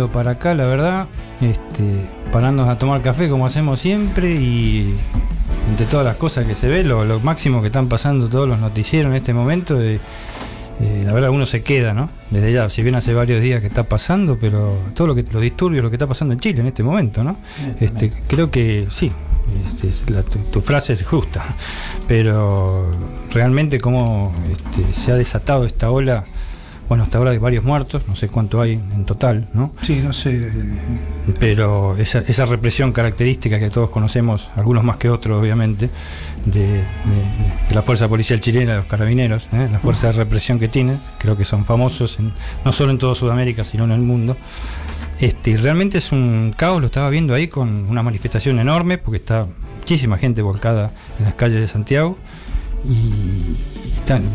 viniendo para acá, la verdad, este, parándonos a tomar café como hacemos siempre y entre todas las cosas que se ve, lo, lo máximo que están pasando todos los noticieros en este momento, eh, eh, la verdad uno se queda, ¿no? Desde ya, si bien hace varios días que está pasando, pero todo lo que los disturbios, lo que está pasando en Chile en este momento, ¿no? Este, creo que sí, este, la, tu, tu, frase es justa, pero realmente cómo este, se ha desatado esta ola bueno, hasta ahora hay varios muertos, no sé cuánto hay en total, ¿no? Sí, no sé. Pero esa, esa represión característica que todos conocemos, algunos más que otros, obviamente, de, de, de la fuerza policial chilena, los carabineros, ¿eh? la fuerza de represión que tienen, creo que son famosos en, no solo en toda Sudamérica, sino en el mundo. Este, realmente es un caos, lo estaba viendo ahí con una manifestación enorme, porque está muchísima gente volcada en las calles de Santiago. Y,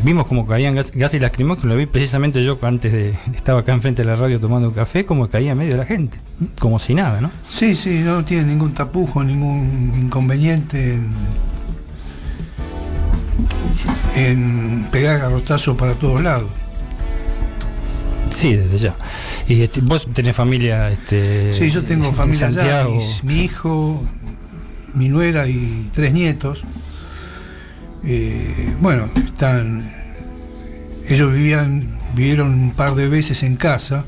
vimos como caían gas, gases lacrimógenos, lo vi precisamente yo antes de. Estaba acá enfrente de la radio tomando un café, como caía en medio de la gente, como si nada, ¿no? Sí, sí, no tiene ningún tapujo, ningún inconveniente en, en pegar garrotazos para todos lados. Sí, desde ya. Y este, vos tenés familia. Este, sí, yo tengo familia allá, mi, mi hijo, mi nuera y tres nietos. Eh, bueno, están. Ellos vivían, vivieron un par de veces en casa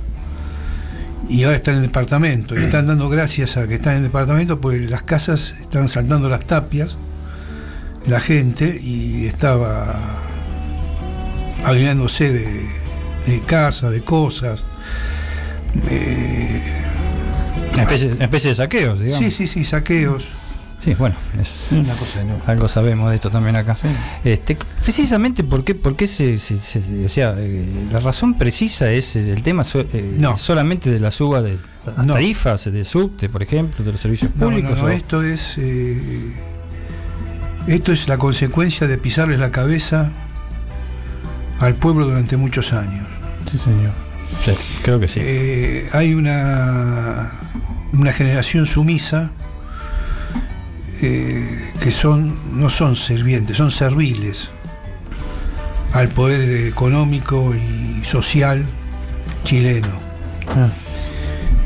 y ahora están en el departamento. Y están dando gracias a que están en el departamento, pues las casas están saltando las tapias, la gente, y estaba adueñándose de, de casa, de cosas. Eh, una, especie, una especie de saqueos, digamos. Sí, sí, sí, saqueos. Sí, bueno, es una cosa no. algo sabemos de esto también acá. Sí. Este, precisamente por qué, por qué se, se, se, o sea, eh, la razón precisa es el tema so, eh, no. solamente de la suba de las no. tarifas de subte, por ejemplo, de los servicios públicos. No, no, esto es eh, esto es la consecuencia de pisarles la cabeza al pueblo durante muchos años. Sí, señor. Sí, creo que sí. Eh, hay una una generación sumisa eh, que son no son sirvientes, son serviles al poder económico y social chileno. Ah.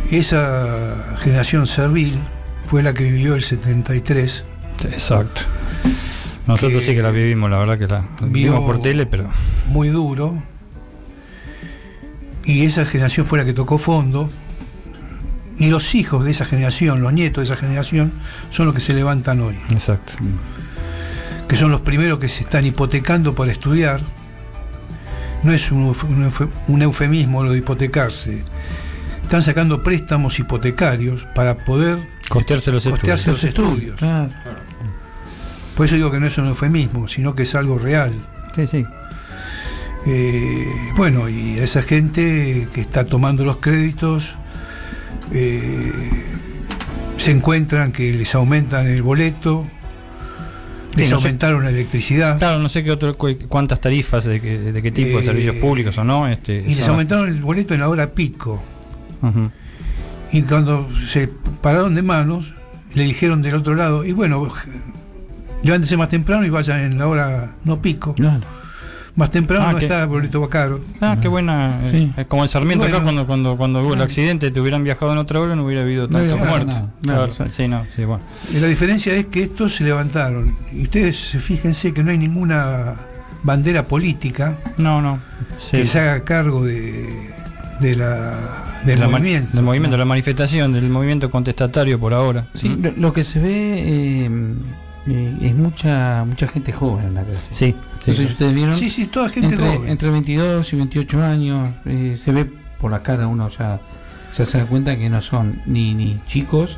Esa generación servil fue la que vivió el 73. Exacto. Nosotros sí que la vivimos, la verdad que la vivimos por tele, pero muy duro. Y esa generación fue la que tocó fondo y los hijos de esa generación, los nietos de esa generación, son los que se levantan hoy. Exacto. Que son los primeros que se están hipotecando para estudiar. No es un, un eufemismo lo de hipotecarse. Están sacando préstamos hipotecarios para poder costearse los costearse estudios. Los estudios. Claro. Por eso digo que no es un eufemismo, sino que es algo real. Sí, sí. Eh, bueno, y esa gente que está tomando los créditos eh, se encuentran que les aumentan el boleto, les sí, no aumentaron sé, la electricidad. Claro, no sé qué otro, cuántas tarifas, de, qué, de qué tipo eh, de servicios públicos o no. Este, y les aumentaron el boleto en la hora pico. Uh -huh. Y cuando se pararon de manos, le dijeron del otro lado, y bueno, levántese más temprano y vayan en la hora no pico. Claro más temprano ah, no que, está boleto caro. Ah, qué buena. Sí. Eh, como el Sarmiento bueno, acá, cuando, cuando, cuando hubo el accidente, te hubieran viajado en otra hora, no hubiera habido tantos no muertos. Claro, sí, no, sí, bueno. Y la diferencia es que estos se levantaron. Y ustedes fíjense que no hay ninguna bandera política no, no, sí. que se haga cargo de, de la, del la movimiento. Del movimiento, la manifestación, del movimiento contestatario por ahora. Sí, ¿Mm? lo, lo, que se ve eh, eh, es mucha mucha gente joven en la calle. Sí. Sí, no sé si ustedes vieron. Sí, sí, toda gente entre, joven. Entre 22 y 28 años, eh, se ve por la cara, uno ya, ya se da cuenta que no son ni, ni chicos,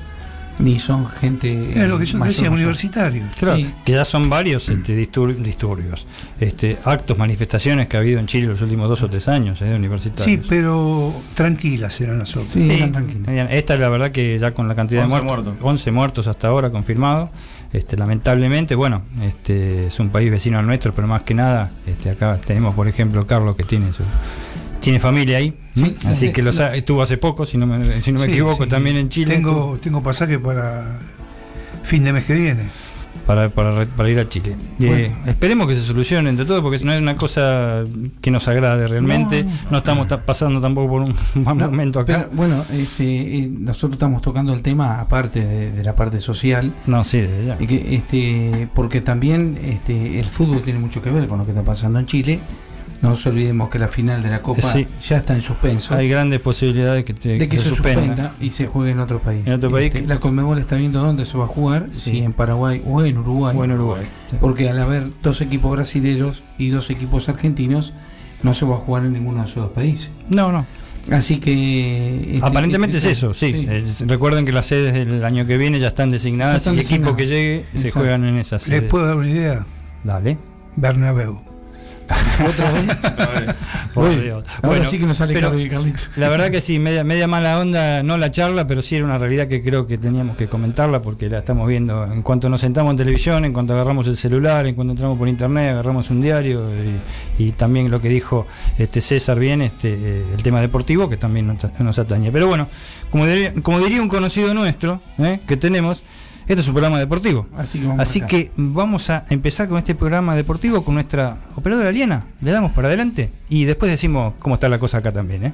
ni son gente. Es lo que yo decía, universitarios. Claro, sí. que ya son varios este, distur disturbios, este, actos, manifestaciones que ha habido en Chile los últimos dos o tres años, eh, universitarios. Sí, pero tranquilas eran las otras. Sí, sí tranquilas. Esta es la verdad que ya con la cantidad de muertos, muertos, 11 muertos hasta ahora confirmados. Este, lamentablemente, bueno, este, es un país vecino al nuestro, pero más que nada, este, acá tenemos, por ejemplo, Carlos que tiene su tiene familia ahí, sí, así sí, que lo estuvo hace poco, si no me, si no me equivoco, también en Chile. Tengo, tengo pasaje para fin de mes que viene. Para, para, para ir a Chile. Eh, esperemos que se solucione entre todo, porque no es una cosa que nos agrade realmente. No, estamos pasando tampoco por un mal momento acá. bueno, este, nosotros estamos tocando el tema aparte de, la parte social. No, sí, ya. Y que, este, porque también este, el fútbol tiene mucho que ver con lo que está pasando en Chile. No nos olvidemos que la final de la Copa ya está en suspenso. Hay grandes posibilidades de que se, suspenda, y se juegue en otro país. Este, la Conmebol está viendo dónde se va a jugar, si en Paraguay o en Uruguay. O en Uruguay. Porque al haber dos equipos brasileños y dos equipos argentinos, no se va a jugar en ninguno de esos dos países. No, no. Así que. Este, Aparentemente este, es eso, sí. recuerden que las sedes del año que viene ya están designadas y el equipo que llegue se juegan en esas sedes. ¿Les puedo dar una idea? Dale. Bernabéu. Ahora sí que nos sale La verdad que sí, media, media mala onda, no la charla, pero sí era una realidad que creo que teníamos que comentarla porque la estamos viendo. En cuanto nos sentamos en televisión, en cuanto agarramos el celular, en cuanto entramos por internet, agarramos un diario y, también lo que dijo este César bien, este eh, el tema deportivo que también nos, atañe. Pero bueno, como diría, como diría un conocido nuestro eh, que tenemos, este es un programa deportivo. Así, que vamos, a empezar con este programa deportivo con nuestra operadora Liana. Le damos para adelante y después decimos cómo está la cosa acá también. ¿eh?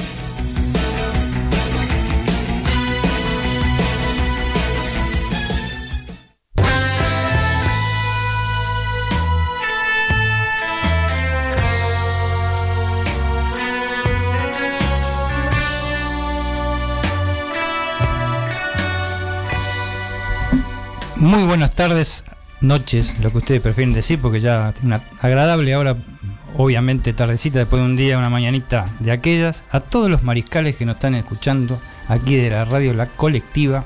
Muy buenas tardes, noches, lo que ustedes prefieren decir, porque ya una agradable ahora, obviamente tardecita, después de un día, una mañanita de aquellas, a todos los mariscales que nos están escuchando aquí de la radio La Colectiva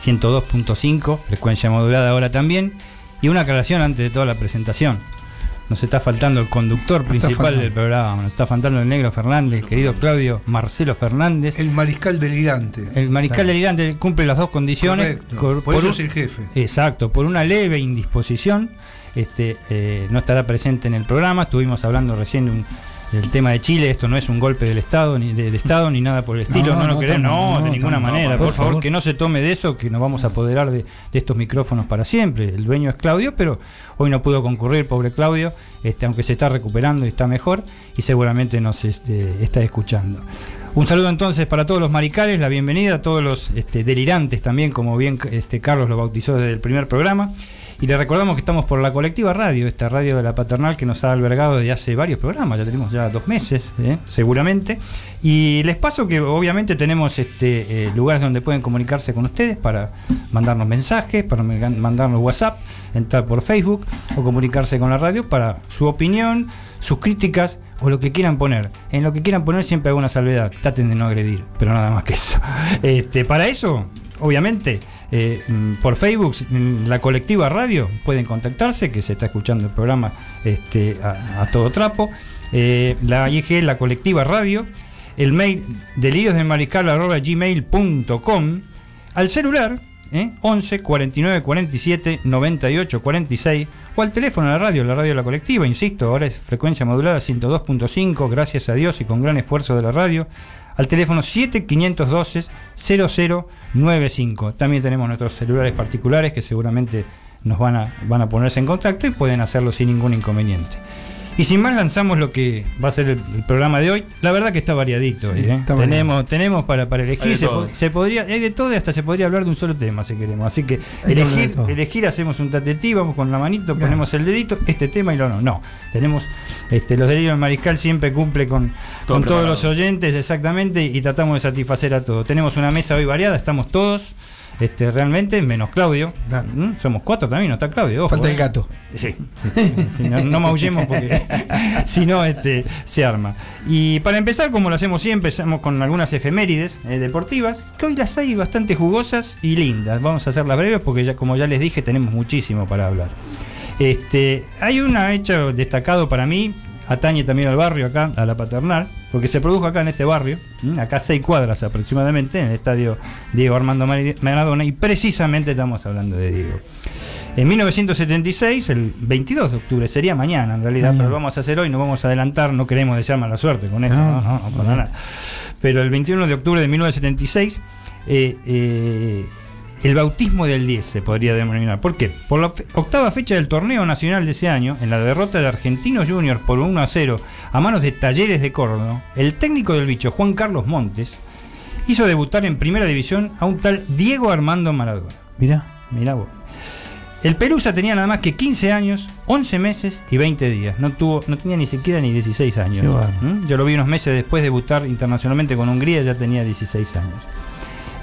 102.5, frecuencia modulada ahora también, y una aclaración antes de toda la presentación. Nos está faltando el conductor principal del programa, nos está faltando el negro Fernández, querido Claudio Marcelo Fernández. El mariscal delirante. El mariscal delirante cumple las dos condiciones. por, eso es el jefe. Exacto, por una leve indisposición. Este, eh, no estará presente en el programa. Estuvimos hablando recién de un el tema de Chile, esto no es un golpe del Estado ni de, Estado ni nada por el estilo, no, lo queremos, no, de ninguna manera, por, favor, que no se tome de eso, que nos vamos a apoderar de, estos micrófonos para siempre. El dueño es Claudio, pero hoy no pudo concurrir, pobre Claudio, este, aunque se está recuperando y está mejor y seguramente nos este, está escuchando. Un saludo entonces para todos los maricales, la bienvenida a todos los este, delirantes también, como bien este, Carlos lo bautizó desde el primer programa. Y le recordamos que estamos por la colectiva radio, esta radio de la paternal que nos ha albergado desde hace varios programas, ya tenemos ya dos meses, ¿eh? seguramente. Y les paso que obviamente tenemos este, eh, lugares donde pueden comunicarse con ustedes para mandarnos mensajes, para mandarnos WhatsApp, entrar por Facebook o comunicarse con la radio para su opinión, sus críticas o lo que quieran poner. En lo que quieran poner siempre hay una salvedad, traten de no agredir, pero nada más que eso. Este, para eso, obviamente, eh, mm, por Facebook, mm, la colectiva radio, pueden contactarse, que se está escuchando el programa este, a, todo trapo. Eh, la IG, la colectiva radio, el mail delirios de gmail.com, al celular, 11 49 47 98 46 o al teléfono de la radio, la radio de la colectiva, insisto, ahora es frecuencia modulada 102.5, gracias a Dios y con gran esfuerzo de la radio, al teléfono 7512 0095. También tenemos nuestros celulares particulares que seguramente nos van a, van a ponerse en contacto y pueden hacerlo sin ningún inconveniente. Y sin más lanzamos lo que va a ser el, programa de hoy. La verdad que está variadito. ¿eh? tenemos, tenemos para, para elegir. Se, podría, hay de todo y hasta se podría hablar de un solo tema si queremos. Así que elegir, elegir hacemos un tatetí, vamos con la manito, ponemos el dedito, este tema y lo no. No, tenemos este, los delirios del mariscal siempre cumple con, con todos los oyentes exactamente y tratamos de satisfacer a todos. Tenemos una mesa hoy variada, estamos todos este, realmente, menos Claudio. ¿Mm? Somos cuatro también, no está Claudio. Falta el ¿eh? gato. Sí, no, maullemos porque si no este, se arma. Y para empezar, como lo hacemos siempre, empezamos con algunas efemérides eh, deportivas, que hoy las hay bastante jugosas y lindas. Vamos a hacerlas breves porque ya, como ya les dije, tenemos muchísimo para hablar. Este, hay una hecha destacado para mí, atañe también al barrio acá, a la paternal, porque se produjo acá en este barrio, acá seis cuadras aproximadamente, en el estadio Diego Armando Maradona, y precisamente estamos hablando de Diego. En 1976, el 22 de octubre, sería mañana en realidad, pero lo vamos a hacer hoy, no vamos a adelantar, no queremos desear mala suerte con esto, no, no, no, nada. Pero el 21 de octubre de 1976, eh, eh, el bautismo del 10 se podría denominar. ¿Por qué? Por la octava fecha del torneo nacional de ese año, en la derrota de Argentinos Juniors por 1 a 0 a manos de Talleres de Córdoba, el técnico del bicho, Juan Carlos Montes, hizo debutar en primera división a un tal Diego Armando Maradona. Mirá. Mirá vos. El Pelusa tenía nada más que 15 años, 11 meses y 20 días. No, tuvo, no tenía ni siquiera ni 16 años. ¿Mm? Yo lo vi unos meses después de debutar internacionalmente con Hungría, ya tenía 16 años.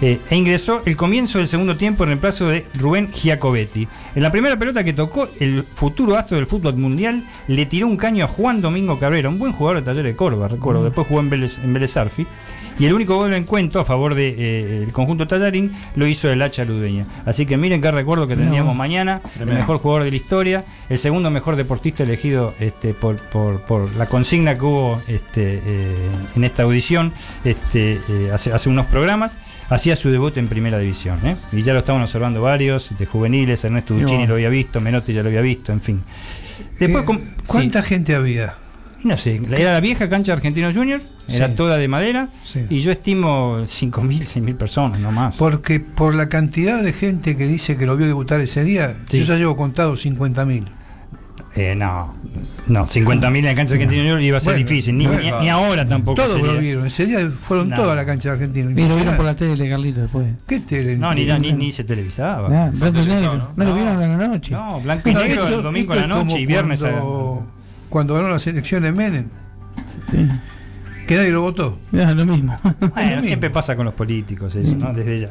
Eh, e ingresó el comienzo del segundo tiempo en reemplazo de Rubén Giacobetti. En la primera pelota que tocó, el futuro astro del fútbol mundial le tiró un caño a Juan Domingo Cabrera, un buen jugador de Taller de Córdoba, recuerdo. Mm. Después jugó en Vélez, en Arfi. Y el único gol de encuentro a favor del de, eh, conjunto Tallarín lo hizo el Hacha Ludeña. Así que miren qué recuerdo que teníamos mañana. El mejor jugador de la historia, el segundo mejor deportista elegido este, por, la consigna que hubo este, eh, en esta audición este, hace, hace unos programas hacía su debut en primera división. ¿eh? Y ya lo estaban observando varios, de juveniles, Ernesto Duccini lo había visto, Menotti ya lo había visto, en fin. Después, eh, ¿Cuánta gente había? No sé, era la vieja cancha de Argentino Junior, era toda de madera, y yo estimo 5.000, 6.000 personas, no más. Porque por la cantidad de gente que dice que lo vio debutar ese día, yo ya llevo contado 50.000. Eh, no, no, 50.000 en la cancha de Argentino Junior iba a ser difícil, ni, ni, ahora tampoco. Todos lo vieron, ese día fueron todos a la cancha de Argentino. Y lo vieron por la tele, Carlito, después. ¿Qué tele? No, ni, ni, ni se televisaba. No, blanco y negro. No, lo vieron en la noche. No, blanco y negro el domingo a la noche y viernes cuando, a... cuando ganó la selección de Menem. Sí. Que nadie lo votó. Es lo mismo. Bueno, siempre pasa con los políticos eso, ¿no? Desde ya.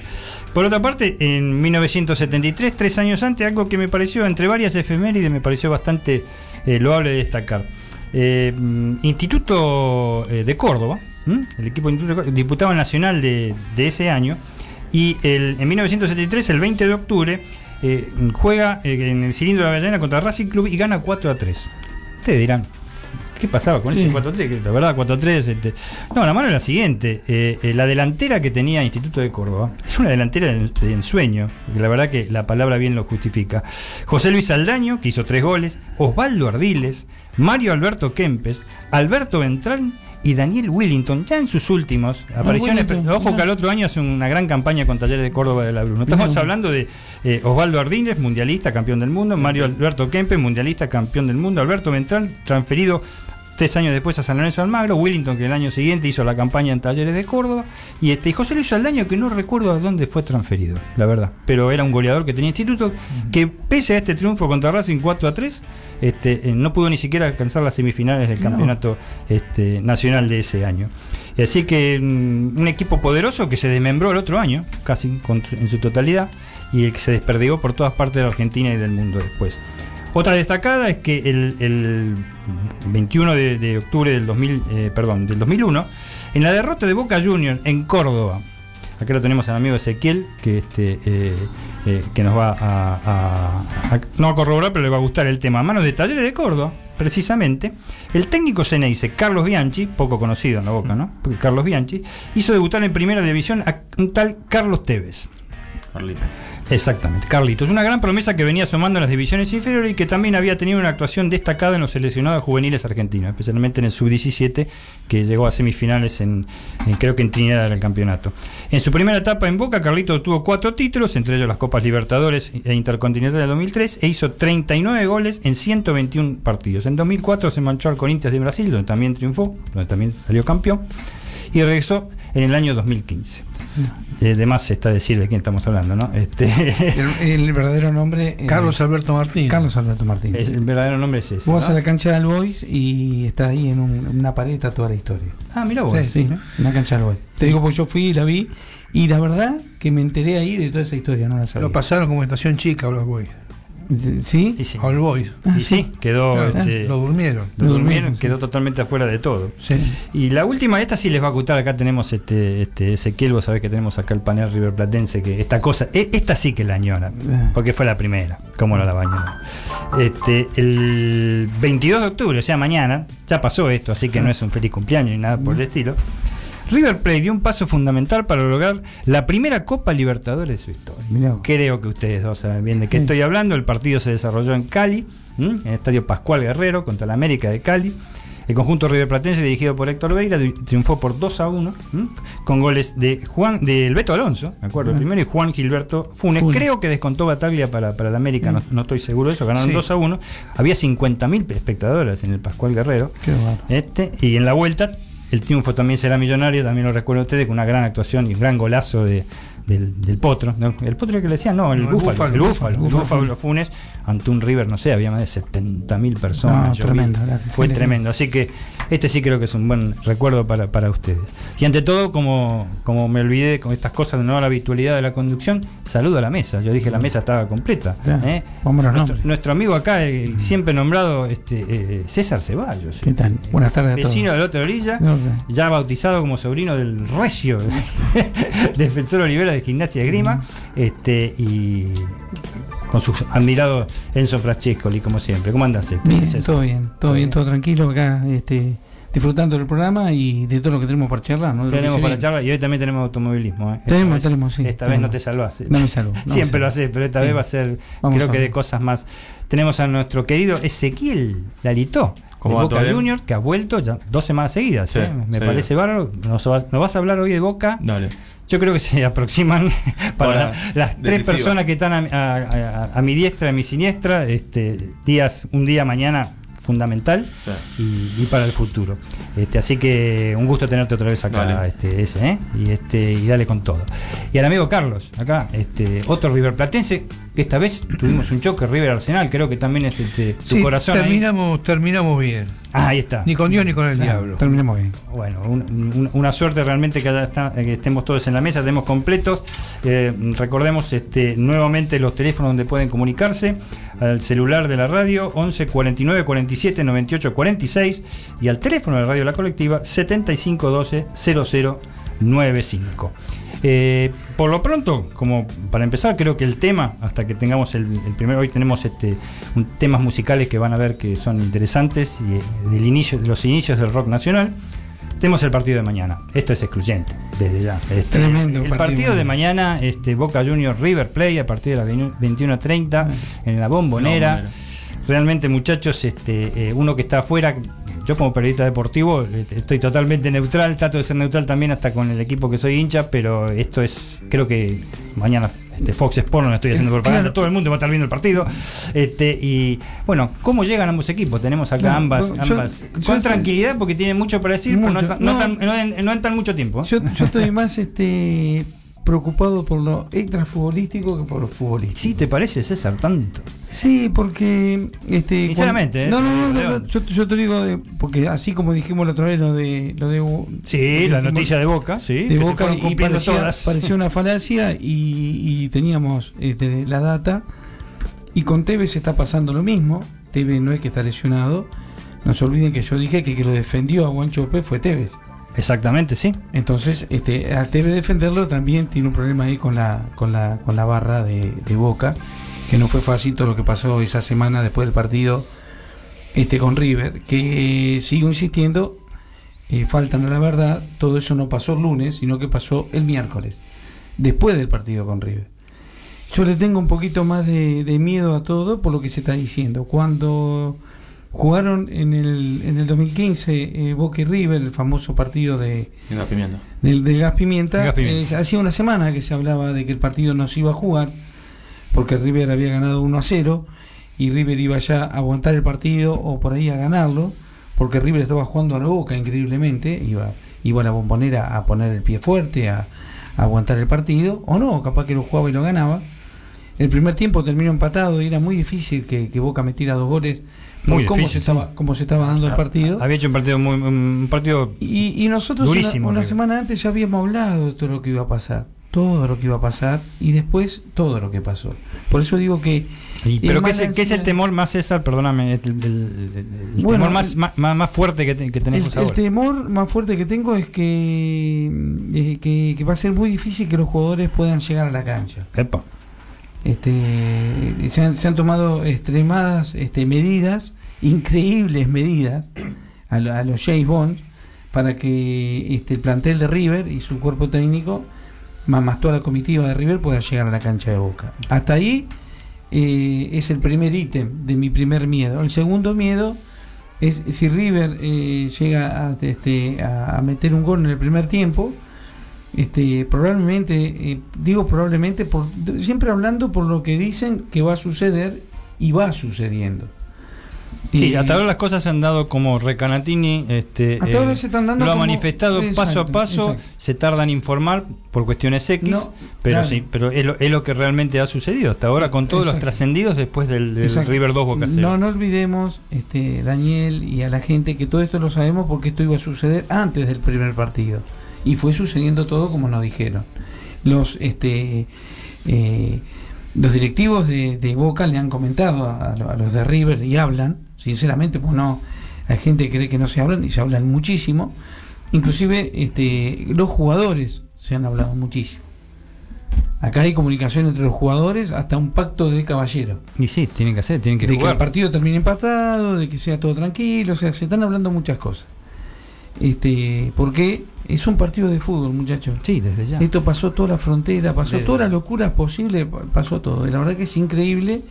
Por otra parte, en 1973, tres años antes, algo que me pareció, entre varias efemérides, me pareció bastante eh, loable de destacar. Eh, Instituto eh, de Córdoba, el equipo Instituto diputado nacional de, ese año, y el, en 1973, el 20 de octubre, juega en el cilindro de la Avellaneda contra Racing Club y gana 4 a 3. Ustedes dirán, ¿Qué pasaba con ese 4-3? La verdad, 4-3. Este... No, la mano es la siguiente. Eh, eh, la delantera que tenía Instituto de Córdoba es una delantera de, ensueño, porque la verdad que la palabra bien lo justifica. José Luis Aldaño, que hizo tres goles, Osvaldo Ardiles, Mario Alberto Kempes, Alberto Ventral y Daniel Willington, ya en sus últimos apariciones. ojo que al otro año hace una gran campaña con Talleres de Córdoba de la Bruno. Estamos hablando de eh, Osvaldo Ardiles, mundialista, campeón del mundo, Mario Alberto Kempes, mundialista, campeón del mundo, Alberto Ventral, transferido tres años después a San Lorenzo Almagro, Willington que el año siguiente hizo la campaña en Talleres de Córdoba, y este y José Luis Aldaño que no recuerdo a dónde fue transferido, la verdad, pero era un goleador que tenía instituto, que pese a este triunfo contra Racing 4 a 3, este, eh, no pudo ni siquiera alcanzar las semifinales del No. campeonato este, nacional de ese año. Y así que mm, un equipo poderoso que se desmembró el otro año, casi en su totalidad, y el que se desperdigó por todas partes de la Argentina y del mundo después. Otra destacada es que el, el 21 de, octubre del, 2000, eh, perdón, del 2001, en la derrota de Boca Juniors en Córdoba, acá lo tenemos al amigo Ezequiel, que, este, eh, eh, que nos va a, no a corroborar, pero le va a gustar el tema. Manos de Talleres de Córdoba, precisamente, el técnico Ceneice, Carlos Bianchi, poco conocido en la Boca, ¿no? Porque Carlos Bianchi, hizo debutar en primera división a un tal Carlos Tevez. Carlito. Exactamente, Carlitos. Una gran promesa que venía sumando en las divisiones inferiores y que también había tenido una actuación destacada en los seleccionados juveniles argentinos, especialmente en el sub-17, que llegó a semifinales en, creo que en Trinidad del campeonato. En su primera etapa en Boca, Carlitos obtuvo cuatro títulos, entre ellos las Copas Libertadores e Intercontinental del 2003, e hizo 39 goles en 121 partidos. En 2004 se manchó al Corinthians de Brasil, donde también triunfó, donde también salió campeón, y regresó en el año 2015. Eh, de más está decir de quién estamos hablando, ¿no? Este, El, el verdadero nombre. eh, Carlos Alberto Martín. Carlos Alberto Martínez. es- el verdadero nombre es ese. Vos vas ¿no? a la cancha del Boys y está ahí en, un- una pared está toda la historia. Ah, mira vos. Sí, Sí, en la cancha del Boys. Te digo porque yo fui y la vi y la verdad que me enteré ahí de toda esa historia, no la sabía. Lo pasaron como estación chica los Boys. ¿Sí? Y sí, All Boys. y sí, quedó, Claro, este, Lo durmieron. lo Lo durmieron, durmieron, quedó sí. totalmente afuera de todo. Sí. Y la última, esta sí les va a gustar, acá tenemos este, este Ezequiel, vos sabés que tenemos acá el panel River Platense, que esta cosa, e- esta sí que la añora, porque fue la primera, como no la bañó. Este, el 22 de octubre, o sea, mañana, ya pasó esto, así que no es un feliz cumpleaños ni nada por el estilo. River Plate dio un paso fundamental para lograr la primera Copa Libertadores de su historia. Mirá. Creo que ustedes dos saben bien de qué Sí. estoy hablando. El partido se desarrolló en Cali, ¿m? en el estadio Pascual Guerrero, contra la América de Cali. El conjunto River Platense, dirigido por Héctor Veira, tri- triunfó por 2 a 1, ¿m? con goles de Juan del Beto Alonso, ¿me acuerdo? El primero, y Juan Gilberto Funes. Funes. Creo que descontó Bataglia para, para la América, no, no estoy seguro de eso. Ganaron Sí. 2 a 1. Había 50.000 espectadores en el Pascual Guerrero. Qué bárbaro. Este, y en la vuelta, el triunfo también será millonario, también lo recuerdo ustedes, con una gran actuación y un gran golazo de, del, del Potro. El Potro que le decían, no, el No, el Búfalo. Búfalo, El Búfalo, el el Búfalo Búfalo Funes, ante un River, no sé, había más de 70.000 personas. No, vi. tremendo, la- Fue tremendo. Así que este sí creo que es un buen recuerdo para, para ustedes. Y ante todo, como, como me olvidé con estas cosas de no la habitualidad de la conducción, saludo a la mesa. Yo dije la mesa estaba completa. Ya, ¿eh? los nuestro, nuestro amigo acá, el siempre nombrado este, eh, César Ceballos. ¿Qué tal? Buenas tardes a todos. Vecino de la otra orilla, ya bautizado como sobrino del recio defensor Olivera de Gimnasia de Grima, este, y con su admirado Enzo Francescoli, como siempre. ¿Cómo andas? Este, Bien, todo bien, todo bien, todo tranquilo acá, este, disfrutando del programa y de todo lo que tenemos para charlar. De Tenemos para charlar y hoy también tenemos automovilismo. ¿eh? Esta Tenemos, vez- tenemos, sí, Esta vez no te salvás. ¿eh? No me salvo, no me Siempre lo haces, pero esta Sí. vez va a ser, Vamos creo a que de cosas más. Tenemos a nuestro querido Ezequiel Lalito. De ¿Cómo va, Boca? Juniors, que ha vuelto ya dos semanas seguidas. Sí, ¿eh? Me sí. parece bárbaro. Nos, vas- nos vas a hablar hoy de Boca. Dale. Yo creo que se aproximan para Horas las tres decisivas. personas que están a, a- a- a mi diestra, a mi siniestra, este, días, un día mañana fundamental y, y para el futuro. Este, así que un gusto tenerte otra vez acá, Dale. este, ese, ¿eh? y este, y dale con todo. Y al amigo Carlos, acá, este, otro River Platense, que esta vez tuvimos un choque River Arsenal, creo que también es este, tu Sí, corazón. ahí. terminamos, terminamos bien. Ah, ahí está. Ni con Dios ni con el diablo. Terminemos bien. Bueno, un- un- una suerte realmente que, haya está- que estemos todos en la mesa, tenemos completos. Eh, recordemos este, nuevamente los teléfonos donde pueden comunicarse, al celular de la radio 11 49 47 98 46 y al teléfono de Radio La Colectiva 75 12 00 95. Eh, por lo pronto, como para empezar, creo que el tema, hasta que tengamos el, el primero, hoy tenemos este, un- temas musicales que van a ver que son interesantes y eh, del inicio, de los inicios del rock nacional. Tenemos el partido de mañana. Esto es excluyente, desde ya. Este, Tremendo el partido. partido de mañana, este, Boca Juniors River Play a partir de las 21.30 en la bombonera. Bombonera. Realmente, muchachos, este, eh, uno que está afuera, yo como periodista deportivo eh, estoy totalmente neutral, trato de ser neutral también hasta con el equipo que soy hincha, pero esto es, creo que mañana este, Fox Sports, no le estoy haciendo propaganda, Claro. todo el mundo va a estar viendo el partido. Este, y bueno, ¿cómo llegan ambos equipos? Tenemos acá ambas, yo- ambas yo con tranquilidad porque tienen mucho para decir, pero no, no No. tan- no en, no en tan mucho tiempo. Yo, yo estoy más este preocupado por lo extrafutbolístico que por lo futbolístico. Sí, ¿te parece, César? Tanto. Sí, porque este Sinceramente, cuando- ¿eh? no, no, no, no, yo, yo te digo de- porque así como dijimos la otra vez lo de lo de Sí, lo la dijimos noticia de Boca, sí, de Boca y parecía, todas. parecía una falacia y, y teníamos este, la data y con Tevez está pasando lo mismo. Tevez no es que está lesionado. No se olviden que yo dije que, que lo defendió a Guancho López fue Tevez. Exactamente, sí. Entonces, este, al Tevez defenderlo también tiene un problema ahí con la, con la, con la barra de, de Boca, que no fue fácil todo lo que pasó esa semana después del partido este, con River, que sigo insistiendo, eh, faltan a la verdad, todo eso no pasó el lunes, sino que pasó el miércoles, después del partido con River. Yo le tengo un poquito más de, de miedo a todo por lo que se está diciendo. Cuando jugaron en el, en el 2015 eh, Boca y River, el famoso partido de, pimienta. del, del gas pimienta, El gas pimienta. eh, hacía una semana que se hablaba de que el partido no se iba a jugar, porque River había ganado 1 a 0 y River iba ya a aguantar el partido o por ahí a ganarlo, porque River estaba jugando a la boca increíblemente, iba, iba a la bombonera a poner el pie fuerte, a, a aguantar el partido, o no, capaz que lo jugaba y lo ganaba. El primer tiempo terminó empatado y era muy difícil que, que Boca metiera dos goles Muy cómo, difícil, se estaba, cómo se estaba dando el partido. Había hecho un partido muy un partido Y, y nosotros una- Durísimo, una, River. semana antes ya habíamos hablado de todo lo que iba a pasar. Todo lo que iba a pasar y después todo lo que pasó. Por eso digo que. Y, pero ¿qué es, la qué es el temor más, César? Perdóname, el, el- el- el Bueno, temor más, el- más, más- fuerte que, te- que El, tenemos el ahora. temor más fuerte que tengo es que, eh, que, que va a ser muy difícil que los jugadores puedan llegar a la cancha. Epa. Este, se, han, se han tomado extremadas este, medidas, increíbles medidas, a, a los James Bond, para que este, el plantel de River y su cuerpo técnico, más, más toda la comitiva de River, pueda llegar a la cancha de Boca. Hasta ahí eh, es el primer ítem de mi primer miedo. El segundo miedo es si River eh, llega a, este, a meter un gol en el primer tiempo, este, probablemente, eh, digo probablemente, por, siempre hablando por lo que dicen que va a suceder y va sucediendo. Sí, Y- hasta ahora las cosas se han dado como Recanatini este, Hasta ahora se están dando lo ha como- manifestado Exacto, paso a paso, exacto. se tardan en informar por cuestiones X, No, pero claro. sí, pero es lo, es lo que realmente ha sucedido hasta ahora con todos los trascendidos después del. River 2 Boca 0. No, no olvidemos, este, Daniel y a la gente, que todo esto lo sabemos porque esto iba a suceder antes del primer partido. Y fue sucediendo todo como nos dijeron. Los, este, eh, los directivos de, de Boca le han comentado a, a los de River y hablan, sinceramente, pues no, hay gente que cree que no se hablan y se hablan muchísimo. Inclusive este, los jugadores se han hablado muchísimo. Acá hay comunicación entre los jugadores hasta un pacto de caballero Y sí, tienen que hacer, tienen que de que jugar. el partido termine empatado, de que sea todo tranquilo, o sea, se están hablando muchas cosas. Este, porque es un partido de fútbol, muchachos. Sí, desde ya. Esto pasó toda la frontera, pasó Desde- todas las locuras posibles, pa- pasó todo. Y la verdad que es increíble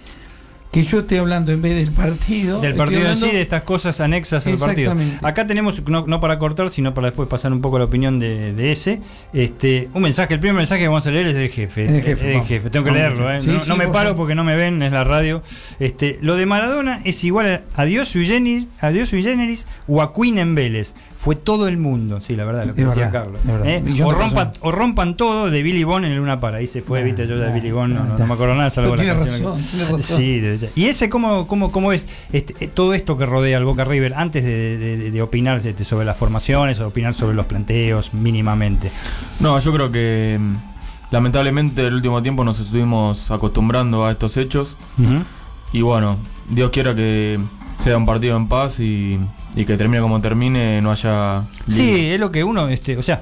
que yo esté hablando en vez del partido. Del partido en sí, de estas cosas anexas al partido. Acá tenemos, no, no para cortar, sino para después pasar un poco la opinión de, de ese, este, un mensaje, el primer mensaje que vamos a leer es del jefe. Es del jefe, Es del vamos. jefe. Tengo que leerlo, ¿eh? sí, no, sí, no me paro porque no me ven, es la radio. Este, lo de Maradona es igual a Dios sui generis, a Dios sui generis o a Queen en Vélez. Fue todo el mundo, sí, la verdad, lo que Es decía verdad, Carlos. ¿eh? O, personas. o rompan todo de Billy Bond en el Luna Para. Ahí se fue, Ah, viste, yo de Billy Bond, no, no, no me acuerdo nada, salvo la canción. razón, que- razón. Sí. ¿Y ese cómo, cómo, cómo es este, eh, todo esto que rodea al Boca River antes de, de- de- de opinar este, sobre las formaciones o opinar sobre los planteos mínimamente? No, yo creo que mm, lamentablemente el último tiempo nos estuvimos acostumbrando a estos hechos y bueno, Dios quiera que sea un partido en paz y, y que termine como termine, no haya... Sí, es lo que uno, este, o sea,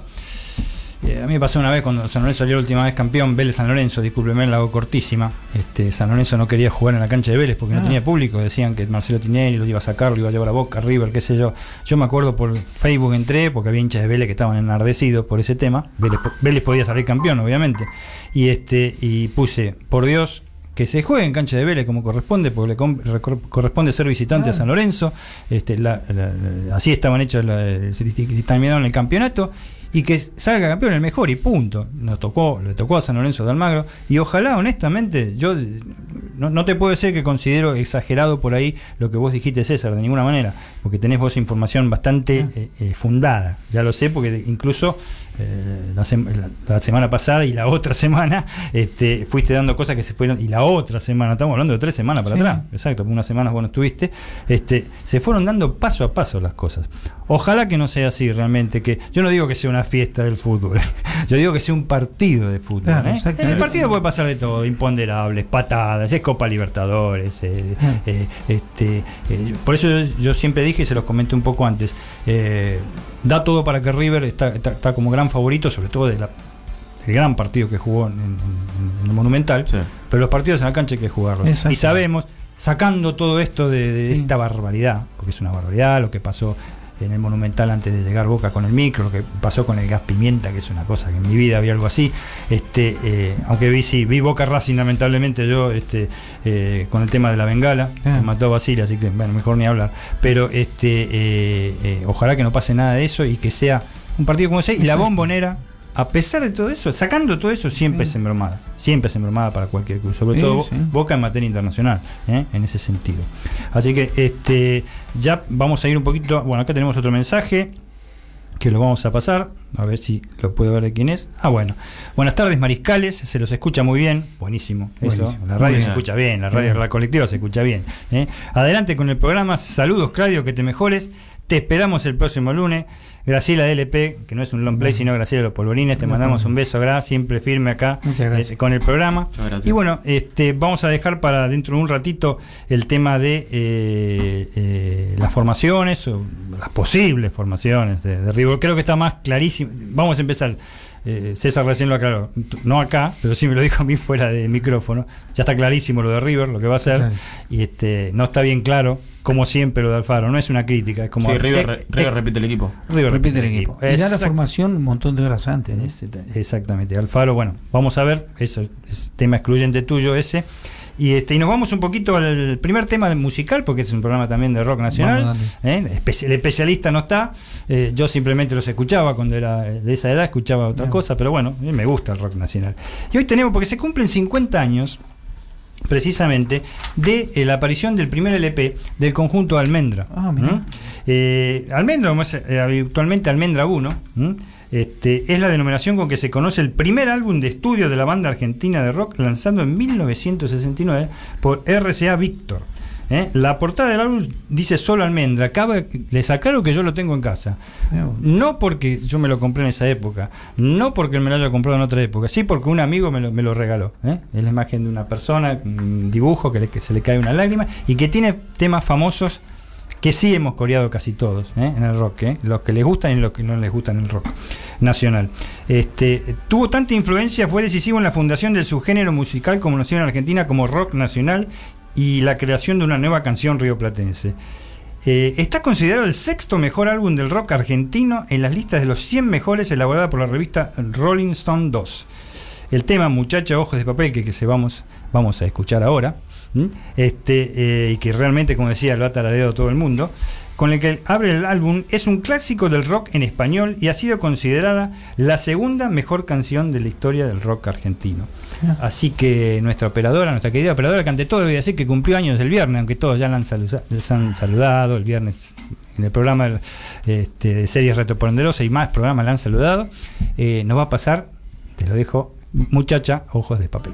eh, a mí me pasó una vez cuando San Lorenzo salió la última vez campeón, Vélez San Lorenzo, discúlpeme, la hago cortísima. Este, San Lorenzo no quería jugar en la cancha de Vélez porque no Ah. tenía público, decían que Marcelo Tinelli lo iba a sacar, lo iba a llevar a Boca, River, qué sé yo. Yo me acuerdo por Facebook entré, porque había hinchas de Vélez que estaban enardecidos por ese tema. Vélez, Vélez podía salir campeón, obviamente. Y este, y puse, por Dios, que se juegue en cancha de Vélez como corresponde, porque le corresponde ser visitante a San Lorenzo. Este, la- la- la- así estaban hechos, la- se dictaminaron el campeonato. y que salga campeón el mejor y punto. Nos tocó, le tocó a San Lorenzo de Almagro y ojalá, honestamente, yo no, no te puedo decir que considero exagerado por ahí lo que vos dijiste, César, de ninguna manera, porque tenés vos información bastante eh, eh, fundada. Ya lo sé, porque incluso eh, la, sem- la- la semana pasada y la otra semana este, fuiste dando cosas que se fueron, y la otra semana, estamos hablando de tres semanas para Sí. atrás, exacto, unas semanas vos no estuviste, este, se fueron dando paso a paso las cosas. Ojalá que no sea así realmente, que yo no digo que sea una fiesta del fútbol, yo digo que sea un partido de fútbol. Claro, ¿eh? El partido puede pasar de todo, imponderables, patadas, es Copa Libertadores, eh, este, por eso yo, yo siempre dije y se los comenté un poco antes, da todo para que River está, está- está como gran favorito, sobre todo del gran partido que jugó en, en- en el Monumental, Sí. pero los partidos en la cancha hay que jugarlos. Y sabemos, sacando todo esto de, de Sí. esta barbaridad, porque es una barbaridad lo que pasó en el Monumental antes de llegar Boca con el micro, lo que pasó con el gas pimienta, que es una cosa que en mi vida había algo así. Este, eh, aunque vi sí, vi Boca Racing lamentablemente yo este, eh, con el tema de la bengala, Ah. que mató a Basile, así que bueno, mejor ni hablar. Pero este, eh, eh, ojalá que no pase nada de eso y que sea un partido como ese. Y la bombonera, a pesar de todo eso, sacando todo eso, siempre Sí. es embromada. Siempre es embromada para cualquier club, sobre Sí, todo sí. Boca en materia internacional, ¿eh? en ese sentido. Así que este ya vamos a ir un poquito. Bueno, acá tenemos otro mensaje que lo vamos a pasar. A ver si lo puedo ver de quién es. Ah, bueno. Buenas tardes, Mariscales. Se los escucha muy bien. Buenísimo. Eso. Buenísimo. La radio se escucha bien. La radio la colectiva se escucha bien. ¿eh? Adelante con el programa. Saludos, Claudio, que te mejores. Te esperamos el próximo lunes. Graciela DLP, que no es un long play, Bueno. sino Graciela Los Polvorines. Te mandamos un beso, Gra, siempre firme acá eh, con el programa. Muchas gracias. Y bueno, este, vamos a dejar para dentro de un ratito el tema de eh, eh, las formaciones, o las posibles formaciones de, de River. Creo que está más clarísimo. Vamos a empezar. Eh, César recién lo aclaró, no acá, pero sí me lo dijo a mí fuera de micrófono. Ya está clarísimo lo de River, lo que va a hacer. Claro. Y este, no está bien claro, como siempre, lo de Alfaro. No es una crítica, es como. Sí, River, eh, re- eh, River repite el equipo. River Repite el equipo. Y da la formación un montón de horas antes. Exactamente, Alfaro, bueno, vamos a ver, eso es tema excluyente tuyo ese. Y, este, y nos vamos un poquito al primer tema musical, porque es un programa también de rock nacional. ¿eh? El especialista no está, eh, yo simplemente los escuchaba cuando era de esa edad, escuchaba otra Bien. cosa, pero bueno, eh, me gusta el rock nacional. Y hoy tenemos, porque se cumplen 50 años precisamente de eh, la aparición del primer LP del conjunto Almendra. Ah. ¿Mm? Eh, Almendra, como es eh, habitualmente Almendra 1, ¿m? Este, es la denominación con que se conoce el primer álbum de estudio de la banda argentina de rock lanzado en 1969 por RCA Victor. ¿eh? La portada del álbum dice solo Almendra. Cabe, les aclaro que yo lo tengo en casa. No porque yo me lo compré en esa época, no porque me lo haya comprado en otra época, sí porque un amigo me lo, me lo regaló. ¿eh? Es la imagen de una persona, un dibujo que, le- que se le cae una lágrima y que tiene temas famosos que sí hemos coreado casi todos ¿eh? en el rock, ¿eh? los que les gustan y los que no les gustan el rock nacional. Este, tuvo tanta influencia, fue decisivo en la fundación del subgénero musical conocido en Argentina como rock nacional y la creación de una nueva canción rioplatense. Eh, está considerado el sexto mejor álbum del rock argentino en las listas de los 100 mejores elaborada por la revista Rolling Stone 2. El tema Muchacha Ojos de Papel, que, que se vamos, vamos a escuchar ahora, ¿m? este, eh, y que realmente, como decía, lo ha tarareado todo el mundo, con el que abre el álbum, es un clásico del rock en español y ha sido considerada la segunda mejor canción de la historia del rock argentino. Así que nuestra operadora, nuestra querida operadora, que ante todo voy a decir que cumplió años el viernes, aunque todos ya la han, saluda- les han saludado el viernes en el programa este, de series retroponderosas y más programas la han saludado, eh, nos va a pasar, te lo dejo, muchacha, ojos de papel.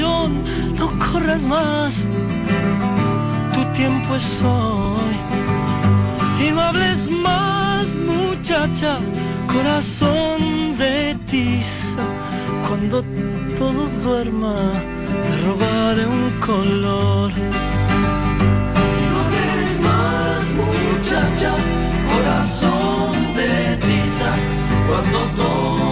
no corras más. Tu tiempo es hoy. Y no hables más, muchacha, corazón de tiza. Cuando todo duerma, te robaré un color. Y no hables más, muchacha, corazón de tiza. Cuando todo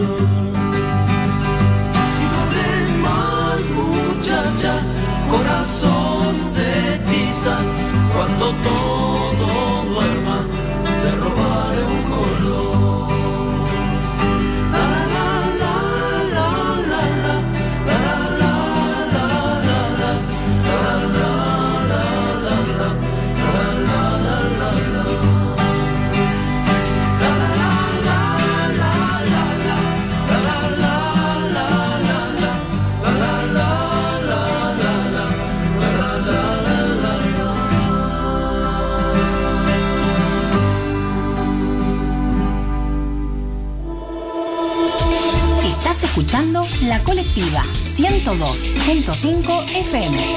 no hables más muchacha corazón de tiza cuando todo La Colectiva 102.5 FM.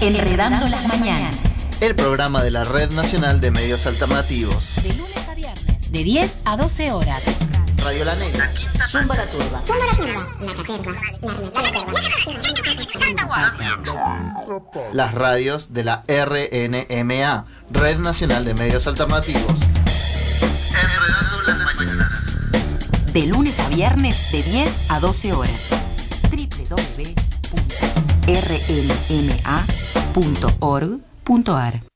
Enredando las mañanas. El programa de la Red Nacional de Medios Alternativos. De lunes a viernes. De 10 a 12 horas. Radio La Nena. Zumba la turba. Las radios de la RNMA, Red Nacional de Medios Alternativos. Enredando las mañanas. De lunes a viernes de 10 a 12 horas. www.rnma.org.ar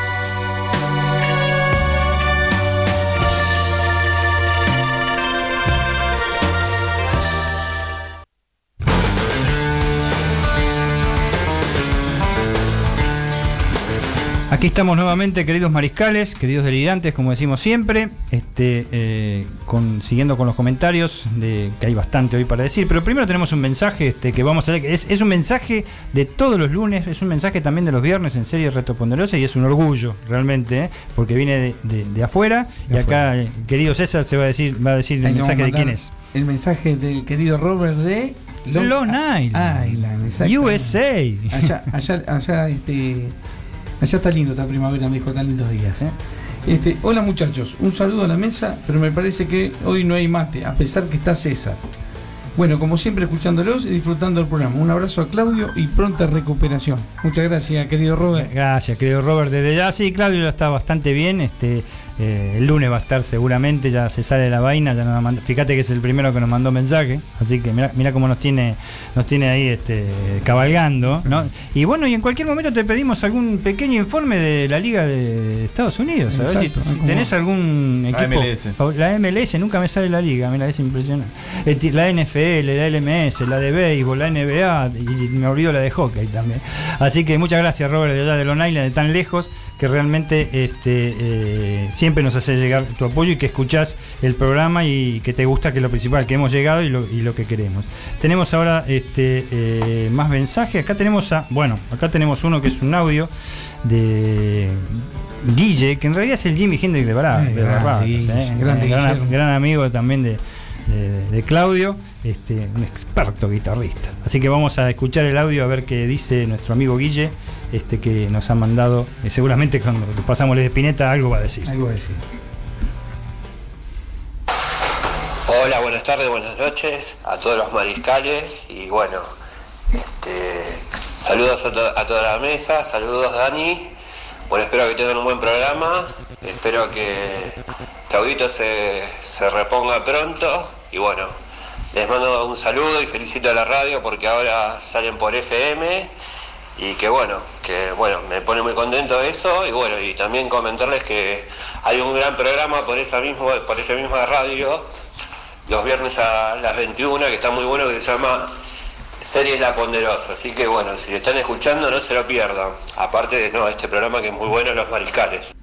Aquí estamos nuevamente, queridos mariscales, queridos delirantes, como decimos siempre, este, eh, con, siguiendo con los comentarios, de, que hay bastante hoy para decir, pero primero tenemos un mensaje este, que vamos a leer, que es, es un mensaje de todos los lunes, es un mensaje también de los viernes en serie Retoponderosa y es un orgullo realmente, ¿eh? porque viene de, de- de afuera y acá querido César se va a decir, va a decir el Ahí mensaje de quién es. El mensaje del querido Robert de Long Island. Island, exactamente. USA. Allá, allá, allá, este, allá está lindo esta primavera, me dijo, tan lindos días. ¿eh? Este, hola muchachos, un saludo a la mesa, pero me parece que hoy no hay mate, a pesar que está César. Bueno, como siempre, escuchándolos y disfrutando del programa. Un abrazo a Claudio y pronta recuperación. Muchas gracias, querido Robert. Gracias, querido Robert. Desde ya, sí, Claudio ya está bastante bien. Este, eh, el lunes va a estar seguramente, ya se sale la vaina. Ya nos la manda- fíjate que es el primero que nos mandó mensaje. Así que mira, mira cómo nos tiene, nos tiene ahí este, cabalgando. ¿no? Y bueno, y en cualquier momento te pedimos algún pequeño informe de la Liga de Estados Unidos. A ver si, Exacto, si ¿cómo tenés algún La equipo. MLS. favor- La MLS, nunca me sale la liga, mira, es impresionante. Eh, La NFL, la LMS, la de béisbol, la NBA, y me olvido la de hockey también. Así que muchas gracias, Robert, de allá de Long Island, de tan lejos, que realmente este, eh, siempre nos hace llegar tu apoyo y que escuchás el programa y que te gusta, que es lo principal, que hemos llegado y lo, y lo que queremos. Tenemos ahora este, eh, más mensajes. Acá tenemos a, bueno, acá tenemos uno que es un audio de Guille, que en realidad es el Jimmy Hendrix de Bará- Eh, de grande gran, amigo también de, de- de Claudio, este, un experto guitarrista. Así que vamos a escuchar el audio a ver qué dice nuestro amigo Guille, este, que nos ha mandado. eh, seguramente cuando pasamos de Spinetta algo va a decir. Algo a decir. Hola, buenas tardes, buenas noches a todos los mariscales y bueno, este, saludos a, to- a toda la mesa, saludos Dani, bueno espero que tengan un buen programa, espero que Claudito se, se reponga pronto y bueno, les mando un saludo y felicito a la radio porque ahora salen por FM y que bueno, que bueno, me pone muy contento eso y bueno, y también comentarles que hay un gran programa por esa misma, por esa misma radio los viernes a las 21 que está muy bueno que se llama Series La Ponderosa, así que bueno, si están escuchando no se lo pierdan, aparte de no, este programa que es muy bueno Los Mariscales.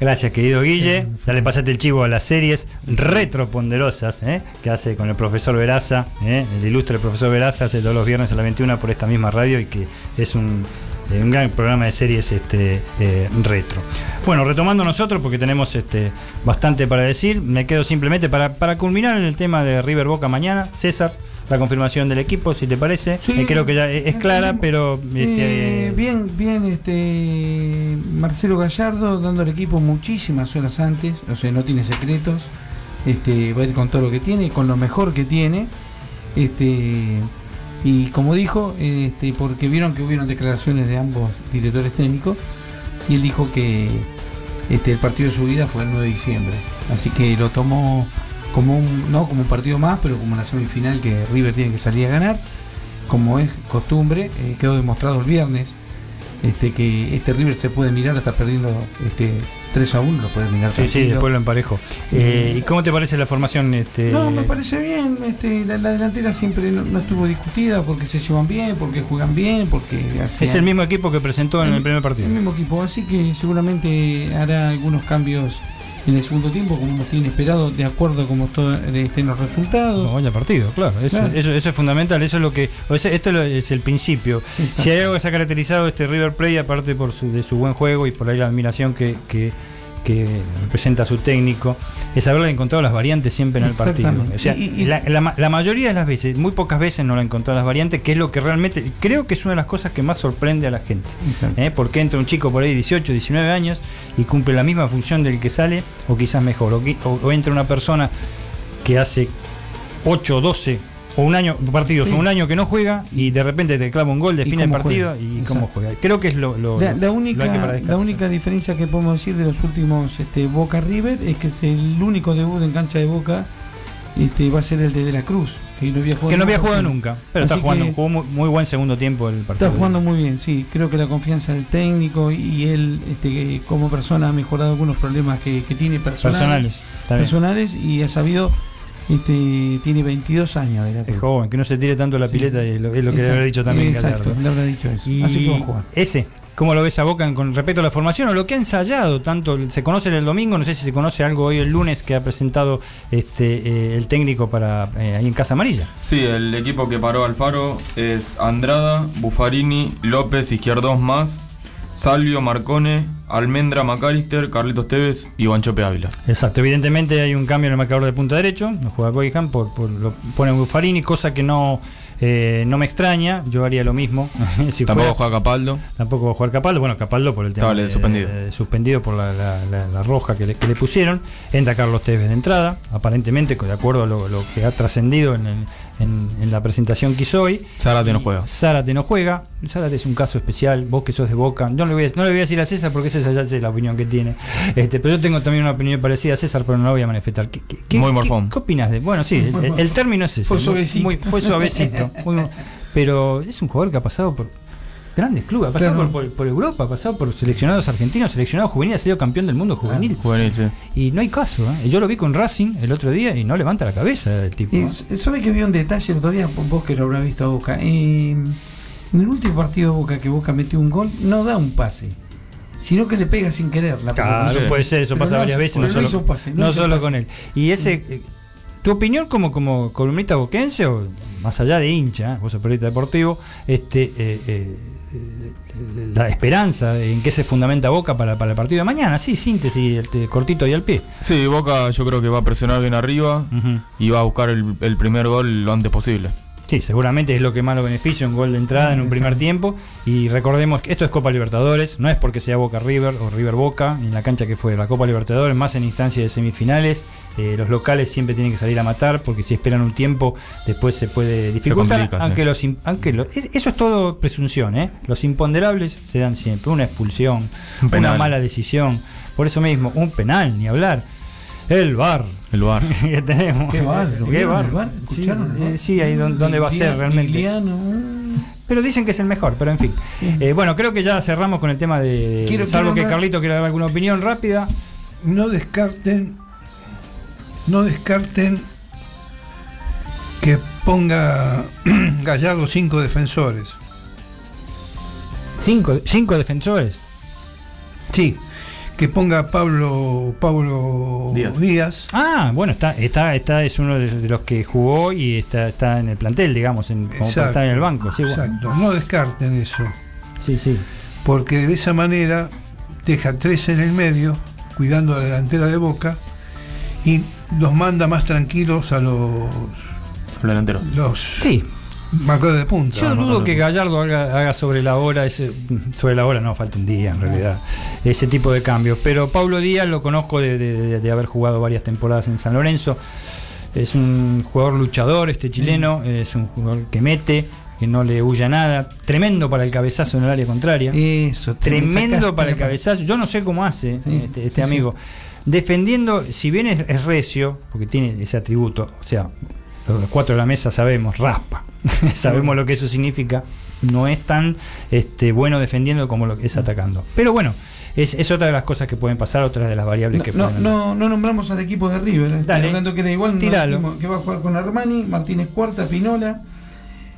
Gracias, querido Guille. Ya le pasaste el chivo a las series retroponderosas ¿eh? que hace con el profesor Veraza, ¿eh? el ilustre profesor Veraza, hace todos los viernes a las 21 por esta misma radio y que es un, eh, un gran programa de series este, eh, retro. Bueno, retomando nosotros, porque tenemos este, bastante para decir, me quedo simplemente para, para culminar en el tema de River Boca mañana. César, la confirmación del equipo, si te parece. Sí. Eh, creo que ya es clara, pero. este, Eh, bien, bien, este Marcelo Gallardo dando al equipo muchísimas horas antes, o sea, no tiene secretos, este, va a ir con todo lo que tiene, con lo mejor que tiene, este, y como dijo, este, porque vieron que hubieron declaraciones de ambos directores técnicos, y él dijo que este, el partido de su vida fue el 9 de diciembre, así que lo tomó como un, no como un partido más, pero como una semifinal que River tiene que salir a ganar como es costumbre, eh, quedó demostrado el viernes este, que este River se puede mirar hasta perdiendo este, 3 a 1, lo puede mirar Sí, sí, después lo emparejo. Eh, ¿Y cómo te parece la formación? Este, No, me parece bien, este, la, la delantera siempre no, no estuvo discutida porque se llevan bien, porque juegan bien, porque Es el mismo equipo que presentó en el primer partido. el mismo equipo, así que seguramente hará algunos cambios en el segundo tiempo, como nos tiene esperado, de acuerdo a cómo to- estén los resultados. No, vaya partido, claro. Eso, Claro. Eso, eso es fundamental. Eso es lo que. o sea, esto es el principio. Exacto. Si hay algo que se ha caracterizado este River Plate, aparte por su, de su buen juego y por ahí la admiración que, que, que representa su técnico, es haberle encontrado las variantes siempre en el partido. O sea, Y- y- la, la ma- la mayoría de las veces, muy pocas veces no la encontrado las variantes, que es lo que realmente. Creo que es una de las cosas que más sorprende a la gente. ¿eh? Porque entra un chico por ahí 18, 19 años y cumple la misma función del que sale, o quizás mejor. O- o entra una persona que hace 8, 12 o un año, partidos Sí. o un año que no juega y de repente te clava un gol, ¿Y define el partido juega? y Exacto. cómo juega. Creo que es lo, lo- La, lo- la lo única, para la única diferencia que podemos decir de los últimos este, Boca River es que es el único debut en cancha de Boca este, va a ser el de De la Cruz, que no había jugado, que no había jugado nunca, pero está jugando, jugó muy, muy buen segundo tiempo el partido. Está jugando muy bien, sí. Creo que la confianza del técnico y él, este, como persona, ha mejorado algunos problemas que, que tiene personales, personales. Personales y ha sabido, este, tiene 22 años Es joven, que no se tire tanto la Sí. pileta y es lo, es lo que debe haber dicho también Exacto, le habrá dicho eso. Y Así que jugar. ese, ¿cómo lo ves a Boca con respecto a la formación o lo que ha ensayado? Tanto se conoce el domingo, no sé si se conoce algo hoy el lunes que ha presentado este eh, el técnico para eh, ahí en Casa Amarilla. Sí, el equipo que paró Alfaro es Andrada, Buffarini, López, Izquierdos más, Salvio, Marcone, Almendra, Macalister, Carlitos Tevez y Banchope Ávila. Exacto, evidentemente hay un cambio en el marcador de punta derecho, no juega Coihan, por, por lo pone Buffarini, cosa que no eh, no me extraña, yo haría lo mismo. si Tampoco fuera- juega Capaldo. Tampoco va a jugar Capaldo. Bueno, Capaldo por el tema. De- suspendido. de- suspendido por la, la- la- la roja que le, que le pusieron. Entra Carlos Tevez de entrada, aparentemente, de acuerdo a lo, lo que ha trascendido en, el- en- en la presentación que hizo hoy. Zárate no juega. Zárate no juega. Zárate es un caso especial. Vos que sos de Boca. Yo no le voy a, no le voy a decir a César porque César ya sé la opinión que tiene. Este, pero yo tengo también una opinión parecida a César, pero no la voy a manifestar. ¿Qué, qué- qué- Muy morfón. ¿Qué opinas de.? Bueno, sí, el, el término es ese. Fue suavecito. muy- fue suavecito. Muy- pero es un jugador que ha pasado por grandes clubes, ha pasado Claro. por, por- por Europa, ha pasado por seleccionados argentinos, seleccionados juveniles, ha sido campeón del mundo juvenil. Juvenil, sí. Y no hay caso, ¿eh? Yo lo vi con Racing el otro día y no levanta la cabeza el tipo. Y, ¿Sabe que vi un detalle el otro día? Vos que lo habrás visto a Boca. Eh, en el último partido de Boca que Boca metió un gol, no da un pase, sino que le pega sin querer. La Claro, puede ser, eso Pero pasa no varias veces, no solo, hizo pase, no hizo solo pase. con él. Y ese, eh, ¿tu opinión como, como columnista boquense o más allá de hincha, vos sos periodista deportivo, este, eh, eh, la esperanza en qué se fundamenta Boca para, para el partido de mañana. Sí, síntesis, cortito y al pie. Sí, Boca yo creo que va a presionar bien arriba y va a buscar el, el primer gol lo antes posible. Sí, seguramente es lo que más lo beneficia, un gol de entrada en un primer tiempo. Y recordemos que esto es Copa Libertadores, no es porque sea Boca River o River Boca, en la cancha que fue la Copa Libertadores, más en instancia de semifinales. Eh, los locales siempre tienen que salir a matar porque si esperan un tiempo después se puede dificultar. complica, aunque los, aunque lo- es- eso es todo presunción, ¿eh? los imponderables se dan siempre, una expulsión, Un una mala decisión. Por eso mismo, un penal, ni hablar. El bar El bar. que tenemos. Qué bar, Qué ¿vieron bar. eh, sí, ahí don- donde va a ser realmente. Pero dicen que es el mejor, pero en fin. Eh, bueno, creo que ya cerramos con el tema de. Quiero- salvo quiero que Carlito quiera dar alguna opinión rápida. no descarten no descarten que ponga Gallardo cinco defensores Cinco, cinco defensores. sí que ponga Pablo Pablo Díaz. Díaz, Ah, bueno, está, está, está, es uno de, los que jugó y está, está en el plantel, digamos, en, como para Exacto, estar en el banco. Sí, bueno. exacto no descarten eso sí, sí. porque de esa manera deja tres en el medio cuidando a la delantera de Boca y los manda más tranquilos a los El delantero. los Sí, marcadores de punta Yo dudo que Gallardo haga, haga sobre la hora ese sobre la hora no falta un día en realidad ese tipo de cambios. Pero Pablo Díaz lo conozco de, de- de- de haber jugado varias temporadas en San Lorenzo. Es un jugador luchador este chileno es un jugador que mete que no le huye a nada. Tremendo para el cabezazo en el área contraria. Eso, tremendo para el cabezazo. Yo no sé cómo hace Sí, este, este sí, amigo. Defendiendo, si bien es, es recio, porque tiene ese atributo, o sea, los cuatro de la mesa sabemos, raspa. sabemos lo que eso significa. No es tan este, bueno defendiendo como lo que es atacando. Pero bueno, es, es otra de las cosas que pueden pasar, otra de las variables No, que no, pueden no, no nombramos al equipo de River. Estoy Dale. hablando que era igual. no que va a jugar con Armani, Martínez Cuarta, Pinola,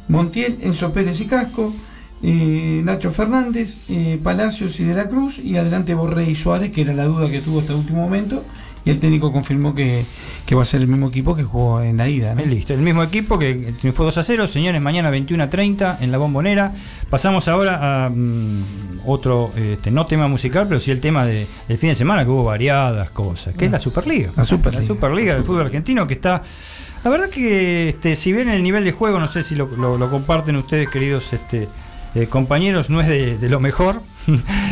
Montiel, Enzo Pérez y Casco, eh, Nacho Fernández, eh, Palacios y De la Cruz, y adelante Borré y Suárez, que era la duda que tuvo hasta el último momento. Y el técnico confirmó que, que va a ser el mismo equipo que jugó en la ida. listo, el mismo equipo que triunfó 2 a 0, señores, mañana 21 a 30 en la bombonera. Pasamos ahora a mm, otro, este, no tema musical, pero sí el tema de- del fin de semana, que hubo variadas cosas, que es la Superliga. La Superliga. La Superliga del fútbol argentino, que está. La verdad que, este, si bien el nivel de juego, no sé si lo, lo- lo comparten ustedes, queridos este, eh, compañeros, no es de, de lo mejor,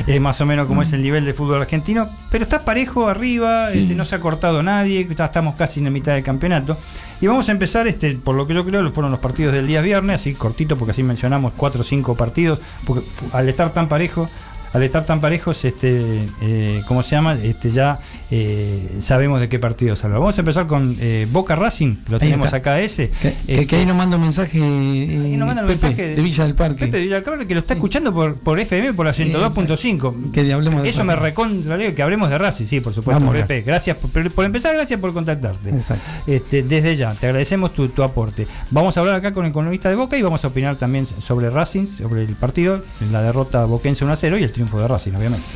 es más o menos como es el nivel de fútbol argentino, pero está parejo arriba, este, no se ha cortado nadie, ya estamos casi en la mitad del campeonato. Y vamos a empezar, este, por lo que yo creo, fueron los partidos del día viernes, así cortito, porque así mencionamos cuatro o cinco partidos, porque al estar tan parejo, al estar tan parejos, este, eh, ¿cómo se llama? Este, ya eh, sabemos de qué partidos hablar. Vamos a empezar con eh, Boca Racing, que lo tenemos acá ese. Que, ahí nos manda un mensaje, Ahí nos Pepe, mensaje de Villa del Parque. Pepe de Villa del Parque, que lo está escuchando por, por FM por la 102.5. Que hablemos de Eso me recontra que hablemos de Racing, sí, por supuesto, Vamos, Pepe. Gracias por, por- por empezar, gracias por contactarte. Exacto. Este, desde ya, te agradecemos tu, tu aporte. Vamos a hablar acá con el economista de Boca y vamos a opinar también sobre Racing, sobre el partido, la derrota boquense 1 a 0 y el triunfo de Racing, obviamente.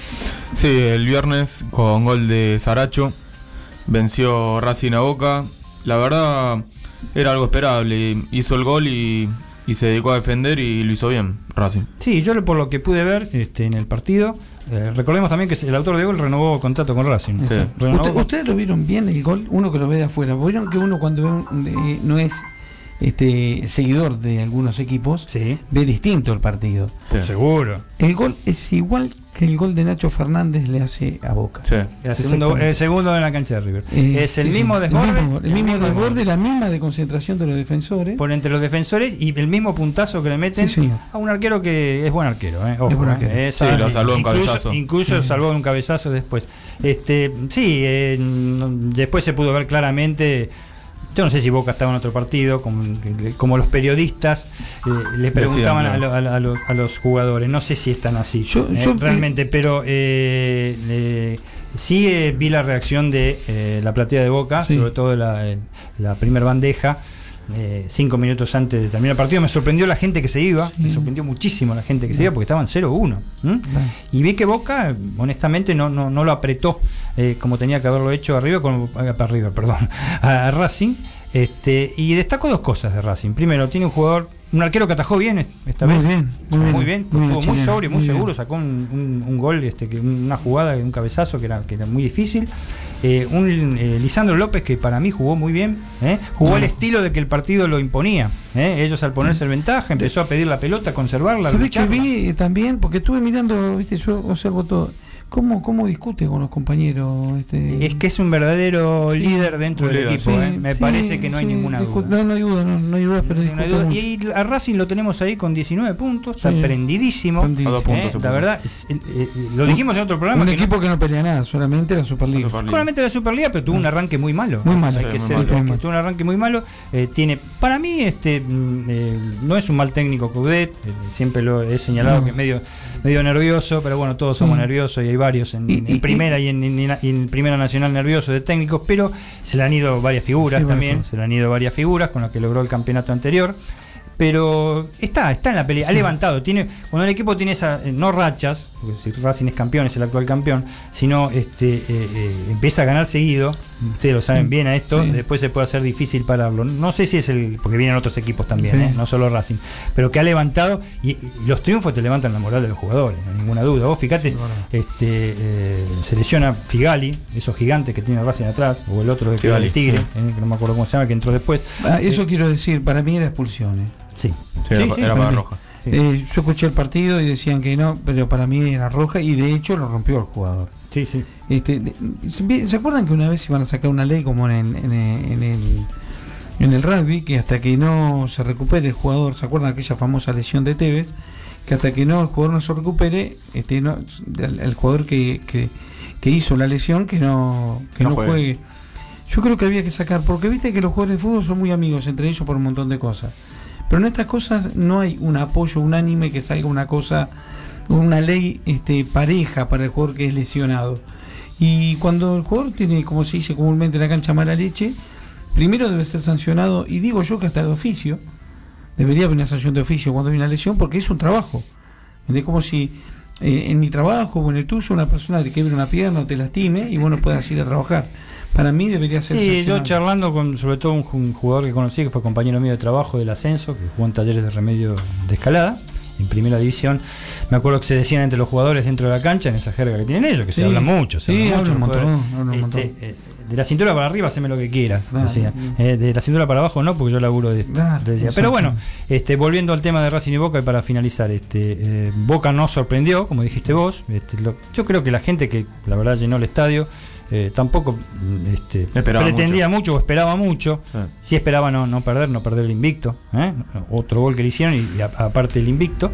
Sí, el viernes con gol de Saracho venció Racing a Boca. La verdad era algo esperable. Hizo el gol y, y se dedicó a defender y lo hizo bien Racing. Sí, yo por lo que pude ver este, en el partido, eh, recordemos también que el autor de gol renovó contrato con Racing. Sí. Renovó ¿Ustedes lo vieron bien el gol? Uno que lo ve de afuera. ¿Vieron que uno cuando ve un- eh, no es este seguidor de algunos equipos, Sí, ve distinto el partido? Sí. seguro. El gol es igual que el gol de Nacho Fernández le hace a Boca. Sí. El segundo, el segundo en la cancha de River. Eh, es el sí, sí, mismo desborde. El mismo, el mismo desborde, la misma de concentración de los defensores. por entre los defensores y el mismo puntazo que le meten a un arquero que es buen arquero. ¿eh? Ojo, Es buen ¿eh? arquero. Lo salvó un incluso, cabezazo. Incluso Sí. salvó un cabezazo después. Este, sí, eh, después se pudo ver claramente. Yo no sé si Boca estaba en otro partido, como, como los periodistas eh, le preguntaban a, lo- a lo- a los, a los jugadores. No sé si están así Yo- eh, yo- realmente, pero eh, eh, sí eh, vi la reacción de eh, la platea de Boca, Sí. sobre todo la, eh, la primera bandeja. Eh, cinco minutos antes de terminar el partido me sorprendió la gente que se iba, Sí. me sorprendió muchísimo la gente que se iba porque estaban 0-1 ¿m? y vi que Boca honestamente no, no, no lo apretó eh, como tenía que haberlo hecho arriba con, a, para River, perdón, a Racing Este, y destaco dos cosas de Racing. Primero, tiene un jugador, un arquero que atajó bien esta Muy vez. bien, muy bien. muy bien, Muy sobrio, muy, seguro, sacó un, un- un gol, este, que, una jugada, un cabezazo que era, que era muy difícil. Eh, un eh, Lisandro López que para mí jugó muy bien, ¿eh? jugó al estilo de que el partido lo imponía. Ellos al ponerse en ventaja empezó a pedir la pelota, a conservarla. a ¿Sabés que vi también? Porque estuve mirando, viste, yo observo todo. ¿Cómo, cómo discute con los compañeros? Este, Es que es un verdadero líder dentro del equipo. Sí, ¿eh? Me sí, parece que no hay ninguna duda. No, no hay duda, no, no hay duda, pero No hay discute duda. mucho. Y a Racing lo tenemos ahí con 19 puntos, está Sí. prendidísimo. A dos puntos ¿eh? La verdad, es- eh, eh, lo dijimos en otro programa. un que no- equipo que no pelea nada, solamente la Superliga. La Superliga. Seguramente la Superliga, pero tuvo un arranque muy malo. Muy malo. Hay Sí, que ser- malo. tuvo un arranque muy malo. Eh, tiene, para mí, este, mm, eh, no es un mal técnico Coudet. eh, siempre lo he señalado No. que es medio, medio nervioso, pero bueno, todos somos Mm. nerviosos y hay varios en, Y- en y- primera y, en, en- primera nacional nerviosos de técnicos, pero se le han ido varias figuras Sí, también. Se le han ido varias figuras con las que logró el campeonato anterior. Pero está, está en la pelea, ha levantado. Tiene, cuando el equipo tiene esa, eh, no rachas, porque si Racing es campeón, es el actual campeón, sino este, eh, eh, empieza a ganar seguido, ustedes lo saben bien a esto, Sí. después se puede hacer difícil pararlo. No sé si es el, porque vienen otros equipos también, Sí. eh, no solo Racing, pero que ha levantado y, y los triunfos te levantan la moral de los jugadores, no hay ninguna duda. Vos fíjate, este, eh, se lesiona Figali, esos gigantes que tiene Racing atrás, o el otro de Figali, el Tigre, sí. eh, que no me acuerdo cómo se llama, que entró después. Ah, eso Eh, quiero decir, para mí era expulsión. Sí, Sí, era, Sí, sí, era para roja. Sí. Eh, yo escuché el partido y decían que no, pero para mí era roja y de hecho lo rompió el jugador. sí, sí. Este, de- ¿se, se acuerdan que una vez iban a sacar una ley como en, el- en, el, en, el, en el rugby, que hasta que no se recupere el jugador, ¿se acuerdan aquella famosa lesión de Tevez? Que hasta que no el jugador no se recupere, este, no, el, el jugador que, que, que hizo la lesión, que no, que No no, juegue. juegue. Yo creo que había que sacar, porque viste que los jugadores de fútbol son muy amigos entre ellos por un montón de cosas. Pero en estas cosas no hay un apoyo unánime que salga una cosa, una ley este, pareja para el jugador que es lesionado. Y cuando el jugador tiene, como se dice comúnmente en la cancha, mala leche, primero debe ser sancionado, y digo yo que hasta de oficio, debería haber una sanción de oficio cuando hay una lesión, porque es un trabajo. Es como si eh, en mi trabajo o en el tuyo una persona te quiebre una pierna o te lastime y vos no puedas ir a trabajar. Para mí debería ser Sí, yo charlando con sobre todo un, jugador que conocí, que fue compañero mío de trabajo del ascenso, que jugó en talleres de remedio de escalada, en primera división. Me acuerdo que se decían entre los jugadores dentro de la cancha, en esa jerga que tienen ellos, que se habla mucho. Se Sí, habla mucho, un montón. Este, eh, de la cintura para arriba, haceme lo que quieras. Claro. decía. Eh, de la cintura para abajo no, porque yo laburo de esto. Decía. Pero bueno, este, volviendo al tema de Racing y Boca, y para finalizar, este, eh, Boca no sorprendió, como dijiste vos. Este, lo- yo creo que la gente que la verdad llenó el estadio eh, tampoco mm, este, pretendía mucho. o esperaba mucho. Sí. Sí esperaba no, no perder, no perder el invicto. ¿eh? Otro gol que le hicieron y, aparte el invicto.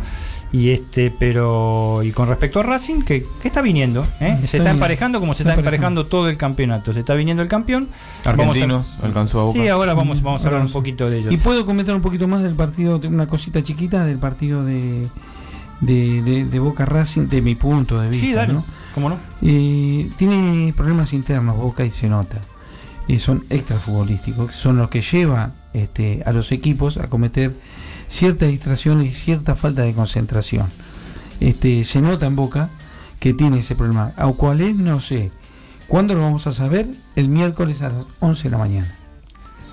Y este, pero y con respecto a Racing, que, que está viniendo, ¿eh? Está se está emparejando como se Está está emparejando. emparejando todo el campeonato. Se está viniendo el campeón. A- Argentinos alcanzó a Boca. Sí, ahora vamos, vamos a hablar un poquito de ello. Y puedo comentar un poquito más del partido, de una cosita chiquita del partido de, de, de- de Boca Racing, de mi punto de vista. Sí, dale. ¿no? ¿Cómo no? Tiene problemas internos Boca y se nota. Eh, son extrafutbolísticos, son los que llevan este, a los equipos a cometer ciertas distracciones y cierta falta de concentración. Este, se nota en Boca que tiene ese problema. ¿A cuál es? No sé. ¿Cuándo lo vamos a saber? El miércoles a las 11 de la mañana.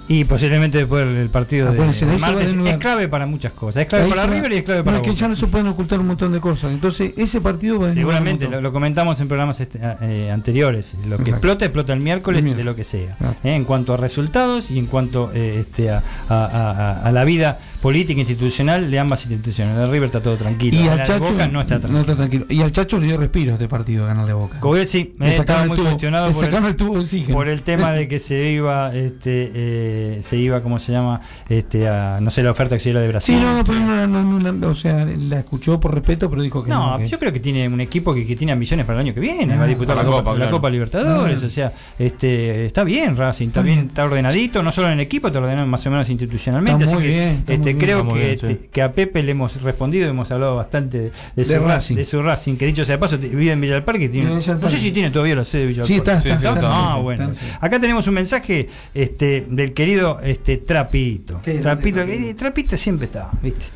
Y posiblemente después del partido de, Acuérdense, de martes. Es clave para muchas cosas. Es clave Ahí para va- River y es clave No, para es que ya no se pueden ocultar un montón de cosas. Entonces, ese partido va a Seguramente, lo, lo comentamos en programas este- eh, anteriores. Lo que Exacto. explota, explota el miércoles El miércoles. de lo que sea. Eh, En cuanto a resultados y en cuanto eh, este, a, a- a- a la vida política institucional de ambas instituciones. El River está todo tranquilo. Y al Chacho Boca no está tranquilo. tranquilo. Y al Chacho le dio respiro este partido ganarle Boca. Coudet sí, eh, estaba muy el tubo- cuestionado por el, el tubo por el tema de que se iba, este, eh, se iba, ¿cómo se llama? Este, a, no sé, la oferta que se era de Brasil. Sí, no, pero no, no, no, no, o sea, la escuchó por respeto, pero dijo que no. No, que- yo creo que tiene un equipo que, que tiene ambiciones para el año que viene, Ah, va a disputar la, la Copa, Copa, la. Copa Libertadores, Ah. o sea, este está bien Racing, está Está bien, bien. está ordenadito, no solo en el equipo, está ordenado más o menos institucionalmente, Está así muy que bien, está este muy creo que, bien, este, sí. que a Pepe le hemos respondido, hemos hablado bastante de, De su, Ra- Racing. de su Racing, que dicho sea de paso, vive en Villa del Parque, tiene, no sé si tiene todavía la sede de Villa del Sí, Parque. está, Sí, está, Ah, bueno. Acá tenemos un mensaje este, del querido este, Trapito. ¿Qué es Trapito, eh, Trapito siempre está, ¿viste?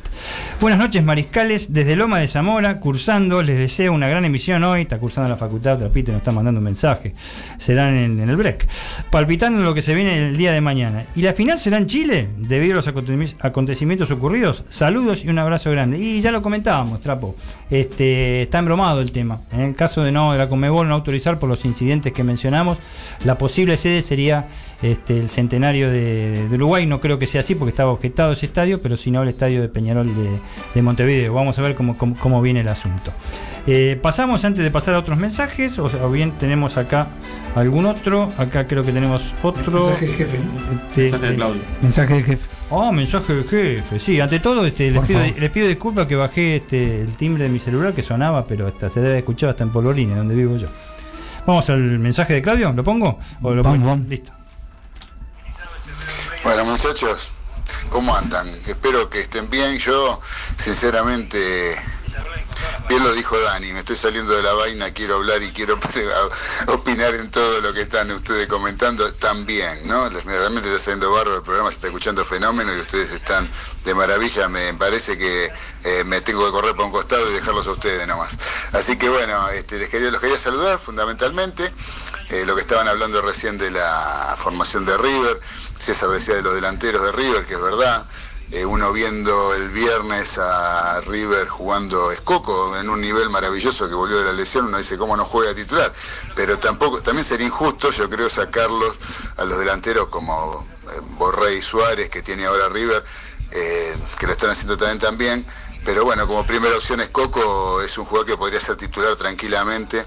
Buenas noches, mariscales, desde Loma de Zamora, cursando, les deseo una gran emisión hoy, está cursando la facultad, Trapito nos está mandando un mensaje, serán en, en el break, palpitando lo que se viene el día de mañana. ¿Y la final será en Chile? Debido a los acontecimientos- ocurridos, saludos y un abrazo grande. Y ya lo comentábamos, Trapo, este, está embromado el tema. En el caso de no de la Conmebol no autorizar por los incidentes que mencionamos, la posible sede sería este, el centenario de, de Uruguay. No creo que sea así porque estaba objetado ese estadio, pero si no el estadio de Peñarol de, de Montevideo. Vamos a ver cómo, cómo- cómo viene el asunto. Eh, pasamos antes de pasar a otros mensajes, o, o bien tenemos acá algún otro. Acá creo que tenemos otro. Mensaje del jefe. Este, Mensaje de Claudio. Mensaje del jefe. Oh, mensaje del jefe. Sí, ante todo este, les, pido, favor. les pido disculpas que bajé este, el timbre de mi celular que sonaba, pero hasta se debe escuchar hasta en Polvorines, donde vivo yo. Vamos al mensaje de Claudio, ¿lo pongo? ¿O lo Vamos, pongo? vamos. Listo. Bueno, muchachos, ¿cómo andan? Espero que estén bien. Yo, sinceramente, bien lo dijo Dani, me estoy saliendo de la vaina, quiero hablar y quiero opinar en todo lo que están ustedes comentando también, ¿no? Realmente está saliendo barro el programa, se está escuchando fenómeno y ustedes están de maravilla. Me parece que eh, me tengo que correr por un costado y dejarlos a ustedes nomás. Así que bueno, este, les quería, los quería saludar fundamentalmente. eh, lo que estaban hablando recién de la formación de River, César decía de los delanteros de River, que es verdad. Eh, uno viendo el viernes a River jugando Escoco en un nivel maravilloso que volvió de la lesión, uno dice cómo no juega titular, pero tampoco, también sería injusto, yo creo, sacarlos a los delanteros como eh, Borré y Suárez, que tiene ahora River, eh, que lo están haciendo también también. Pero bueno, como primera opción es Coco, es un jugador que podría ser titular tranquilamente.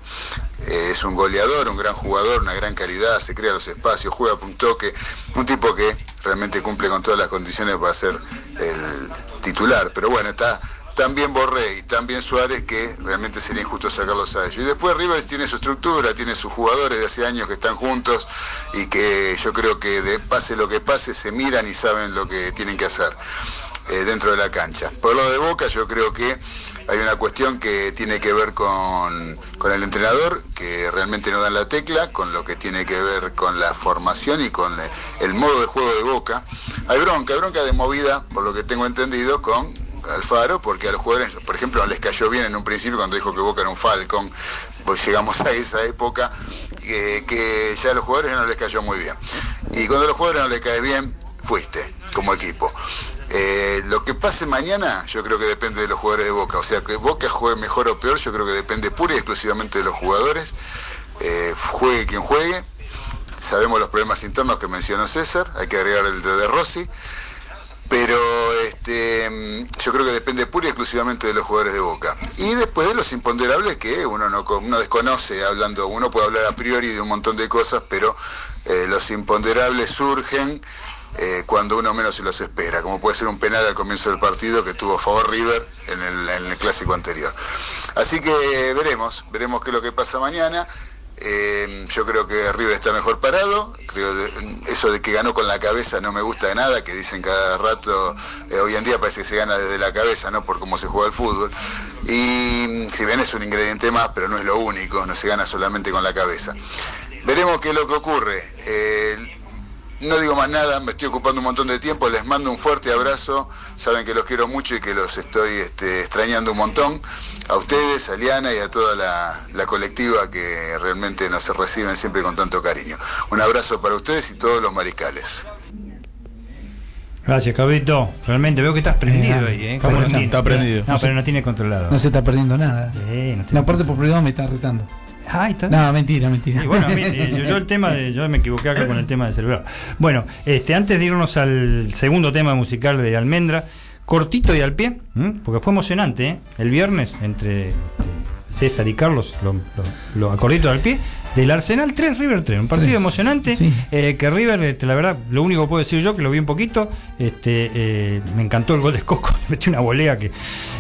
Eh, es un goleador, un gran jugador, una gran calidad, se crea los espacios, juega un toque, un tipo que realmente cumple con todas las condiciones para ser el titular. Pero bueno, está también Borré y también Suárez que realmente sería injusto sacarlos a ellos. Y después Rivers tiene su estructura, tiene sus jugadores de hace años que están juntos y que yo creo que de pase lo que pase se miran y saben lo que tienen que hacer eh, dentro de la cancha. Por lo de Boca yo creo que hay una cuestión que tiene que ver con, con el entrenador, que realmente no dan la tecla, con lo que tiene que ver con la formación y con el, modo de juego de Boca. Hay bronca, hay bronca de movida, por lo que tengo entendido, con Alfaro, porque a los jugadores, por ejemplo, les cayó bien en un principio cuando dijo que Boca era un Falcon, pues llegamos a esa época, eh, que ya a los jugadores no les cayó muy bien. Y cuando a los jugadores no les cae bien, fuiste como equipo. Eh, lo que pase mañana, yo creo que depende de los jugadores de Boca. O sea, que Boca juegue mejor o peor, yo creo que depende pura y exclusivamente de los jugadores. Eh, juegue quien juegue. Sabemos los problemas internos que mencionó César, hay que agregar el de, Rossi. Pero este, yo creo que depende pura y exclusivamente de los jugadores de Boca. Y después de los imponderables que uno no uno desconoce, hablando, uno puede hablar a priori de un montón de cosas, pero eh, los imponderables surgen eh, cuando uno menos se los espera, como puede ser un penal al comienzo del partido que tuvo a favor River en el, clásico anterior. Así que veremos, veremos qué es lo que pasa mañana. Eh, yo creo que River está mejor parado. Creo de- eso de que ganó con la cabeza no me gusta de nada, que dicen cada rato, eh, hoy en día parece que se gana desde la cabeza, no por cómo se juega el fútbol. Y mm, si bien es un ingrediente más, pero no es lo único, no se gana solamente con la cabeza. Veremos qué es lo que ocurre. No digo más nada, me estoy ocupando un montón de tiempo, les mando un fuerte abrazo, saben que los quiero mucho y que los estoy este, extrañando un montón, a ustedes, a Liana y a toda la, la colectiva que realmente nos reciben siempre con tanto cariño. Un abrazo para ustedes y todos los mariscales. Gracias, Claudito. Realmente veo que estás prendido Eh, ahí, ¿eh? está no Está prendido. No, pero no tiene controlado. No se está perdiendo nada. Sí, no tiene- No, aparte por privado me está retando. Ay, está No, mentira, mentira. Y bueno, a mí, eh, yo, yo el tema de, yo me equivoqué acá con el tema del celular. Bueno, este, antes de irnos al segundo tema musical de Almendra, cortito y al pie, ¿m? porque fue emocionante, ¿eh? el viernes entre este, César y Carlos, lo, lo, lo a cortito y al pie, del Arsenal 3, River 3, un partido emocionante, Sí. eh, que River, este, la verdad, lo único que puedo decir yo, que lo vi un poquito, este, eh, me encantó el gol de Coco, metí una volea que,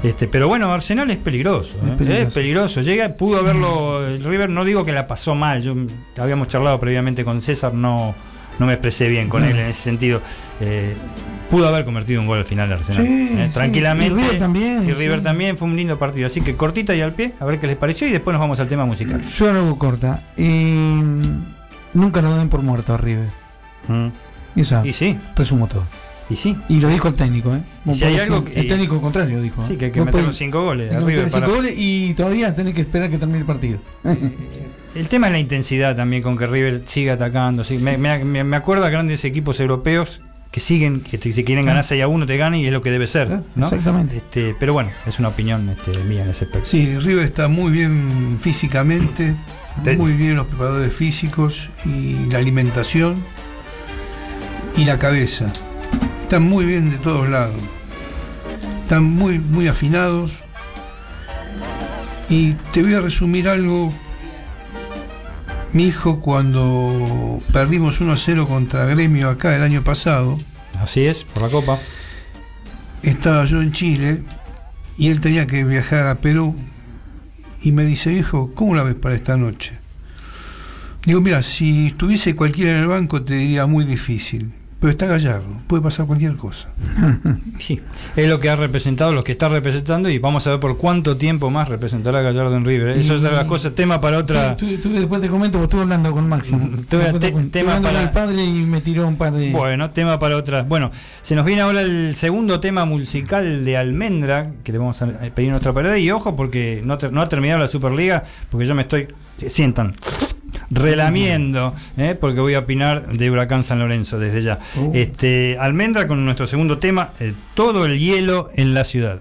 este, pero bueno, Arsenal es peligroso, ¿eh? Es peligroso. es peligroso, llega, pudo haberlo, el River, no digo que la pasó mal, yo habíamos charlado previamente con César, no, no me expresé bien con él en ese sentido, eh, pudo haber convertido un gol al final de Arsenal, Sí, ¿eh? tranquilamente, Y River también, y River sí. también, fue un lindo partido, así que cortita y al pie, a ver qué les pareció y después nos vamos al tema musical. Yo lo hago corta. Eh, nunca lo den por muerto a River. Mm. Y sí, resumo todo. Y sí. Y lo dijo el técnico, ¿eh? Y si hay algo el técnico contrario dijo. Sí, que hay que meter los cinco goles. para- cinco goles y todavía tenés que esperar que termine el partido. El tema es la intensidad también con que River sigue atacando. sí. Me, me- me- me acuerdo a grandes equipos europeos que siguen, que te- si quieren ganar 6 a 1 te ganan y es lo que debe ser. ¿no? Exactamente. Este, pero bueno, es una opinión este, mía en ese aspecto. Sí, River está muy bien físicamente, Te- muy bien los preparadores físicos y la alimentación y la cabeza. Están muy bien de todos lados. Están muy, muy afinados. Y te voy a resumir algo. Mi hijo cuando perdimos 1 a 0 contra Gremio acá el año pasado, Así es, por la Copa. estaba yo en Chile y él tenía que viajar a Perú y me dice, hijo, ¿cómo la ves para esta noche? Digo, mira, si estuviese cualquiera en el banco te diría muy difícil, pero está Gallardo, puede pasar cualquier cosa. Sí, es lo que ha representado, lo que está representando y vamos a ver por cuánto tiempo más representará Gallardo en River. Eso es de las cosas, tema para otra. Tú- tú- después te comento, porque estuve hablando con Máximo. Después te te- tema para- el padre y me tiró un par de. Bueno, tema para otra. Bueno, se nos viene ahora el segundo tema musical de Almendra, que le vamos a pedir nuestra pared. Y ojo, porque no, no ha terminado la Superliga, porque yo me estoy. Sientan. Relamiendo, ¿eh? porque voy a opinar de Huracán San Lorenzo desde ya. Uh. Este, Almendra con nuestro segundo tema, eh, Todo el hielo en la ciudad.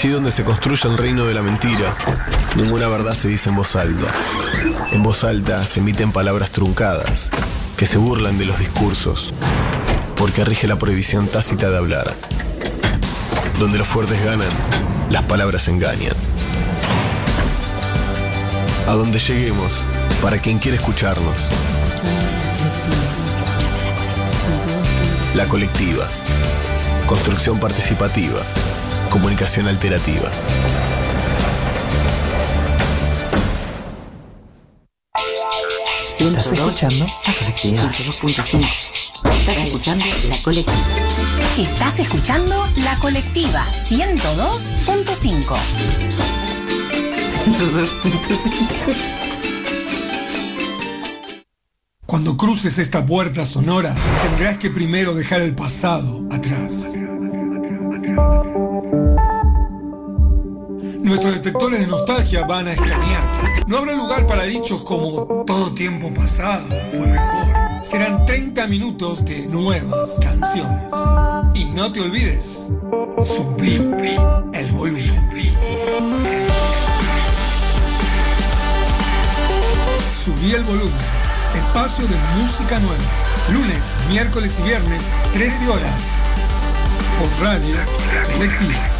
Allí donde se construye el reino de la mentira, ninguna verdad se dice en voz alta. En voz alta se emiten palabras truncadas, que se burlan de los discursos, porque rige la prohibición tácita de hablar. Donde los fuertes ganan, las palabras engañan. A donde lleguemos, para quien quiere escucharnos. La colectiva. Construcción participativa. Comunicación alterativa. ¿Estás escuchando? La colectiva. 102.5. Estás escuchando La Colectiva. Estás escuchando La Colectiva 102.5. 102.5. Cuando cruces esta puerta sonora, tendrás que primero dejar el pasado atrás. Nuestros detectores de nostalgia van a escanearte. No habrá lugar para dichos como todo tiempo pasado fue mejor. Serán 30 minutos de nuevas canciones. Y no te olvides, subir el volumen. Subí el volumen. Espacio de música nueva. Lunes, miércoles y viernes, 13 horas. Por Radio Colectiva.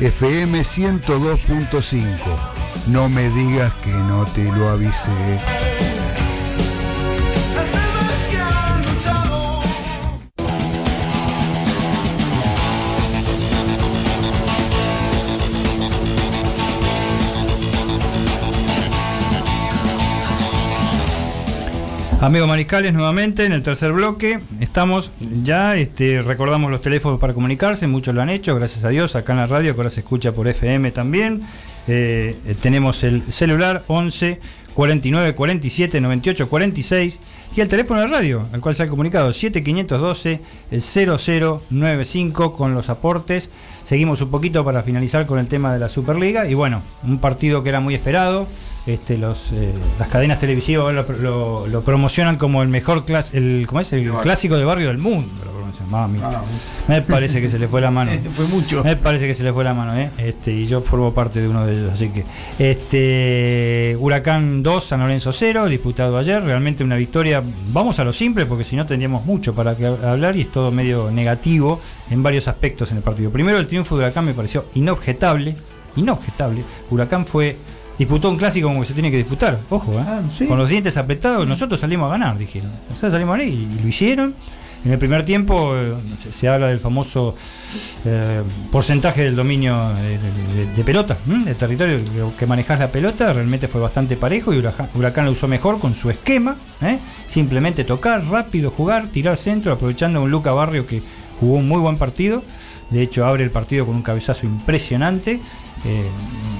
FM 102.5. No me digas que no te lo avisé. Amigos mariscales, nuevamente en el tercer bloque. Estamos ya, este, recordamos los teléfonos para comunicarse, muchos lo han hecho, gracias a Dios, acá en la radio, que ahora se escucha por FM también. Eh, eh, tenemos el celular 11 49 47 98 46 y el teléfono de radio, al cual se ha comunicado 7512 0095 con los aportes. Seguimos un poquito para finalizar con el tema de la Superliga y bueno, un partido que era muy esperado. Este, los, eh, las cadenas televisivas lo, lo- lo promocionan como el mejor clas el, ¿cómo es? el clásico de barrio del mundo. lo. Mamita. Me parece que se le fue la mano. Fue mucho. Me parece que se le fue la mano, ¿eh? Este, y yo formo parte de uno de ellos, así que. Este, Huracán 2, San Lorenzo 0, disputado ayer, realmente una victoria. Vamos a lo simple, porque si no tendríamos mucho para que hablar y es todo medio negativo en varios aspectos en el partido. Primero, el triunfo de Huracán me pareció inobjetable. Inobjetable. Huracán fue. Disputó un clásico como que se tiene que disputar, ojo, ¿eh? con los dientes apretados, nosotros salimos a ganar, dijeron. Nosotros salimos a ganar y, y lo hicieron. En el primer tiempo eh, se, habla del famoso eh, porcentaje del dominio de, de- de- pelota, ¿m? de territorio que- manejás la pelota, realmente fue bastante parejo y Huracán, Huracán lo usó mejor con su esquema, ¿eh? simplemente tocar, rápido jugar, tirar centro, aprovechando a un Luca Barrio que jugó un muy buen partido, de hecho abre el partido con un cabezazo impresionante. Eh,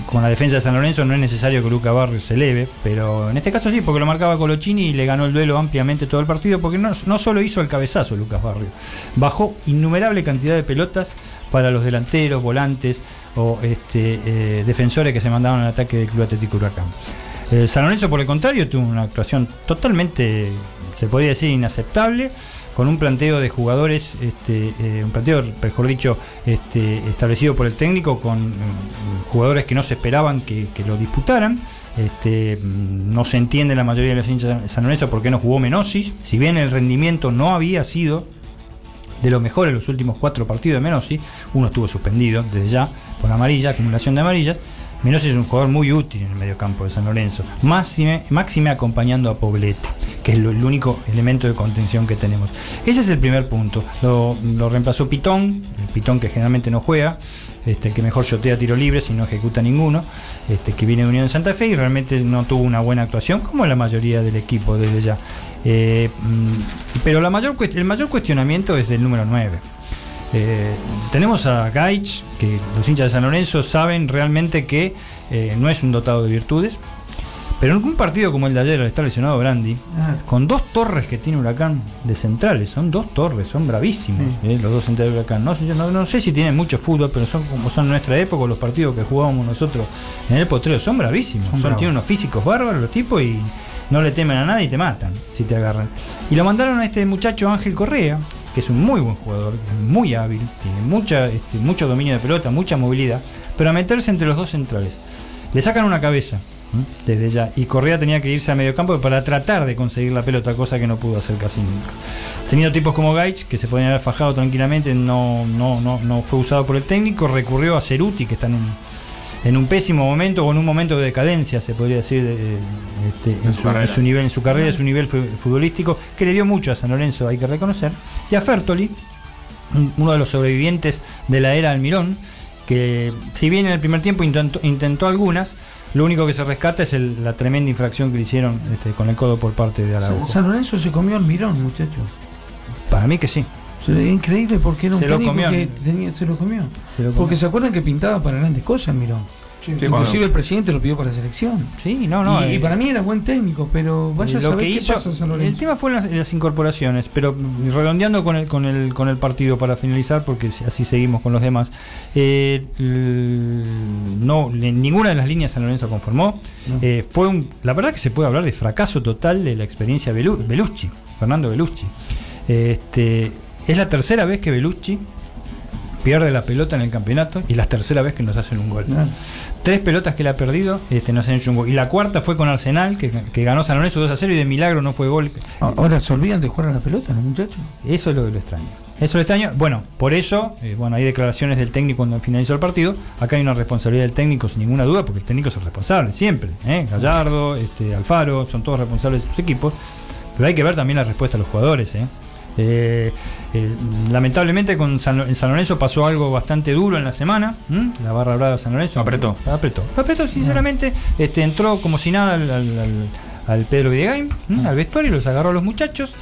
con la defensa de San Lorenzo no es necesario que Luca Barrio se eleve, pero en este caso sí, porque lo marcaba Colochini y le ganó el duelo ampliamente todo el partido, porque no, solo hizo el cabezazo Lucas Barrio, bajó innumerable cantidad de pelotas para los delanteros, volantes o este, eh, defensores que se mandaban al ataque del Club Atlético Huracán. Eh, San Lorenzo, por el contrario, tuvo una actuación totalmente, se podría decir, inaceptable, con un planteo de jugadores, este, eh, un planteo, mejor dicho, este, establecido por el técnico, con eh, jugadores que no se esperaban que, lo disputaran. Este, mm, no se entiende la mayoría de los hinchas de San Lorenzo por qué no jugó Menosis, si bien el rendimiento no había sido de lo mejor en los últimos cuatro partidos de Menossi. Uno estuvo suspendido desde ya por amarilla, acumulación de amarillas. Menossi es un jugador muy útil en el mediocampo de San Lorenzo. Máxime, acompañando a Poblete, que es el único elemento de contención que tenemos. Ese es el primer punto. Lo, lo reemplazó Pitón, el Pitón que generalmente no juega, este, que mejor shotea tiro libre si no ejecuta ninguno, este, que viene de Unión de Santa Fe y realmente no tuvo una buena actuación, como la mayoría del equipo desde ya. Eh, mm, pero el mayor cuestionamiento es del número 9. Eh, tenemos a Gaich, que los hinchas de San Lorenzo saben realmente que eh, no es un dotado de virtudes, Pero en un partido como el de ayer, al estar lesionado Brandi, Ah. con dos torres que tiene Huracán de centrales, son dos torres, son bravísimos eh, los dos centrales de Huracán. No sé, yo no, no sé si tienen mucho fútbol, pero son como son en nuestra época, los partidos que jugábamos nosotros en el potrero, son bravísimos. Son Son, bravos. tienen unos físicos bárbaros los tipos y no le temen a nada y te matan si te agarran. Y lo mandaron a este muchacho Ángel Correa, que es un muy buen jugador, muy hábil, tiene mucha, este, mucho dominio de pelota, mucha movilidad, pero a meterse entre los dos centrales. Le sacan una cabeza desde ya y Correa tenía que irse a medio campo para tratar de conseguir la pelota, cosa que no pudo hacer casi nunca. Teniendo tipos como Gaich, que se podían haber fajado tranquilamente, no, no, no, no fue usado por el técnico, recurrió a Ceruti, que está en en un pésimo momento o en un momento de decadencia, se podría decir, de- este, en, su en su nivel, en su carrera, en su nivel fu- futbolístico, que le dio mucho a San Lorenzo, hay que reconocer, y a Fertoli, un- uno de los sobrevivientes de la era Almirón, que si bien en el primer tiempo intentó, intentó algunas, lo único que se rescata es el- la tremenda infracción que le hicieron este, con el codo por parte de Araujo. San Lorenzo se comió al mirón, muchachos. Para mí que sí. Increíble porque era un Se lo técnico comió. que tenía, se lo comió. Se lo comió. Porque se acuerdan que pintaba para grandes cosas, Mirón. Inclusive cuando- el presidente lo pidió para la selección. Sí, no, no. Y, y eh, para mí era buen técnico, pero vaya a saber que qué hizo, pasa San el tema fue las, las incorporaciones, pero redondeando con el, con el con el partido para finalizar, porque así seguimos con los demás. eh, no, ninguna de las líneas San Lorenzo conformó. No. Eh, fue un, la verdad que se puede hablar de fracaso total de la experiencia Belu- Belucci, Fernando Belucci. Este, es la tercera vez que Belucci pierde la pelota en el campeonato y la tercera vez que nos hacen un gol. Ah. Tres pelotas que le ha perdido, este, nos han hecho un gol. Y la cuarta fue con Arsenal, que, que ganó San Lorenzo 2 a 0 y de milagro no fue gol. Ah, Ahora se olvidan de jugar a la pelota, los muchachos. Eso es lo lo extraño. Eso es lo extraño. Bueno, por eso, eh, bueno, hay declaraciones del técnico cuando finalizó el partido. Acá hay una responsabilidad del técnico sin ninguna duda, porque el técnico es el responsable, siempre. ¿eh? Gallardo, este, Alfaro, son todos responsables de sus equipos. Pero hay que ver también la respuesta de los jugadores. ¿eh? Eh, eh, lamentablemente con San, en San Lorenzo pasó algo bastante duro en la semana. ¿m? La barra brava de San Lorenzo Apretó. Apretó. Apretó, sinceramente. Este, entró como si nada al, al- al- al Pedro Videgain, ¿m? al vestuario, los agarró a los muchachos.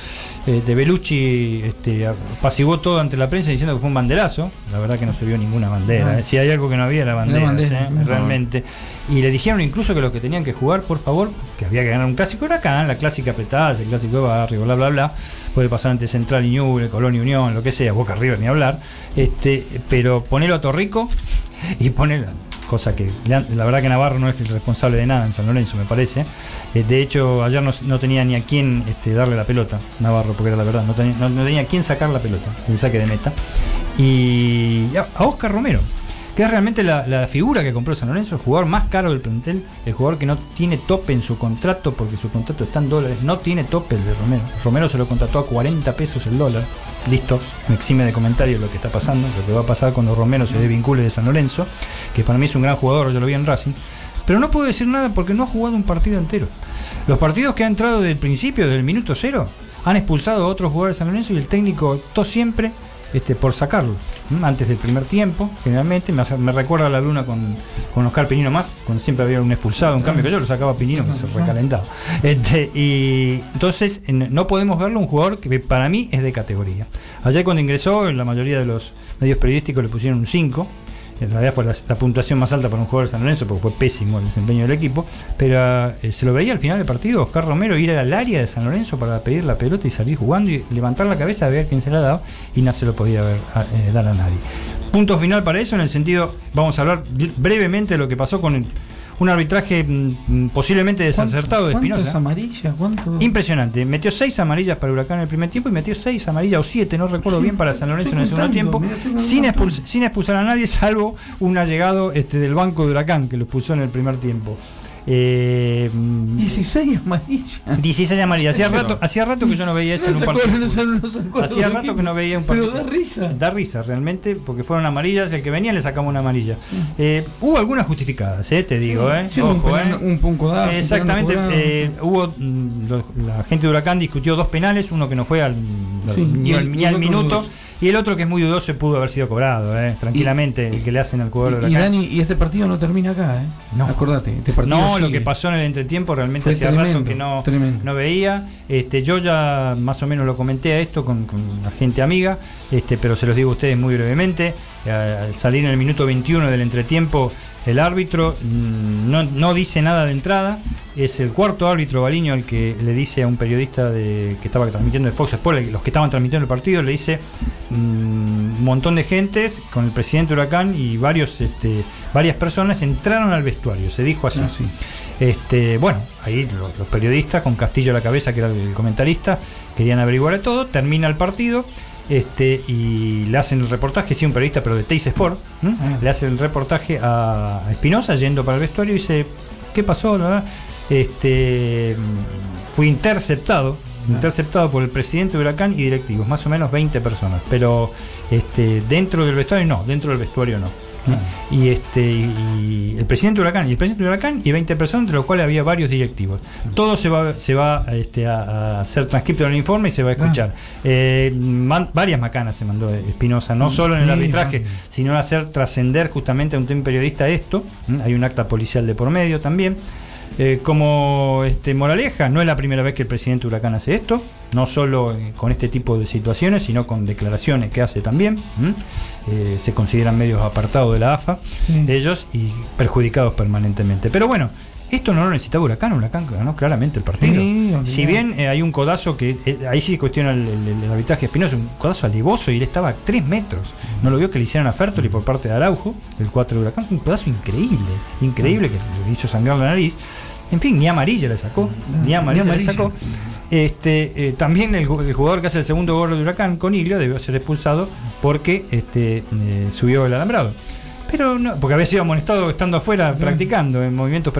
Eh, de Belucci este, apaciguó todo ante la prensa diciendo que fue un banderazo. La verdad que no se vio ninguna bandera. No. ¿eh? Si hay algo que no había era bandera, ¿eh? no. realmente. Y le dijeron incluso que los que tenían que jugar, por favor, que había que ganar un clásico huracán, la clásica apretada, el clásico de barrio, bla, bla, bla. Puede pasar ante Central y Ñuble, Colón y Unión, lo que sea, Boca River ni hablar. Este, pero ponelo a Torrico y ponelo. Cosa que la, verdad que Navarro no es el responsable de nada en San Lorenzo, me parece. Eh, de hecho, ayer no, no tenía ni a quién este, darle la pelota, Navarro, porque era la verdad, no tenía, no- tenía a quién sacar la pelota, el saque de meta. Y a Oscar Romero, que es realmente la, figura que compró San Lorenzo, el jugador más caro del plantel, el jugador que no tiene tope en su contrato, porque su contrato está en dólares, no tiene tope el de Romero. Romero se lo contrató a 40 pesos el dólar. Listo, me exime de comentarios lo que está pasando, lo que va a pasar cuando Romero se desvincule de San Lorenzo, que para mí es un gran jugador, yo lo vi en Racing. Pero no puedo decir nada porque no ha jugado un partido entero. Los partidos que ha entrado desde el principio, desde el minuto cero, han expulsado a otros jugadores de San Lorenzo y el técnico optó siempre este, por sacarlo. Antes del primer tiempo, generalmente, me, hace- me recuerda a la luna con, con Oscar Pinino más, cuando siempre había un expulsado, en cambio que yo lo sacaba a Pinino, que se recalentaba. Este, y entonces en- no podemos verlo un jugador que para mí es de categoría. Ayer cuando ingresó, en la mayoría de los medios periodísticos le pusieron un 5. En realidad fue la, puntuación más alta para un jugador de San Lorenzo porque fue pésimo el desempeño del equipo. Pero eh, se lo veía al final del partido, Oscar Romero ir al área de San Lorenzo para pedir la pelota y salir jugando y levantar la cabeza a ver quién se la ha dado y no se lo podía ver, eh, dar a nadie. Punto final para eso en el sentido, vamos a hablar brevemente de lo que pasó con el- un arbitraje mm, mm, posiblemente desacertado de ¿Cuántas Espinosa. amarillas? ¿Cuánto? Impresionante. Metió seis amarillas para Huracán en el primer tiempo y metió seis amarillas o siete, no recuerdo bien, para San Lorenzo en el segundo tiempo, sin, expuls- sin expulsar a nadie, salvo un allegado este, del banco de Huracán que lo expulsó en el primer tiempo. Eh, mm, 16 amarillas. 16 amarillas. Hacía rato, hacía rato que yo no veía eso en un partido. no no Hacía rato que no veía un Pero partido. da risa. Da risa realmente, porque fueron amarillas. El que venía le sacamos una amarilla. Eh, hubo algunas justificadas, eh, te digo. Eh. Sí, un Ojo, eh. un- un Exactamente. eh, hubo mm, la gente de Huracán discutió dos penales, uno que no fue al, Sí, ni, al- ni al minuto dos. Y el otro que es muy dudoso pudo haber sido cobrado, eh, tranquilamente, el que le hacen al jugador de Y, y Huracán. Dani, y este partido no termina acá, ¿eh? No. Acordate, este partido No, lo que pasó en el entretiempo realmente hacía rato que no, tremendo. no veía. Este, yo ya más o menos lo comenté a esto con, con la gente amiga, este, pero se los digo a ustedes muy brevemente. Eh, Al salir en el minuto 21 del entretiempo, el árbitro mm, no, no dice nada de entrada. Es el cuarto árbitro Baliño el que le dice a un periodista de, que estaba transmitiendo de Fox Sports, los que estaban transmitiendo el partido, le dice mm, un montón de gentes con el presidente Huracán y varios, este, varias personas entraron al vestuario, se dijo así. Ah, sí. Este, bueno, ahí los, los periodistas, con Castillo a la cabeza, que era el comentarista, querían averiguar de todo, termina el partido. Este, y le hacen el reportaje, sí, un periodista, pero de Teis Sport. Ah. le hacen el reportaje a Espinosa yendo para el vestuario y dice, ¿qué pasó? Este, fui interceptado, interceptado por el presidente de Huracán y directivos, más o menos 20 personas, pero este, dentro del vestuario no, dentro del vestuario no. Y este y el presidente de Huracán y el presidente de Huracán y 20 personas, entre los cuales había varios directivos. Todo se va, se va este, a, a hacer transcripto del informe y se va a escuchar. Eh, man- varias macanas se mandó Espinosa, no solo en el arbitraje, sino en hacer trascender justamente a un periodista esto. Hay un acta policial de por medio también. Eh, como este, moraleja, no es la primera vez que el presidente Huracán hace esto, no solo eh, con este tipo de situaciones, sino con declaraciones que hace también. Eh, se consideran medios apartados de la AFA, ellos, y perjudicados permanentemente. Pero bueno, esto no lo necesitaba Huracán, Huracán ganó claramente el partido. Sí, si bien eh, hay un codazo que, eh, ahí sí cuestiona el, el- el arbitraje espinoso, un codazo alivoso y él estaba a 3 metros. No lo vio que le hicieron a Fertoli por parte de Araujo, el 4 de Huracán, un codazo increíble, increíble que le hizo sangrar la nariz. En fin, ni amarilla le sacó, ni amarilla, le amarilla. sacó. Este, eh, también el, ju- el jugador que hace el segundo gol de Huracán, Coniglio, debió ser expulsado porque este, subió el alambrado. Pero no, porque había sido amonestado estando afuera practicando en movimientos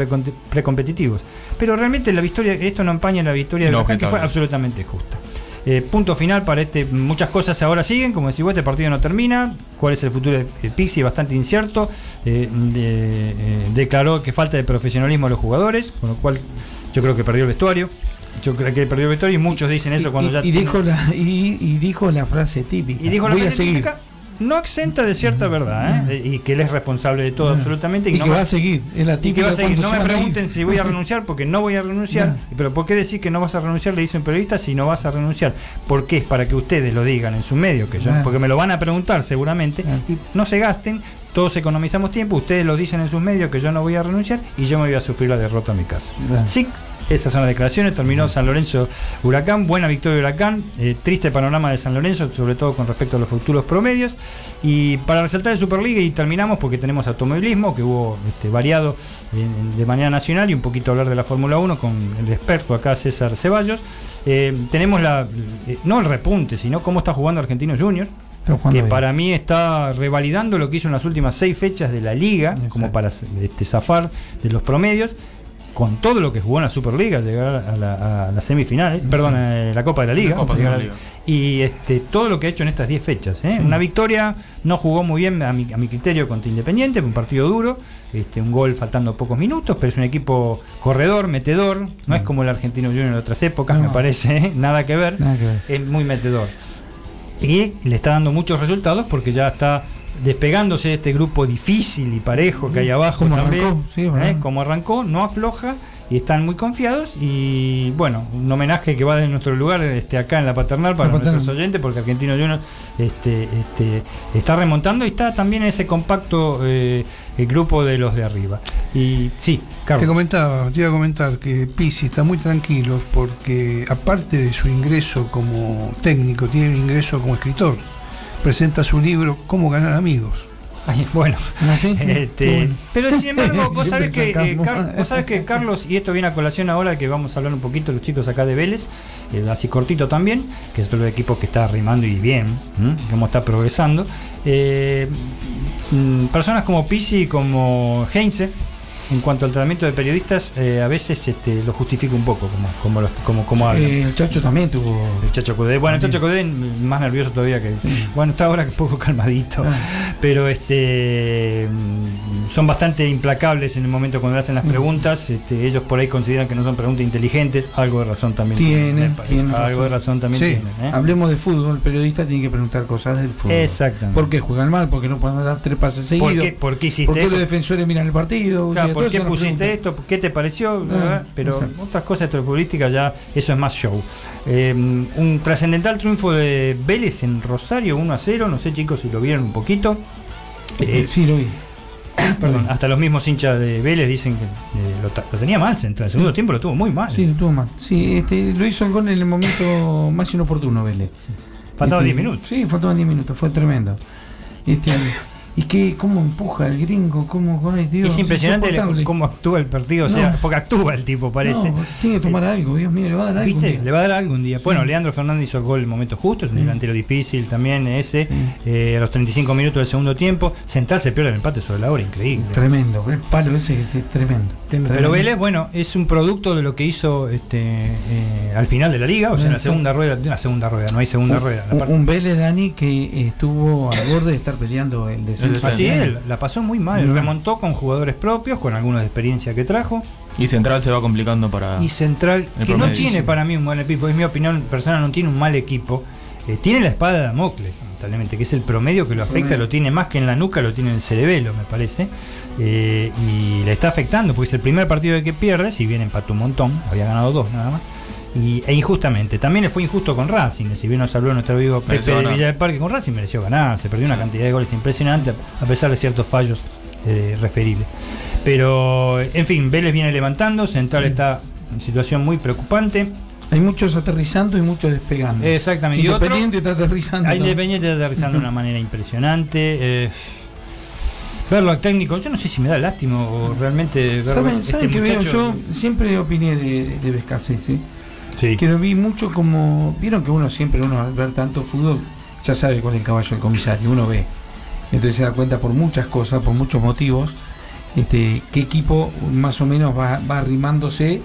precompetitivos. Pero realmente la victoria, esto no empaña la victoria de Huracán, que fue absolutamente justa. Eh, punto final para este. Muchas cosas ahora siguen, como decís vos, este partido no termina. ¿Cuál es el futuro de de Pixi? Bastante incierto. Eh, de- eh, declaró que falta de profesionalismo a los jugadores, con lo cual yo creo que perdió el vestuario. Yo creo que perdió el vestuario y muchos dicen eso cuando y, ya. y dijo la, y, y dijo la frase típica. Y dijo la Voy a frase seguir. típica, no exenta de cierta verdad, ¿eh? y que él es responsable de todo absolutamente. Y no que me- va a seguir. Es la y que va a seguir. No me pregunten si voy a renunciar, porque no voy a renunciar. Pero ¿por qué decir que no vas a renunciar? Le dice un periodista si no vas a renunciar. Porque es para que ustedes lo digan en su medio, que yo, porque me lo van a preguntar seguramente, y no se gasten. Todos economizamos tiempo, ustedes lo dicen en sus medios que yo no voy a renunciar y yo me voy a sufrir la derrota en mi casa. Sí, esas son las declaraciones. Terminó San Lorenzo Huracán, buena victoria de Huracán, eh, triste panorama de San Lorenzo, sobre todo con respecto a los futuros promedios. Y para resaltar el Superliga, y terminamos porque tenemos automovilismo, que hubo este, variado de manera nacional, y un poquito hablar de la Fórmula 1 con el experto acá, César Ceballos. Eh, tenemos la, eh, no el repunte, sino cómo está jugando Argentinos Juniors. Que bien. para mí está revalidando lo que hizo en las últimas seis fechas de la liga, como para este, zafar de los promedios, con todo lo que jugó en la Superliga, llegar a, la- a las semifinales, perdón, a la Copa de la Liga, La Copa de llegar la a- Liga. y este, todo lo que ha hecho en estas 10 fechas. ¿eh? Una victoria, no jugó muy bien a mi, a mi criterio contra Independiente, un partido duro, este, un gol faltando pocos minutos, pero es un equipo corredor, metedor, no es como el Argentino Junior de otras épocas, No. me parece, ¿eh? nada que ver, Nada que ver. es muy metedor. Y le está dando muchos resultados porque ya está despegándose de este grupo difícil y parejo que hay abajo Como también. arrancó, sí, ¿eh? Como arrancó, no afloja y están muy confiados. Y bueno, un homenaje que va de nuestro lugar este, acá en la paternal para La Paternal. nuestros oyentes, porque Argentino Juniors este, este, está remontando y está también en ese compacto eh, el grupo de los de arriba. Y sí, Te Carlos. comentaba, te iba a comentar que Pizzi está muy tranquilo porque aparte de su ingreso como técnico, tiene un ingreso como escritor. Presenta su libro Cómo ganar amigos. Ay, bueno, ¿Ah? Este, Bueno. pero sin embargo, vos sabés, que, eh. Car- vos sabés que Carlos, y esto viene a colación ahora que vamos a hablar un poquito los chicos acá de Vélez, eh, así cortito también, que es otro equipo que está rimando y bien, ¿m? cómo está progresando. Eh, mm, personas como Pisi y como Heinze, en cuanto al tratamiento de periodistas, eh, a veces este, lo justifica un poco, como, como, los- como, como hablan. Eh, el Chacho también tuvo. El Chacho Cudé. Bueno, el Chacho Cudé más nervioso todavía que. Bueno, está ahora un poco calmadito. Pero este. mm, son bastante implacables en el momento cuando le hacen las preguntas. Este, ellos por ahí consideran que no son preguntas inteligentes. Algo de razón también Tienen, parece. tienen Algo de razón también Sí. tienen. ¿eh? Hablemos de fútbol, el periodista tiene que preguntar cosas del fútbol. Exactamente. ¿Por qué juegan mal? ¿Por qué no pueden dar tres pases seguidos? ¿Por qué, por qué hiciste ¿Por qué los defensores miran el partido? Claro, O sea, ¿Por qué pusiste esto? ¿Qué te pareció? Ah. Pero otras cosas extrafutbolísticas ya, eso es más show. Eh, un trascendental triunfo de Vélez en Rosario, 1 a 0. No sé, chicos, si lo vieron un poquito. Eh, sí, lo vi. Perdón, hasta los mismos hinchas de Vélez dicen que eh, lo, tenía mal Central. El segundo tiempo lo tuvo muy mal. Sí, lo tuvo mal. Sí, este, lo hizo el gol en el momento más inoportuno, Vélez. Faltaban Este, 10 minutos. Sí, faltaban 10 minutos, fue tremendo. Este, y que cómo empuja el gringo, cómo, ay, Dios, es impresionante cómo actúa el partido, o sea, porque actúa el tipo, parece. No, tiene que tomar algo, Dios mío, le va a dar algo. ¿Viste? día. Le va a dar algo un día. Bueno, Leandro Fernández hizo el gol en el momento justo, es un Sí. delantero difícil también ese. eh, a los 35 minutos del segundo tiempo. Central pierde el empate sobre la hora, increíble. Tremendo, el palo ese es tremendo. Pero. Vélez, bueno, es un producto de lo que hizo este eh, al final de la liga, o sea, en la segunda rueda, en la segunda rueda, no hay segunda Un- rueda. un Vélez, Dani, que estuvo al borde de estar peleando el descenso. Así es, la pasó muy mal, remontó con jugadores propios, con algunos de experiencia que trajo. Y Central se va complicando para. Y Central, que no tiene para mí un mal equipo, es mi opinión personal, no tiene un mal equipo. eh, tiene la espada de Damocles, lamentablemente, que es el promedio que lo afecta, lo tiene más que en la nuca, lo tiene en el cerebelo, me parece. eh, y le está afectando, porque es el primer partido que pierde, si bien empató un montón, había ganado dos nada más. Y, e injustamente, también fue injusto con Racing, si bien nos habló nuestro amigo Pepe de. Villa del Parque, con Racing mereció ganar, se perdió una cantidad de goles impresionante, a pesar de ciertos fallos eh, referibles. Pero, en fin, Vélez viene levantando, Central está en situación muy preocupante. Hay muchos aterrizando y muchos despegando. Exactamente. Y otro- Independiente está aterrizando. A ¿no? Independiente está aterrizando de una manera impresionante. eh, verlo al técnico, yo no sé si me da lástima o realmente ver ¿Saben, este saben qué veo? Yo siempre opiné de, de Vescasese. Sí. Que lo vi mucho como. Vieron que uno siempre, uno al ver tanto fútbol, ya sabe cuál es el caballo del comisario, uno ve. Entonces se da cuenta por muchas cosas, por muchos motivos, este, qué equipo más o menos va, va arrimándose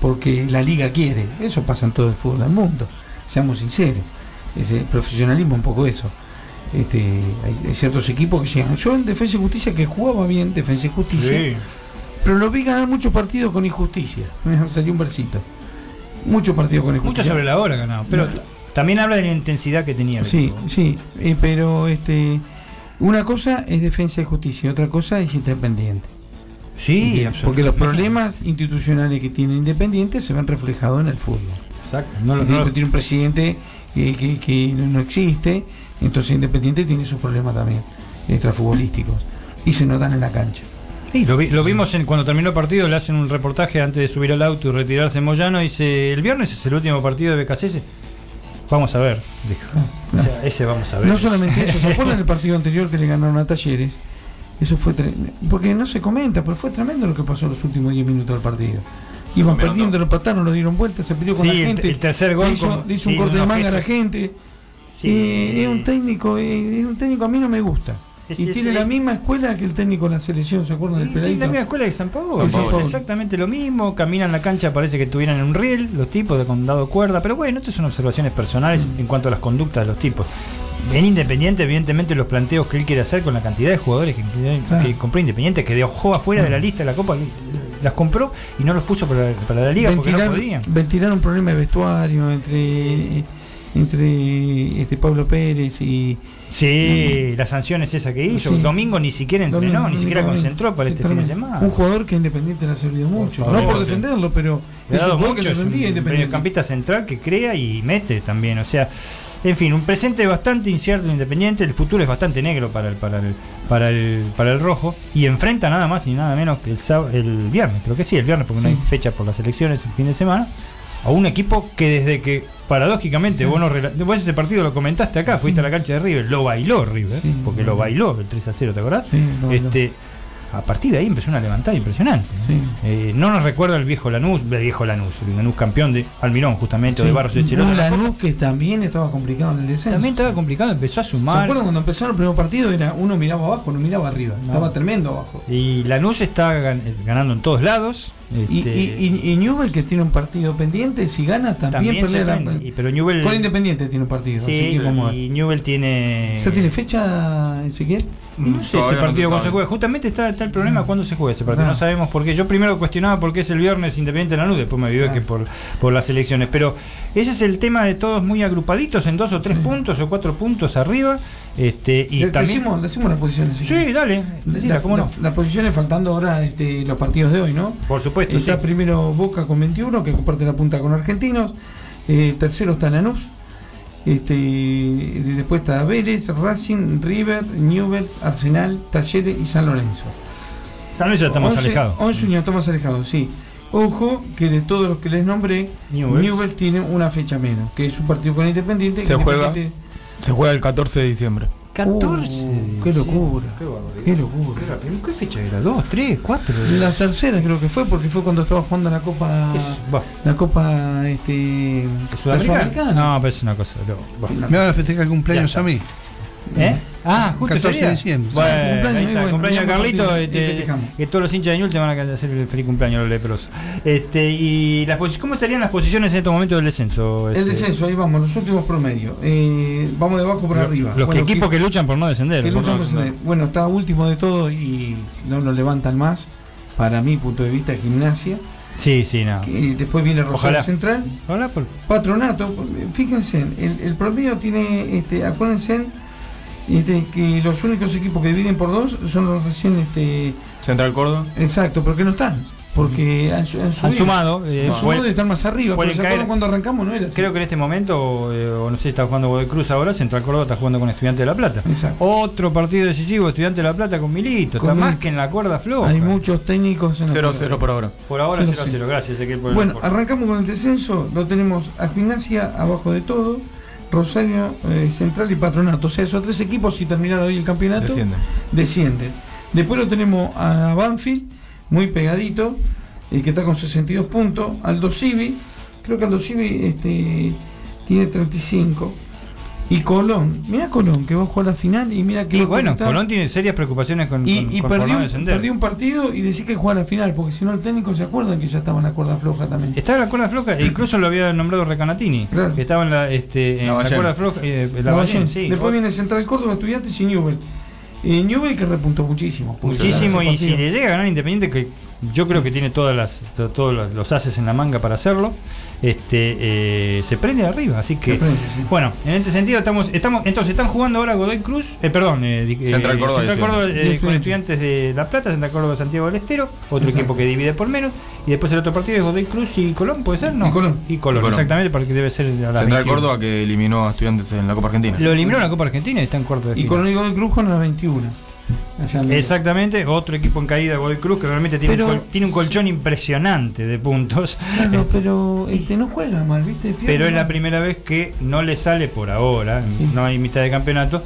porque la liga quiere. Eso pasa en todo el fútbol del mundo, seamos sinceros. Ese profesionalismo un poco eso. Este, hay, hay ciertos equipos que llegan. Yo en Defensa y Justicia que jugaba bien, Defensa y Justicia, Sí. pero lo vi ganar muchos partidos con injusticia. Me salió un versito. Muchos partidos con injusticia. Mucho sobre la hora ganado. Pero también habla de la intensidad que tenía el Sí, equipo. sí, eh, pero este una cosa es defensa y justicia, otra cosa es independiente. Sí, Porque- Porque los problemas institucionales que tiene Independiente se ven reflejados en el fútbol. Exacto. No, no tiene un presidente que, que- no existe, entonces Independiente tiene sus problemas también extrafutbolísticos y se notan en la cancha. Sí, lo, vi- lo vimos en, cuando terminó el partido, le hacen un reportaje antes de subir al auto y retirarse Moyano. Dice: El viernes es el último partido de BKC. Vamos a ver, dijo. O sea, ese vamos a ver. No solamente eso, ¿se acuerdan del partido anterior que le ganaron a Talleres? Eso fue tre- porque no se comenta, pero fue tremendo lo que pasó en los últimos 10 minutos del partido. Iban perdiendo, lo empataron, lo dieron vuelta, se peleó con Sí, la gente. el tercer gol le hizo, con- le hizo un corte de manga a la gestos. gente. Sí. Eh, es un técnico, eh, es un técnico a mí no me gusta. Es- y es- tiene es- la misma escuela que el técnico de la selección, ¿se acuerdan del tiene la misma escuela que San Pablo. Es exactamente lo mismo. Caminan la cancha, parece que estuvieran en un riel, los tipos de con dado cuerda. Pero bueno, estas son observaciones personales Mm. en cuanto a las conductas de los tipos. En Independiente, evidentemente, los planteos que él quiere hacer con la cantidad de jugadores que, que compró Independiente, que dejó afuera de la lista de la Copa, las compró y no los puso para, para la liga porque no Ventilar- podían. ventilar un problema de vestuario entre entre este Pablo Pérez y Sí, las sanciones esa que hizo. Sí. Domingo ni siquiera entrenó, Domingo, ni siquiera Domingo, concentró para este fin de semana. Un jugador que Independiente le ha servido mucho. favor, no por defenderlo, pero es un dado jugador que mucho, un mediocampista central que crea y mete también. O sea, en fin, un presente bastante incierto en Independiente. El futuro es bastante negro para el, para el, para el, para el rojo. Y enfrenta nada más y nada menos que el, el viernes. Creo que sí, el viernes, porque no hay fecha por las elecciones el fin de semana. A un equipo que desde que, paradójicamente, vos, no vos ese partido lo comentaste acá, fuiste a la cancha de River, lo bailó River, porque lo bailó el 3 a 0, ¿te acordás? Este, a partir de ahí empezó una levantada impresionante. Eh, no nos recuerda el viejo Lanús, el viejo Lanús, el Lanús campeón de Almirón, justamente, o de Barros de Chelote. Un Lanús que también estaba complicado en el descenso. También estaba complicado, empezó a ¿Se sumar. acuerdan cuando empezó el primer partido? Era uno miraba abajo, no miraba arriba. Estaba tremendo abajo. Y Lanús está gan- ganando en todos lados. Y, este, y, y, y Newell que tiene un partido pendiente, si gana también, También se la- pero Newell- Con Independiente tiene un partido. así sí, que vamos a ver. y Newell tiene. ¿Ya tiene fecha, Ezequiel? No sé ese no partido se cuándo se juega. Justamente está, está el problema cuándo se juega ese partido. Ah. No sabemos por qué. Yo primero cuestionaba por qué es el viernes Independiente de Lanús, después me vive Ah. que por, por las elecciones. Pero ese es el tema de todos muy agrupaditos en dos o tres puntos o cuatro puntos arriba. Este, y Le- también. decimos, decimos las posiciones. Sí, dale. decila, La- ¿cómo no? la- Las posiciones faltando ahora este, los partidos de hoy, ¿no? Por supuesto, Está sí. primero Boca con 21, que comparte la punta con Argentinos. Eh, tercero está Lanús. Este, después está Vélez, Racing, River, Newells, Arsenal, Talleres y San Lorenzo. San ya está más 11 alejado. 11 ya está más alejado, sí. Ojo que de todos los que les nombré, Newell's. Newells, tiene una fecha menos, que es un partido con Independiente. Se que juega. Independiente- Se juega el 14 de diciembre. 14. Uh, qué locura. Qué locura. ¿Qué fecha era? ¿Dos, tres, cuatro? La tercera creo que fue porque fue cuando estaba jugando la Copa la Copa este ¿Sudamericana? No, pero es una cosa. Me van a festejar el cumpleaños a mí. ¿Eh? Ah, justo 14 ese día. de diciembre. Bueno, Sí, cumpleaños, ahí y está, bueno, cumpleaños de teníamos Carlito, y este, que todos los hinchas de Ñul te van a hacer el feliz cumpleaños los leprosos. Este, y las ¿Cómo estarían las posiciones en este momento del descenso? el Este, descenso, ahí vamos, los últimos promedios. Eh, vamos de abajo para lo- arriba. Los Bueno, equipos que luchan por no descender. que por luchan no por descender. descender. Bueno, está último de todo y no lo levantan más. Para mi punto de vista, gimnasia. Sí, sí, no. Y después viene Rosario Ojalá. Central. Ojalá por- Patronato, fíjense, el, el promedio tiene, este, acuérdense, este, que los únicos equipos que dividen por dos son los recién, este, Central Córdoba. exacto, porque no están, porque han, su- han subido. sumado, eh, Han sumado y están más arriba, pero ¿se caer- cuando arrancamos? No era así. Creo que en este momento, eh, o no sé si está jugando Godoy Cruz ahora, Central Córdoba está jugando con Estudiante de La Plata. Exacto. Otro partido decisivo, Estudiante de La Plata con Milito. Con está más que en la cuerda floja. Hay muchos técnicos en la 0-0 por ahora. Por ahora 0 Cero, 0, gracias. Ezequiel, por el Bueno, arrancamos con el descenso, lo tenemos a Gimnasia abajo de todo, Rosario eh, Central y Patronato. O sea, esos tres equipos, si terminaron hoy el campeonato, Descienden. descienden. Después lo tenemos a Banfield, muy pegadito, eh, que está con 62 puntos. Aldo Civi, creo que Aldo Civi este, tiene 35. Y Colón, mira Colón, que va a jugar la final y mira que Y bueno, conquistar. Colón tiene serias preocupaciones con, Y, con- y con por perdió, no descender. perdió un partido y decía que juega la final, porque si no el técnico se acuerdan que ya estaba en la cuerda floja también. Estaba en la cuerda floja, e incluso lo había nombrado Recanatini. Claro. Que estaba en la, este, en la cuerda floja. eh, La Lavallén, Ballén. sí. Después viene Central Córdoba, Estudiantes y Newell. Eh, Newell que repuntó muchísimo. Muchísimo, y si le llega a ganar Independiente, que yo creo que tiene todas las, to- todos los- los haces en la manga para hacerlo, este eh, se prende arriba. Así que, Se prende, sí. bueno, en este sentido, estamos, estamos entonces están jugando ahora Godoy Cruz, eh, perdón, eh, eh, Central Córdoba Córdoba, eh, con Estudiantes de La Plata, Central Córdoba Santiago del Estero, otro Exacto. equipo que divide por menos, y después el otro partido es Godoy Cruz y Colón, ¿puede ser? No. Y Colón. Y Colón, Colón. exactamente, porque debe ser a las Central 21. Córdoba que eliminó a Estudiantes en la Copa Argentina. Lo eliminó en la Copa Argentina y está en cuarto de Y. Colón y Godoy Cruz con la 21. Exactamente, otro equipo en caída, Godoy Cruz, que realmente tiene, Pero- un, col- tiene un colchón impresionante de puntos. Claro, pero este, no juega mal, ¿viste? Pero es la primera vez que no le sale por ahora, Sí. no hay mitad de campeonato.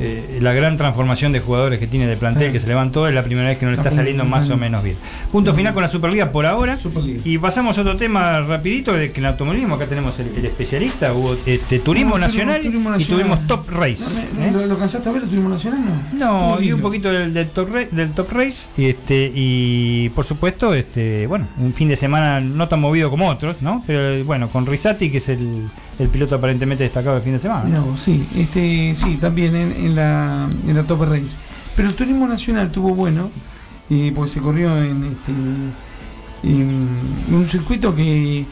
Eh, la gran transformación de jugadores que tiene de plantel que se levantó es la primera vez que no le está saliendo más o menos bien. Punto final con la Superliga por ahora. Superliga. Y pasamos a otro tema rapidito de que en automovilismo acá tenemos el, el especialista, hubo este, turismo, nacional, turismo y tuvimos top race. No, ¿eh? ¿Lo, lo cansaste a ver el turismo nacional? No, No, vi un poquito del, del top del top race y este y por supuesto este bueno un fin de semana no tan movido como otros, ¿no? Pero bueno con Risati que es el, el piloto aparentemente destacado del fin de semana. Vos, sí, este, sí, también en, en la, en la Top Race. Pero el turismo nacional tuvo bueno, eh, porque se corrió en, este, en un circuito que,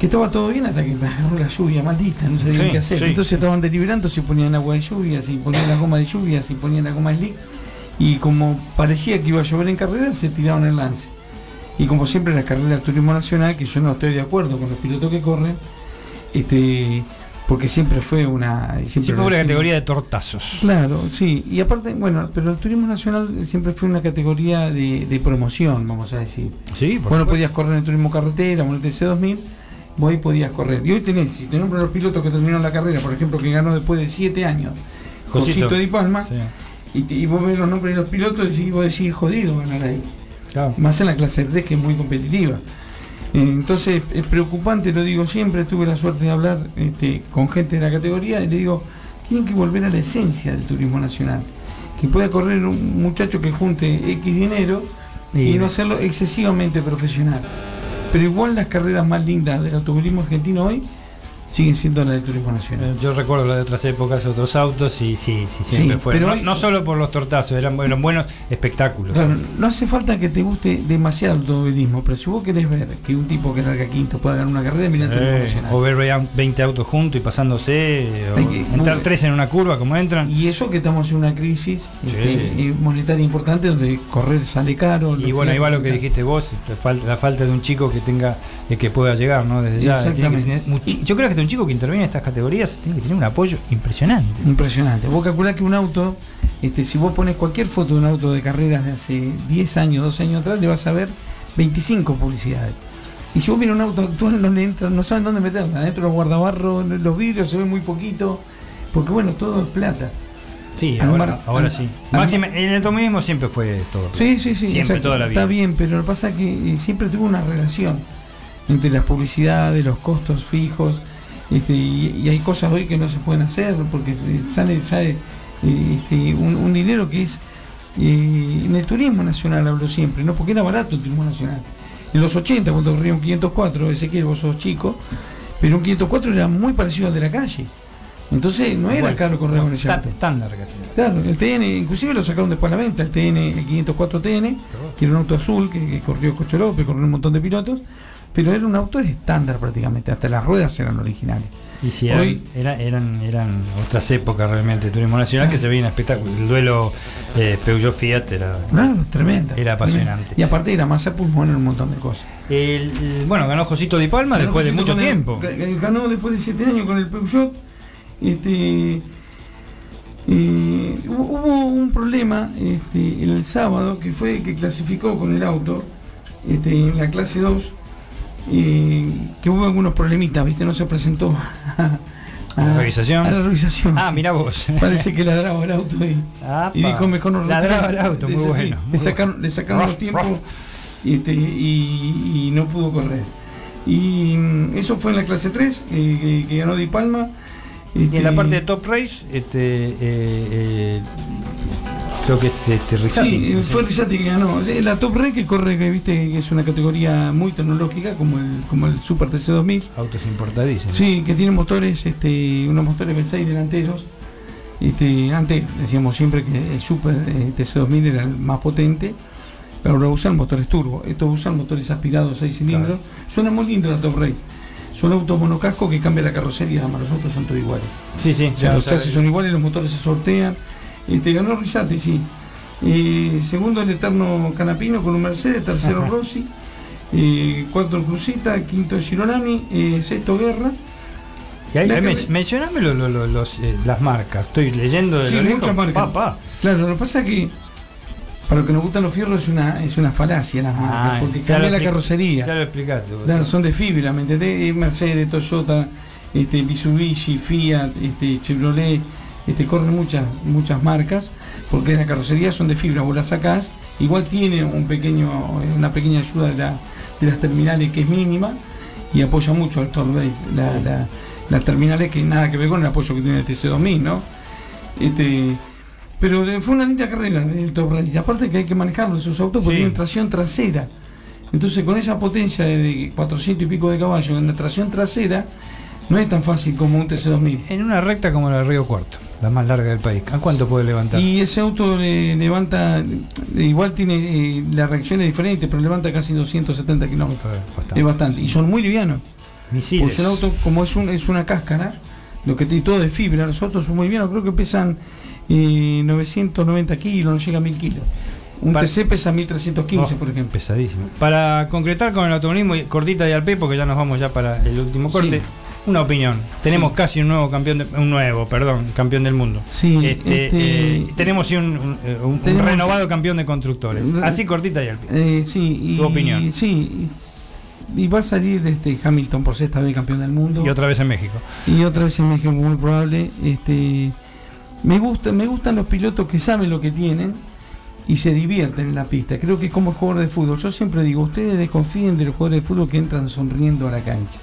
que estaba todo bien hasta que agarró la lluvia maldita, no sabían Sí, qué hacer. sí. Entonces estaban deliberando si ponían agua de lluvia, si ponían la goma de lluvia, si ponían la goma de slick. Y como parecía que iba a llover en carrera, se tiraron el lance. Y como siempre la carrera del turismo nacional, que yo no estoy de acuerdo con los pilotos que corren, este porque siempre fue una siempre Siempre hubo una categoría de tortazos. claro sí y aparte bueno pero el turismo nacional siempre fue una categoría de, de promoción vamos a decir Sí, por bueno podías correr en el turismo carretera en el TC2000 vos ahí podías correr y hoy tenés si te nombro los pilotos que terminaron la carrera por ejemplo que ganó después de 7 años Josito. Josito Di Palma Sí, y, te- y vos ves los nombres de los pilotos y vos decís jodido ganar ahí claro. más en la clase 3 que es muy competitiva. Eh, Entonces es preocupante, lo digo siempre, tuve la suerte de hablar este, con gente de la categoría y le digo, tienen que volver a la esencia del turismo nacional, que pueda correr un muchacho que junte X dinero y, Y- no hacerlo excesivamente profesional. Pero igual las carreras más lindas del automovilismo argentino hoy siguen siendo la del turismo nacional. Eh, Yo recuerdo la de otras épocas, otros autos, y sí, sí, siempre Sí, fue. pero no, solo por los tortazos, eran, eran buenos espectáculos. Claro, no hace falta que te guste demasiado el automovilismo, pero si vos querés ver que un tipo que larga quinto pueda ganar una carrera, mirá el turismo nacional. o ver 20 autos juntos y pasándose, o que- entrar tres en una curva como entran. Y eso que estamos en una crisis este, eh, monetaria importante donde correr sale caro. Y bueno, ahí va lo que dijiste vos, la falta de un chico que tenga eh, que pueda llegar, ¿no? Desde ya. Yo creo que un chico que interviene en estas categorías tiene que tener un apoyo impresionante. Impresionante. Vos calculás que un auto, este, si vos pones cualquier foto de un auto de carreras de hace 10 años, 12 años atrás, le vas a ver 25 publicidades. Y si vos miras un auto actual, no le entran, no saben dónde meterla. Adentro los guardabarros, los vidrios se ven muy poquito. Porque bueno, todo es plata. Sí, ahora, ahora sí. Máxima, en el automovilismo siempre fue todo. Sí, sí, sí. Siempre, exacto. toda la vida. Está bien, pero lo que pasa es que eh, siempre tuvo una relación entre las publicidades, los costos fijos, este, y, y hay cosas hoy que no se pueden hacer porque sale, sale este, un, un dinero que es eh, en el turismo nacional hablo siempre, ¿no? Porque era barato el turismo nacional. En los 80, cuando corría un 504, Ezequiel, vos sos chico, pero un 504 era muy parecido al de la calle. Entonces no era Igual, caro correr con ese estándar casi. Claro, el TN, inclusive lo sacaron después a la venta, el TN, el 504 TN, que era un auto azul que, que corrió Cocho López, corrió un montón de pilotos, pero era un auto estándar prácticamente, hasta las ruedas eran originales. Y si eran, Hoy- era- eran, eran otras épocas realmente de turismo nacional que se veía en espectáculo. El duelo eh, Peugeot Fiat era, Claro, tremenda. era apasionante. Y aparte era masa pulmón en un montón de cosas. El- el- bueno, ganó Josito Di Palma Ganó después de mucho el- tiempo. ga- ganó después de 7 años con el Peugeot. Este, eh, hubo, hubo un problema este, el sábado que fue que clasificó con el auto este, en la clase 2. Eh, que hubo algunos problemitas, ¿viste? No se presentó a, ¿A la revisación? a la revisación, Ah, sí. mirá vos. Parece que ladraba el auto y, y dijo mejor no Ladraba el auto, muy sí, bueno, le sacaron, le sacaron Ruff, los tiempos y, este, y, y no pudo correr. Y mm, eso fue en la clase 3, eh, que, que ganó Di Palma. Y en la Este, parte de Top Race, este, eh, eh, creo que este, este Rizzati, Sí, no eh, sé. fue Rizzati que ganó. La Top Red que corre, que viste, que es una categoría muy tecnológica, como el, como el Super TC2000. Autos importadísimos. Sí, que tiene motores, este, unos motores V6 delanteros. Este, antes decíamos siempre que el Super eh, TC2000 era el más potente, pero ahora usan motores turbo. Estos usan motores aspirados 6 cilindros. Suena muy lindo la Top Race. Son autos monocasco que cambia la carrocería, además los otros son todos iguales. Sí, sí. O sea, ya, los chasis son iguales, los motores se sortean. Este, ganó Risati, sí. Eh, segundo el Eterno Canapino con un Mercedes, tercero Ajá. Rossi, eh, cuarto el Cruzita, quinto Girolami, eh, sexto Guerra. Y ahí, ahí mencioname lo- lo- lo- los, eh, las marcas. Estoy leyendo de Sí, muchas marcas. Pa, pa. Claro, lo que pasa es que para los que nos gustan los fierros es una, es una falacia las marcas, Ah, porque cambia la carrocería. Ya lo explicaste. vos. Claro, son de fibra, ¿me entendés? Mercedes, Toyota, este, Mitsubishi, Fiat, este, Chevrolet, este, corren muchas, muchas marcas, porque la carrocería son de fibra, vos la sacás, igual tiene un pequeño, una pequeña ayuda de, la- de las terminales que es mínima y apoya mucho al Torbay, la, Sí. la- las terminales que nada que ver con el apoyo que tiene el TC2000, ¿no? Este, pero fue una linda carrera del Top Race. Y aparte que hay que manejarlo esos autos porque Sí. tienen tracción trasera. Entonces con esa potencia de, de 400 y pico de caballos en la tracción trasera no es tan fácil como un TC2000. En una recta como la de Río Cuarto, la más larga del país. ¿A cuánto puede levantar? Y ese auto le- levanta, igual tiene, eh, la reacción es diferente, pero levanta casi 270 kilómetros. Es bastante. Y son muy livianos. Misiles. Porque un auto, como es, un, es una cáscara, lo que tiene todo de fibra, los autos son muy livianos, creo que pesan eh, 990 kilos, no llega a 1000 kilos. Un Para- TC pesa 1315, Oh, por ejemplo. Pesadísimo. Para concretar con el automovilismo, cortita y al pie, porque ya nos vamos ya para el último corte. Sí. Una opinión. Tenemos casi un nuevo campeón, de- un nuevo, perdón, campeón del mundo. Sí, Este, este- eh, tenemos un, un- un- un Tenemos- renovado campeón de constructores. Así cortita y al pie. Eh, sí, y, Tu opinión. Sí, y, y va a salir este Hamilton por sexta vez campeón del mundo. Y otra vez en México. Y otra vez en México, muy probable. Este, me, gusta, me gustan los pilotos que saben lo que tienen y se divierten en la pista. Creo que como jugador de fútbol, yo siempre digo, ustedes desconfíen de los jugadores de fútbol que entran sonriendo a la cancha.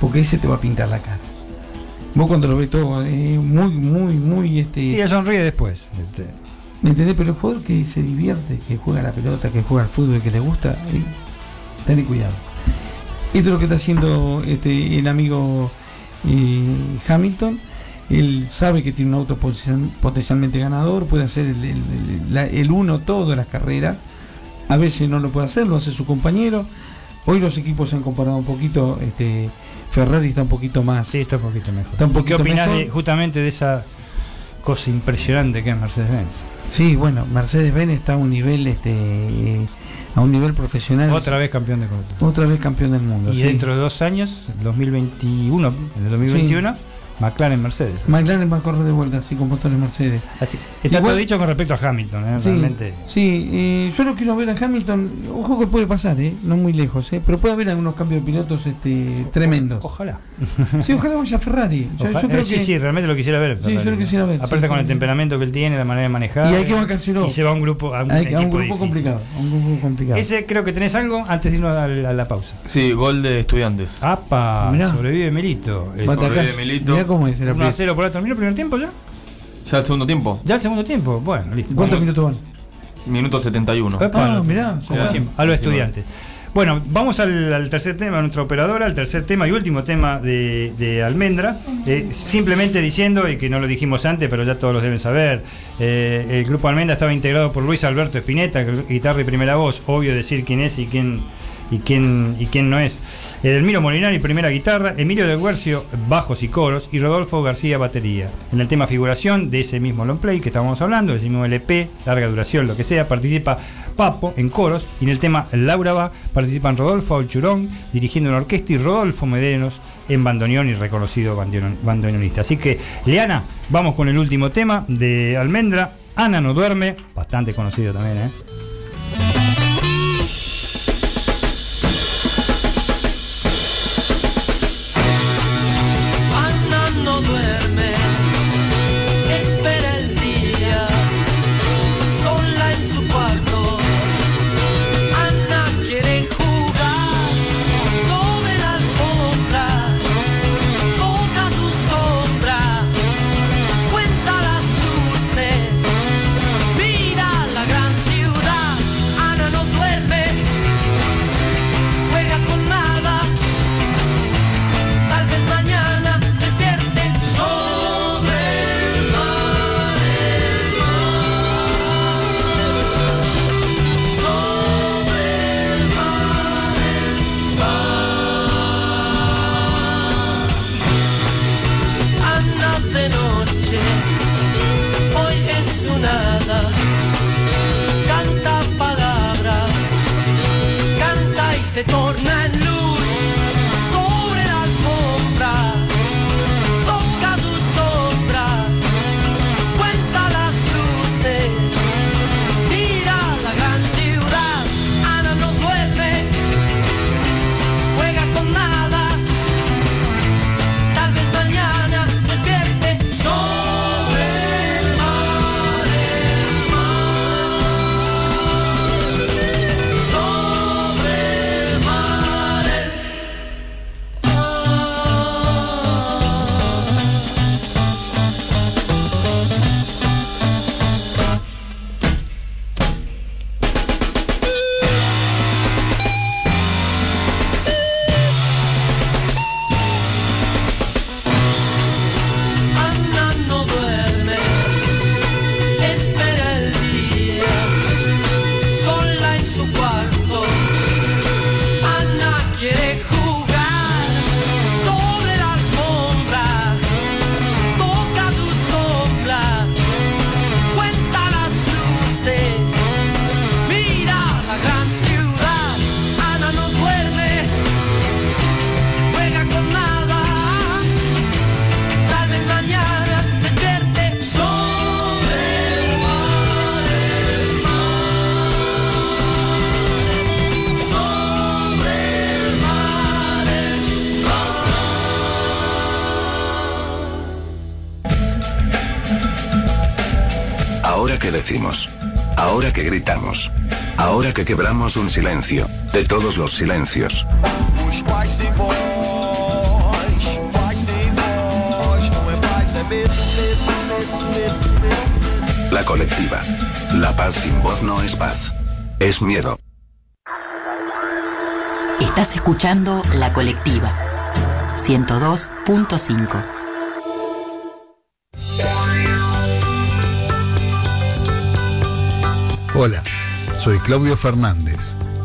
Porque ese te va a pintar la cara. Vos cuando lo ves todo, eh, muy, muy, muy... Este, Sí, ella sonríe después. Este, ¿Me entendés? Pero el jugador que se divierte, que juega la pelota, que juega al fútbol, que le gusta, eh, ten cuidado. Esto es lo que está haciendo este, el amigo eh, Hamilton. Él sabe que tiene un auto potencial- potencialmente ganador, puede hacer el, el- el- la- el uno todo de las carreras. A veces no lo puede hacer, lo hace su compañero. Hoy los equipos se han comparado un poquito. Este, Ferrari está un poquito más. Sí, está un poquito mejor. Está un ¿Qué poquito de- justamente de esa cosa impresionante que es Mercedes-Benz? Sí, bueno, Mercedes-Benz está a un nivel, este, eh, a un nivel profesional. Otra vez campeón de constructores. Otra vez campeón del mundo. Y sí. dentro de dos años, 2021, en el 2021, McLaren Mercedes. McLaren va a correr de vuelta así con motores Mercedes. Así, Está Igual- todo dicho con respecto a Hamilton, ¿eh? Sí, realmente. sí eh, yo lo quiero ver a Hamilton. Ojo que puede pasar, ¿eh? no muy lejos, ¿eh? pero puede haber algunos cambios de pilotos este, tremendos. Ojalá. Sí, ojalá vaya a Ferrari. Yo, Ojalá- yo creo eh, sí, que sí, realmente lo quisiera ver. Sí, yo lo quisiera ver, Aparte sí, con sí, el sí. temperamento que él tiene, la manera de manejar. Y hay que bancárselo. Y se va a un grupo, a un, Hay a un equipo grupo complicado. a un grupo complicado. Ese creo que tenés algo antes de irnos a la, a la pausa. Sí, gol de estudiantes. ¡Apa! Mirá. Sobrevive Melito. Sobrevive Milito. Mirá cómo es. el 1 a aprieto. 0 por ahora. ¿Terminó el primer tiempo ya? Ya el segundo tiempo. ¿Ya el segundo tiempo? Bueno, listo. ¿Cuántos Vamos- minutos van? Minuto 71. Epa, Ah, lo- mirá, como ya. siempre, a los estudiantes. Bueno, vamos al, al tercer tema, a nuestra operadora, al tercer tema y último tema de, de Almendra. Eh, simplemente diciendo, y que no lo dijimos antes, pero ya todos los deben saber, eh, el grupo Almendra estaba integrado por Luis Alberto Espineta, guitarra y primera voz, obvio decir quién es y quién, y quién, y quién no es. Edelmiro Molinari, primera guitarra, Emilio del Guercio, bajos y coros, y Rodolfo García, batería. En el tema figuración de ese mismo long play que estábamos hablando, de ese mismo LP, larga duración, lo que sea, participa Papo en coros, y en el tema Laura va, participan Rodolfo Alchurón, dirigiendo una orquesta, y Rodolfo Medenos en bandoneón y reconocido bandoneon- bandoneonista. Así que, Leana, vamos con el último tema de Almendra, Ana no duerme, bastante conocido también, ¿eh? Ahora que quebramos un silencio. De todos los silencios. La colectiva. La paz sin voz no es paz. Es miedo. Estás escuchando La Colectiva. 102.5. Hola, soy Claudio Fernández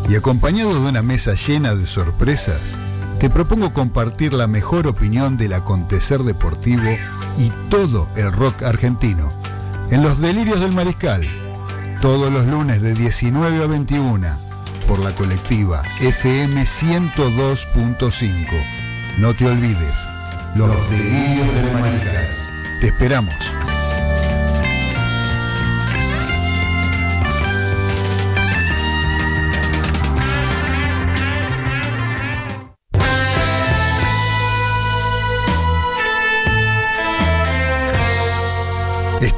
y acompañado de una mesa llena de sorpresas, te propongo compartir la mejor opinión del acontecer deportivo y todo el rock argentino en los delirios del mariscal, todos los lunes de 19 a 21 por la colectiva FM 102.5. No te olvides, los delirios del mariscal. Te esperamos.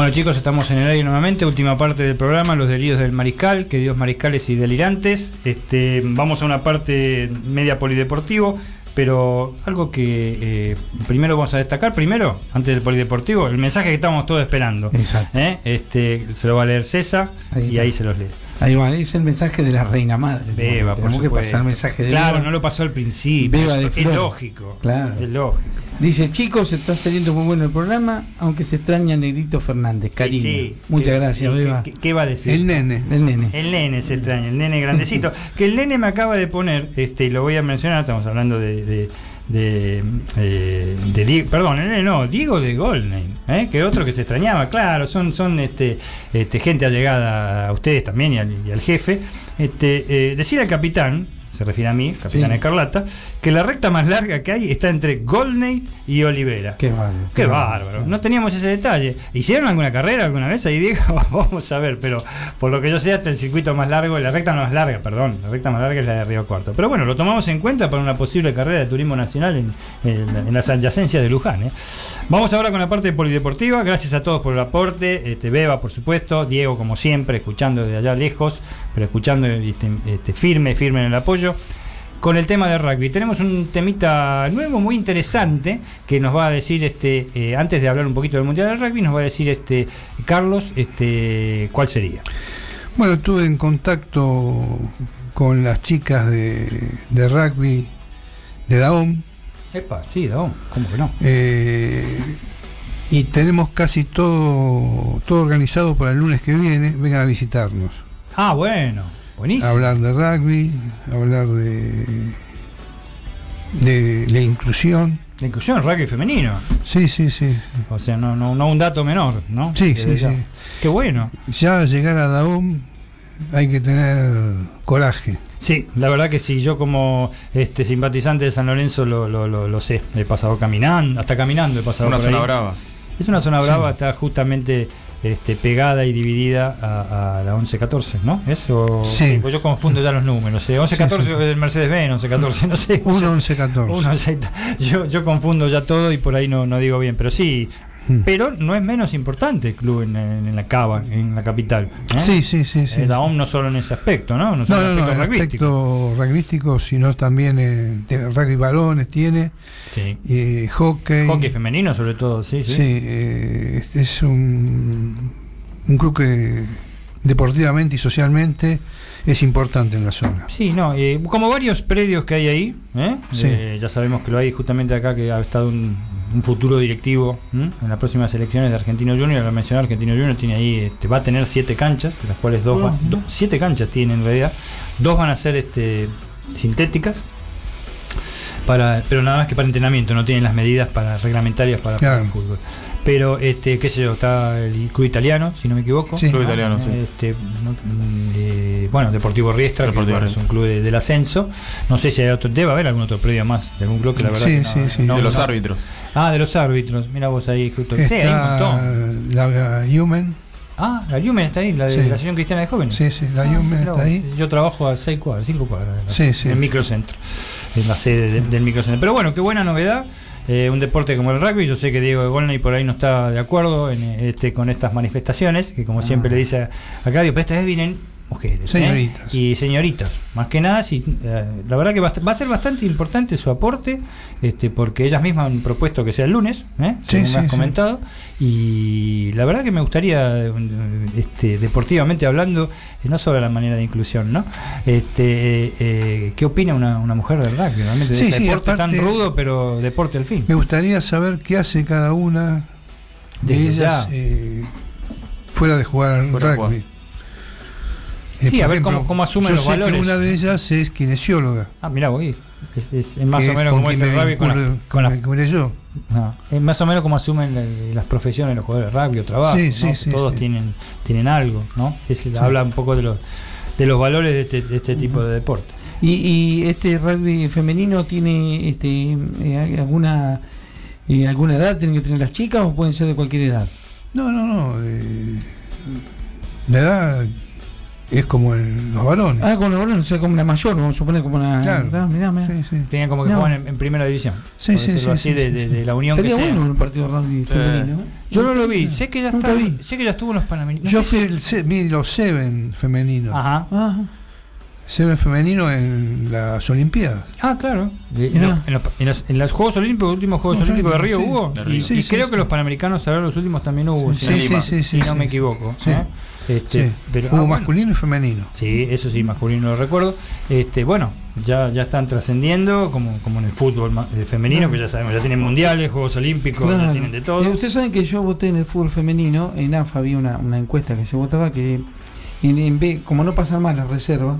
Bueno chicos, estamos en el aire nuevamente, última parte del programa, los delirios del mariscal, queridos mariscales y delirantes. Este, vamos a una parte media polideportivo, pero algo que eh, primero vamos a destacar, primero, antes del polideportivo, el mensaje que estamos todos esperando. Exacto. ¿eh? Este, se lo va a leer César y ahí se los lee. Ahí va, es el mensaje de la reina madre. Beba, por Tenemos que pasar el mensaje de Claro, Beba. no lo pasó al principio. Beba es, de es Flor. lógico. Claro. Es lógico. Dice, chicos, está saliendo muy bueno el programa, aunque se extraña Negrito Fernández. Cariño. Sí, Muchas ¿qué- gracias, qué- Beba. qué- ¿Qué va a decir? El nene. El nene. El nene se extraña, el nene grandecito. que el nene me acaba de poner, este, y lo voy a mencionar, estamos hablando de. de de, eh, de perdón, el nene no, Diego de Goldney, ¿eh? que otro que se extrañaba, claro, son, son este, este, gente allegada a ustedes también y al, y al jefe. Este, eh, decir al capitán, se refiere a mí, capitán Sí. Escarlata, que la recta más larga que hay está entre Goldney y Olivera. Qué bárbaro. Qué bárbaro. No teníamos ese detalle. ¿Hicieron alguna carrera alguna vez ahí, Diego? Vamos a ver, pero por lo que yo sé, hasta el circuito más largo, la recta más larga, perdón, la recta más larga es la de Río Cuarto. Pero bueno, lo tomamos en cuenta para una posible carrera de turismo nacional en, en- en las adyacencias de Luján. ¿eh? Vamos ahora con la parte polideportiva. Gracias a todos por el aporte. Este, Beba, por supuesto. Diego, como siempre, escuchando desde allá lejos, pero escuchando este, este, firme, firme en el apoyo con el tema de rugby. Tenemos un temita nuevo, muy interesante, que nos va a decir, este, eh, antes de hablar un poquito del Mundial del Rugby, nos va a decir este Carlos, este, cuál sería. Bueno, estuve en contacto con las chicas de, de rugby de Daom. Epa, sí, Daom, ¿cómo que no? Eh, y tenemos casi todo, todo organizado para el lunes que viene. Vengan a visitarnos. Ah, bueno, buenísimo. Hablar de rugby, hablar de, de la inclusión. La inclusión en rugby femenino. Sí, sí, sí. O sea, no, no, no un dato menor, ¿no? Sí, Desde sí, ya. sí. Qué bueno. Ya llegar a Daom hay que tener coraje. Sí, la verdad que sí, yo como este simpatizante de San Lorenzo lo, lo, lo, lo sé, he pasado caminando, hasta caminando he pasado Una por zona ahí. brava. Es una zona Sí. brava, está justamente este, pegada y dividida a, a la 11-14, ¿no? ¿Eso? Sí. pues yo confundo ya los números. ¿eh? 11-14 Sí, sí. es el Mercedes-Benz, 11-14, no sé. Un 11-14. Un 11, yo, yo confundo ya todo y por ahí no, no digo bien, pero sí. Hmm. Pero no es menos importante el club en, la Cava, en la capital. ¿eh? Sí, sí, sí, sí. Eh, la OM no solo en ese aspecto, ¿no? No solo no, en no, el en aspecto rugbyístico. aspecto rugbyístico, sino también eh, rugby varones tiene, Sí. y hockey. Hockey femenino, sobre todo, sí, Sí, sí. eh, este es un, un club que deportivamente y socialmente es importante en la zona. Sí, no, eh, como varios predios que hay ahí, ¿eh? Sí. Eh, ya sabemos que lo hay justamente acá, que ha estado un, un futuro directivo ¿m? en las próximas elecciones de Argentino Junior, lo mencioné, Argentino Junior tiene ahí, este, va a tener siete canchas, de las cuales dos, van- do- siete canchas tiene en realidad, dos van a ser este, sintéticas, para, pero nada más que para entrenamiento, no tienen las medidas para reglamentarias para, para Claro. el fútbol. Pero, este, qué sé yo, está el club italiano, si no me equivoco. Sí. Club ¿no? italiano, sí. Este, no, eh, bueno, Deportivo Riestra, que, Deportivo es un club de- del ascenso. No sé si hay otro, debe haber algún otro predio más de algún club que la verdad Sí, que no- sí, sí. no- de los árbitros. Ah, de los árbitros. Mira vos ahí, justo. Sí, hay un montón. La Human, Ah, la Yumen está ahí, la de Sí. la Asociación Cristiana de Jóvenes. sí, sí, la Ah, está ahí. Yo trabajo a 6 cuadras, 5 cuadras. la- Sí, sí. En el microcentro. En la sede de- del microcentro. Pero bueno, qué buena novedad. Eh, un deporte como el rugby. Yo sé que Diego de Golney por ahí no está de acuerdo en, este, con estas manifestaciones, que como siempre le dice a, a Claudio, pero esta vez vienen mujeres. ¿eh? Señoritas. Y señoritas, más que nada, eh, la verdad que va, a- va a ser bastante importante su aporte, este, porque ellas mismas han propuesto que sea el lunes, ¿eh? Sí, según sí, me has sí. comentado, y la verdad que me gustaría, eh, este, deportivamente hablando, no sobre la manera de inclusión, ¿no? Este, ¿Qué opina una, una mujer del rugby? Realmente, de ese deporte tan rudo, pero deporte al fin. Me gustaría saber qué hace cada una de Desde ellas fuera de jugar al rugby. jugar. Sí, a ver cómo- cómo asumen yo los sé valores. Que una de ellas es kinesióloga. Ah, mira, voy. Es, es- es más o menos como es el rugby con, la- con vinculé yo. No, es más o menos como asumen la- las profesiones los jugadores de rugby o trabajo. Sí, ¿no? sí, Todos sí. tienen tienen algo, ¿no? Es- Habla un poco de los de los valores de este, de este tipo de deporte. Y, y este rugby femenino tiene este eh, alguna eh, alguna edad tienen que tener las chicas o pueden ser de cualquier edad. No, no, no. eh, la edad es como en los varones. Ah, con la o sea, como la mayor, vamos a suponer como una. Claro. Ah, mirá, mirá. Tenían como que No. juegan en, en primera división. Sí, sí, sí, así, sí, de, sí, de- sí. de la unión Estaría que sea. bueno un partido de rugby femenino. ¿eh? Yo no lo vi, sé que ya está, vi. sé que ya estuvo en los Panamericanos. Yo fui el se- vi los Seven femeninos. Ajá. Seven femenino en las Olimpiadas. Ah, claro. De- en, los, en los- en los- en los Juegos Olímpicos, los últimos Juegos Los Olímpicos de Río hubo. sí. Y, De Río. y Sí, creo sí, que los Panamericanos, ahora los últimos también hubo. Sí, si no- sí, sí, sí, si no sí. me equivoco. Este, Sí. pero, Hubo ah, bueno. masculino y femenino. Sí, eso sí, masculino lo recuerdo. Este, bueno, ya, ya están trascendiendo, como, como en el fútbol ma- eh, femenino, que ya sabemos, ya tienen mundiales, Juegos Olímpicos, ya Claro. tienen de todo. Ustedes saben que yo voté en el fútbol femenino, en AFA había una, una encuesta que se votaba que en, en vez, como no pasan más las reservas,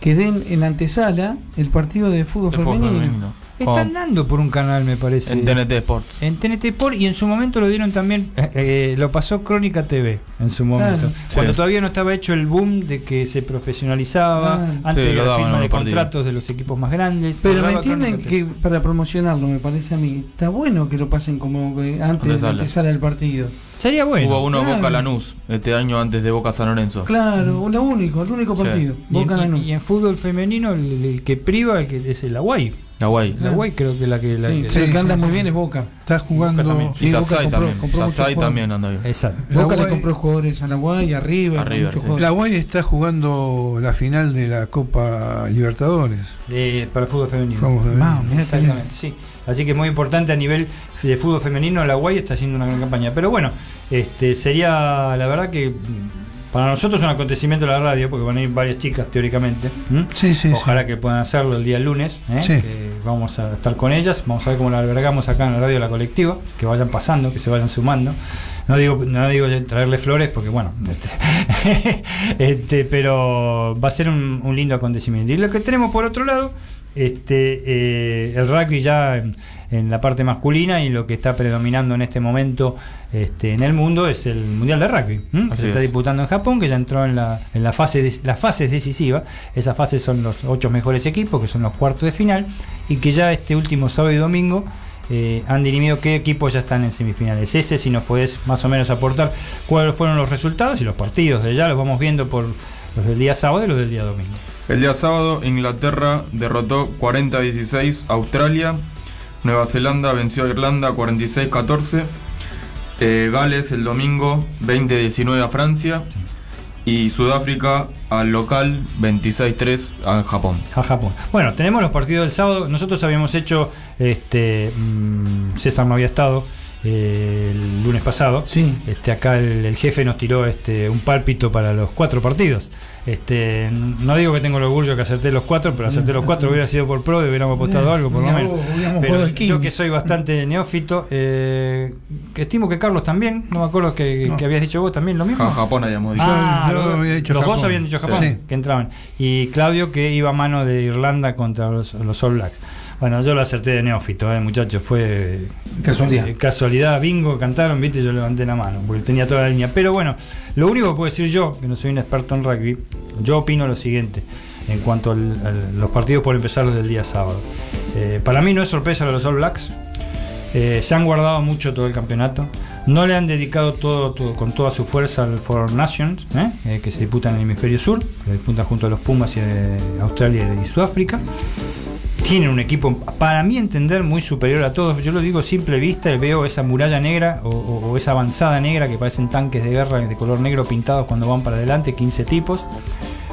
que den en antesala el partido de fútbol De fútbol femenino. Están dando por un canal, me parece. En TNT Sports. En TNT Sport y en su momento lo dieron también, eh, eh, lo pasó Crónica TV en su momento. Claro. Cuando Sí. todavía no estaba hecho el boom de que se profesionalizaba, antes Sí, de la daban firma en de contratos de los equipos más grandes. Pero me entienden que para promocionarlo, me parece a mí, está bueno que lo pasen como que antes de antesala del partido. Sería bueno. Hubo uno Claro. Boca Lanús este año antes de Boca San Lorenzo. Claro, lo único, el único Sí. partido. Y en, Boca y- Lanús. y en fútbol femenino el, el que priva el que es el Aguay. La Guay. La Aguay creo que la que la Sí, que, pero el que anda muy bien es Boca. Está jugando. también. Y Sí, Boca Satsai compró- también. compró también anda bien. Exacto. La Boca le Guay- compró jugadores a la Guay, a River, A River, muchos sí. jugadores. La Guay está jugando la final de la Copa Libertadores. Eh, para fútbol femenino. Fútbol femenino. Qué Exactamente, sí. Así que es muy importante a nivel de fútbol femenino, la Guay está haciendo una gran campaña. Pero bueno, este sería la verdad que para nosotros es un acontecimiento de la radio, porque van a ir varias chicas teóricamente. Sí, sí, Ojalá que puedan hacerlo el día lunes. ¿eh? Sí. que vamos a estar con ellas, vamos a ver cómo la albergamos acá en la radio de la colectiva, que vayan pasando, que se vayan sumando. No digo, no digo traerle flores porque bueno, este, este, pero va a ser un, un lindo acontecimiento. Y lo que tenemos por otro lado, este, eh, el rugby ya en, la parte masculina y lo que está predominando en este momento este, en el mundo es el mundial de rugby. se está es. disputando en Japón, que ya entró en la, en la fase de- las fases decisivas. Esas fases son los ocho mejores equipos, que son los cuartos de final, y que ya este último sábado y domingo eh, han dirimido qué equipos ya están en semifinales. Ese, si nos podés más o menos aportar cuáles fueron los resultados y los partidos de ya los vamos viendo por los del día sábado y los del día domingo. El día sábado, Inglaterra derrotó 40-16 a Australia. Nueva Zelanda venció a Irlanda 46-14. Eh, Gales el domingo 20-19 a Francia. Y Sudáfrica al local 26-3 a Japón. a Japón. Bueno, tenemos los partidos del sábado. Nosotros habíamos hecho, este, mm, César no había estado eh, el lunes pasado. Sí. Este, acá el, el jefe nos tiró este, un pálpito para los cuatro partidos. Este, no digo que tengo el orgullo que acerté los cuatro, pero acerté los cuatro hubiera sido por pro, hubiéramos apostado algo por lo menos. Pero yo que soy bastante neófito, eh, que estimo que Carlos también, no me acuerdo que, No. que habías dicho vos también lo mismo. Ja- Japón habíamos dicho. Ah, Yo- yo los, había dicho los dos habían dicho Japón, Sí. que entraban. Y Claudio que iba a mano de Irlanda contra los, los All Blacks. Bueno, yo lo acerté de neófito, eh, muchachos. Fue Casualidad. eh, casualidad, bingo, cantaron, viste, yo levanté la mano, porque tenía toda la línea. Pero bueno, lo único que puedo decir yo, que no soy un experto en rugby, yo opino lo siguiente, en cuanto a los partidos por empezar los del día sábado. Eh, para mí no es sorpresa lo de los All Blacks. Eh, se han guardado mucho todo el campeonato. No le han dedicado todo, todo- con toda su fuerza al Four Nations, ¿eh? Eh, que se disputan en el hemisferio sur, que se disputan junto a los Pumas y eh, Australia y Sudáfrica. Tienen un equipo, para mí entender, muy superior a todos. Yo lo digo simple vista, veo esa muralla negra o, o- o esa avanzada negra que parecen tanques de guerra de color negro pintados cuando van para adelante, 15 tipos.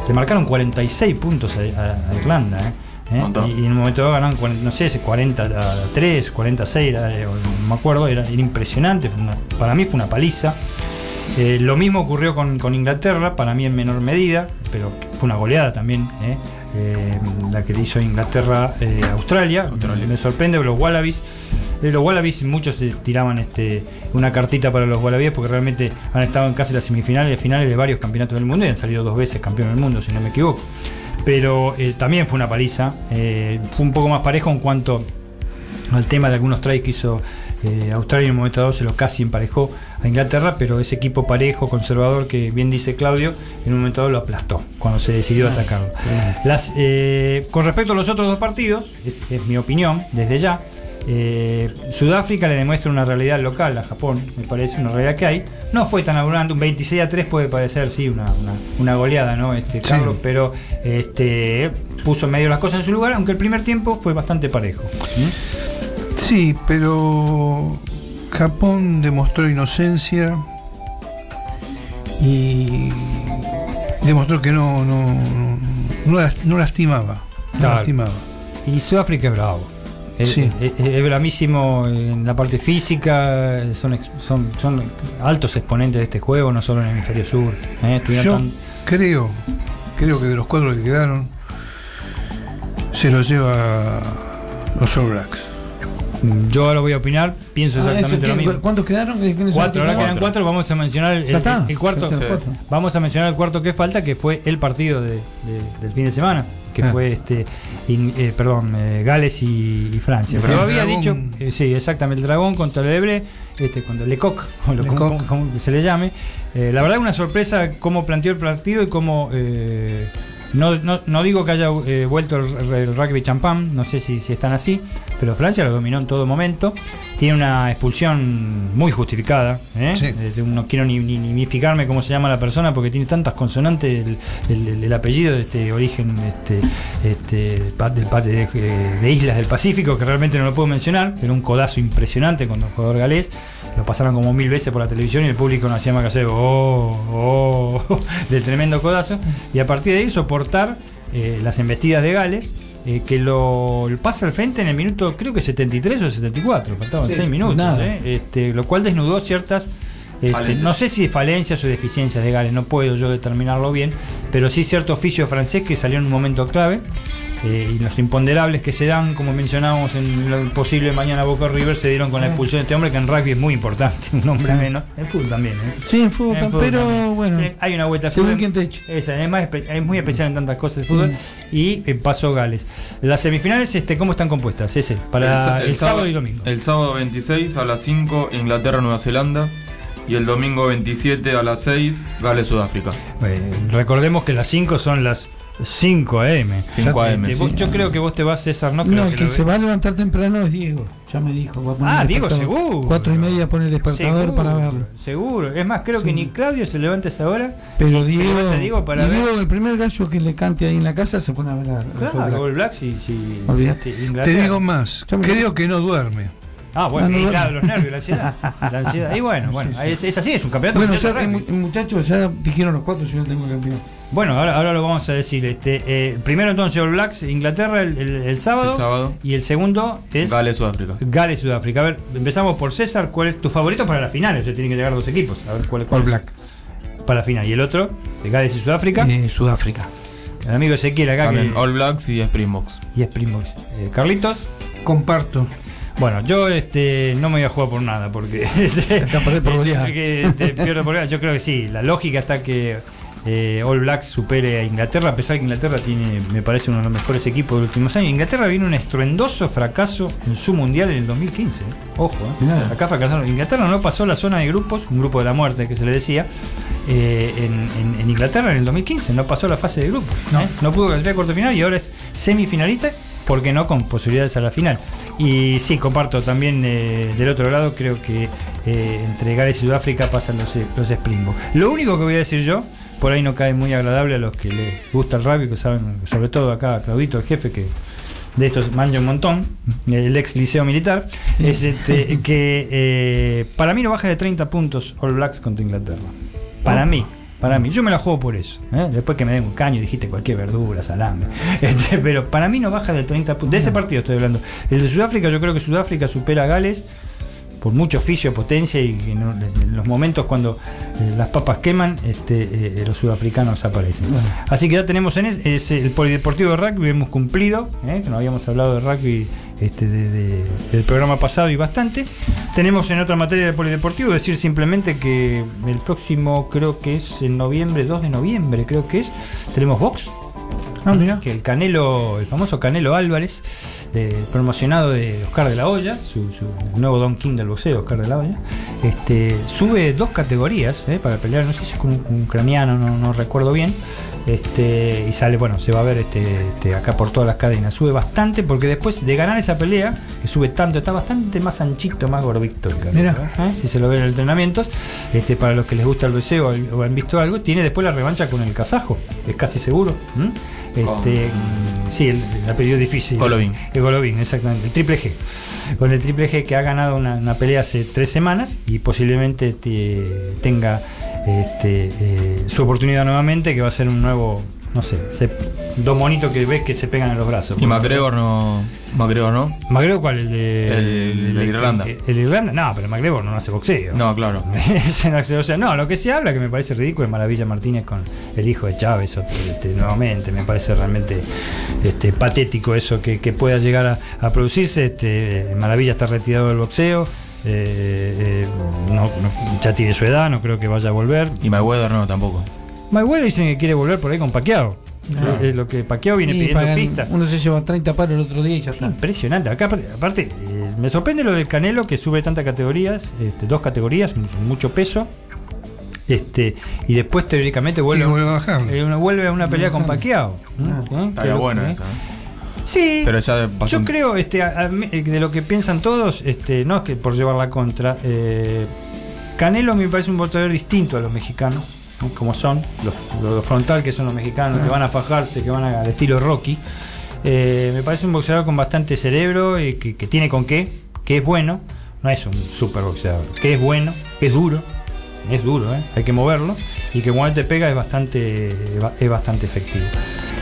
Le marcaron 46 puntos a, Irlanda. ¿eh? ¿Eh? Y, y en un momento dado ganaron, 40, no sé, ese 40 a 3, 40 a 6, era, no me acuerdo, era, era impresionante. fue una- para mí fue una paliza. Eh, lo mismo ocurrió con, con Inglaterra, para mí en menor medida, pero fue una goleada también. ¿eh? Eh, la que hizo Inglaterra eh, Australia. Me sorprende los Wallabies. eh, los Wallabies muchos tiraban este una cartita para los Wallabies porque realmente han estado en casi las semifinales y finales de varios campeonatos del mundo y han salido dos veces campeón del mundo, si no me equivoco. Pero eh, también fue una paliza. eh, fue un poco más parejo en cuanto al tema de algunos tries que hizo eh, Australia en un momento dado se lo casi emparejó a Inglaterra, pero ese equipo parejo, conservador, que bien dice Claudio, en un momento dado lo aplastó cuando se decidió atacarlo. Las, eh, con respecto a los otros dos partidos, es, es mi opinión, desde ya, eh, Sudáfrica le demuestra una realidad local a Japón, me parece, una realidad que hay. No fue tan abrumante, un 26 a 3 puede parecer, sí, una, una- una goleada, ¿no? Este, Sí. Carlos, pero este, puso en medio las cosas en su lugar, aunque el primer tiempo fue bastante parejo. ¿Mm? Sí, pero Japón demostró inocencia y demostró que no, no, no, no las- no lastimaba. No Claro. lastimaba. Y Sudáfrica es bravo. Es, Sí. es- es- es bramísimo en la parte física, son, son, son altos exponentes de este juego, no solo en el hemisferio sur. ¿eh? Yo tan- creo, creo que de los cuatro que quedaron, se los lleva los All Blacks. Yo ahora voy a opinar, pienso Ah, exactamente eso, lo ¿quién- mismo. ¿Cuántos quedaron? ¿Quiénes son los Cuatro, ahora quedan cuatro, vamos a mencionar el, el- el cuarto. Vamos a mencionar el cuarto que falta, que fue el partido de- de- del fin de semana, que Ah. fue este, in- eh, perdón, eh, Gales y, y Francia. Pero había dicho, eh, sí, exactamente, el dragón contra el Ebre, este, contra Lecoq, o lo- Lecoq. como, como- se le llame. Eh, la verdad, una sorpresa cómo planteó el partido y cómo. eh, no, no, no digo que haya vuelto el, el rugby champán, no sé si, si están así, pero Francia lo dominó en todo momento. Tiene una expulsión muy justificada. ¿eh? Sí. Eh, de no quiero ni, ni, ni fijarme cómo se llama la persona porque tiene tantas consonantes el, el- el- el apellido de este origen este, este, pa- de, de Islas del Pacífico que realmente no lo puedo mencionar. Era un codazo impresionante con el jugador galés. Lo pasaron como mil veces por la televisión y el público no hacía más que hacer oh, oh, del tremendo codazo. Y a partir de ahí soportar eh, las embestidas de Gales. Eh, que lo, lo pasa al frente en el minuto, creo que 73 o 74, faltaban Sí, 6 minutos, nada. eh, este, lo cual desnudó ciertas, este, no sé si falencias o deficiencias de Gales, no puedo yo determinarlo bien, pero sí cierto oficio francés que salió en un momento clave. Eh, y los imponderables que se dan, como mencionábamos en lo posible mañana Boca River, se dieron con la expulsión de este hombre que en rugby es muy importante, un hombre menos. En fútbol también, ¿eh? Sí, en fútbol, En pero también. bueno. Sí, hay una vuelta Según fútbol. quien te eche. Esa, es, más espe- es muy especial en tantas cosas de fútbol. Y eh, pasó Gales. Las semifinales, este, ¿cómo están compuestas? Ese, para el, sábado y domingo. El sábado 26 a las 5, Inglaterra-Nueva Zelanda. Y el domingo 27 a las 6, Gales-Sudáfrica. Eh, recordemos que las 5 son las 5 AM. 5 AM, Este, sí. yo creo que vos te vas, César, no creo No, el que que se va a levantar temprano es Diego. Ya me dijo. va a poner Ah, el Diego, seguro. Cuatro y media pone el despertador Seguro, para verlo. Seguro. Es más, creo que ni Claudio se levanta esa hora. Pero Diego, Diego para ver. Diego, el primer gallo que le cante ahí en la casa se pone a All Claro, Blacks. All Blacks y si, Olvídate. este, Te digo más, creo que no duerme. Ah, bueno, Ah, no, y no. claro, los nervios, la ansiedad. La ansiedad. Y bueno, bueno, Es, es así, es un campeonato. Bueno, mundial ya, de eh, muchachos, ya dijeron los cuatro, yo ya tengo campeón. Bueno, ahora, ahora lo vamos a decir. Este, eh, primero entonces All Blacks, Inglaterra el, el- el sábado, El sábado. Y el segundo es Gales-Sudáfrica. Gales, Sudáfrica. A ver, empezamos por César. ¿Cuál es tu favorito para la final? O sea, tienen que llegar dos equipos. A ver cuál, cuál All es? Black. Para la final. ¿Y el otro? De Gales y Sudáfrica. Eh, Sudáfrica. El amigo Ezequiel acá. También que- All Blacks y Springboks. Y es Primos. Eh, Carlitos. Comparto. Bueno, yo este, no me voy a jugar por nada porque que, este, pierdo por. Yo creo que sí, la lógica está que eh, All Blacks supere a Inglaterra, a pesar que Inglaterra tiene, me parece, uno de los mejores equipos de los últimos años. Inglaterra vino un estruendoso fracaso en su mundial en el 2015. ¿eh? Ojo, ¿eh? Acá fracasaron. Inglaterra no pasó la zona de grupos, un grupo de la muerte que se le decía, eh, en, en- en Inglaterra en el 2015. No pasó la fase de grupos. ¿eh? No pudo clasificar a cuarto final y ahora es semifinalista, porque no con posibilidades a la final. Y sí, comparto también eh, del otro lado, creo que eh, entre Gales y Sudáfrica pasan los, eh, los Springboks. Lo único que voy a decir yo, por ahí no cae muy agradable a los que les gusta el rugby, que saben, sobre todo acá Claudito, el jefe, que de estos manja un montón, el ex liceo militar, es este, que eh, para mí no baja de 30 puntos All Blacks contra Inglaterra. Para mí. Para mí, yo me la juego por eso. ¿eh? Después que me den un caño y dijiste cualquier verdura, salame. Este, pero para mí no baja de 30 puntos. De ese partido estoy hablando. El de Sudáfrica, yo creo que Sudáfrica supera a Gales por mucho oficio, potencia y en, los momentos cuando eh, las papas queman, este, eh, los sudafricanos aparecen. Así que ya tenemos en es, es el polideportivo de rugby, hemos cumplido, ¿eh? que no habíamos hablado de rugby este, de- de- del programa pasado y bastante. Tenemos en otra materia de polideportivo decir simplemente que el próximo creo que es en noviembre, 2 de noviembre creo que es, tenemos box. Que el Canelo, el famoso Canelo Álvarez, de- promocionado de Oscar de la Hoya, su, su nuevo Don King del boxeo, Oscar de la Hoya, este, sube dos categorías eh, para pelear, no sé si es con un, un ucraniano, no, no recuerdo bien. Este, y sale, bueno, se va a ver este, este, acá por todas las cadenas. Sube bastante porque después de ganar esa pelea, que sube tanto, está bastante más anchito, más gordito el Canelo. Mira. ¿eh? Si se lo ven en entrenamientos, este, para los que les gusta el boxeo o han visto algo, tiene después la revancha con el kazajo, es casi seguro. Este, mm, sí, el, el apellido difícil. Golovin. El Golovin, exactamente. El triple G. Con el triple G que ha ganado una, una pelea hace tres semanas y posiblemente te- tenga este, eh, su oportunidad nuevamente, que va a ser un nuevo, no sé, se- dos monitos que ves que se pegan en los brazos. Y McGregor no. McGregor no. ¿McGregor cuál? El de, El de Irlanda. El, el Irlanda? No, pero McGregor no hace boxeo. No, claro. Ese no hace- o sea, no, lo que se habla que me parece ridículo es Maravilla Martínez con el hijo de Chávez, este, nuevamente, me parece realmente este, patético eso que, que pueda llegar a, a producirse. Este, Maravilla está retirado del boxeo. Eh, eh, no- no- ya tiene su edad, no creo que vaya a volver. Y Mayweather no, tampoco. Mayweather dicen que quiere volver por ahí con Paquiao. Ah. Es lo que Paquiao viene Y pidiendo pagan- pista. Uno se lleva 30 palos el otro día y ya está. Impresionante. Acá, aparte, aparte, eh, me sorprende lo del Canelo que sube tantas categorías, este, dos categorías, mu- mucho peso. Este, y después teóricamente vuelve, Y vuelve a bajar. eh, una- vuelve a una pelea con Pacquiao. ¿eh? Estaría Que- bueno ¿eh? eso. Sí, Pero ya yo creo, este, a- a mí, eh, de lo que piensan todos, este, no es que por llevar la contra. eh, Canelo me parece un boxeador distinto a los mexicanos, ¿no? como son, los, los frontal que son los mexicanos, que van a fajarse, que van a- al estilo Rocky. Eh, me parece un boxeador con bastante cerebro y que, que tiene con qué, que es bueno, no es un super boxeador, que es bueno, que es duro, es duro, ¿eh? hay que moverlo, y que cuando te pega es bastante, es bastante efectivo.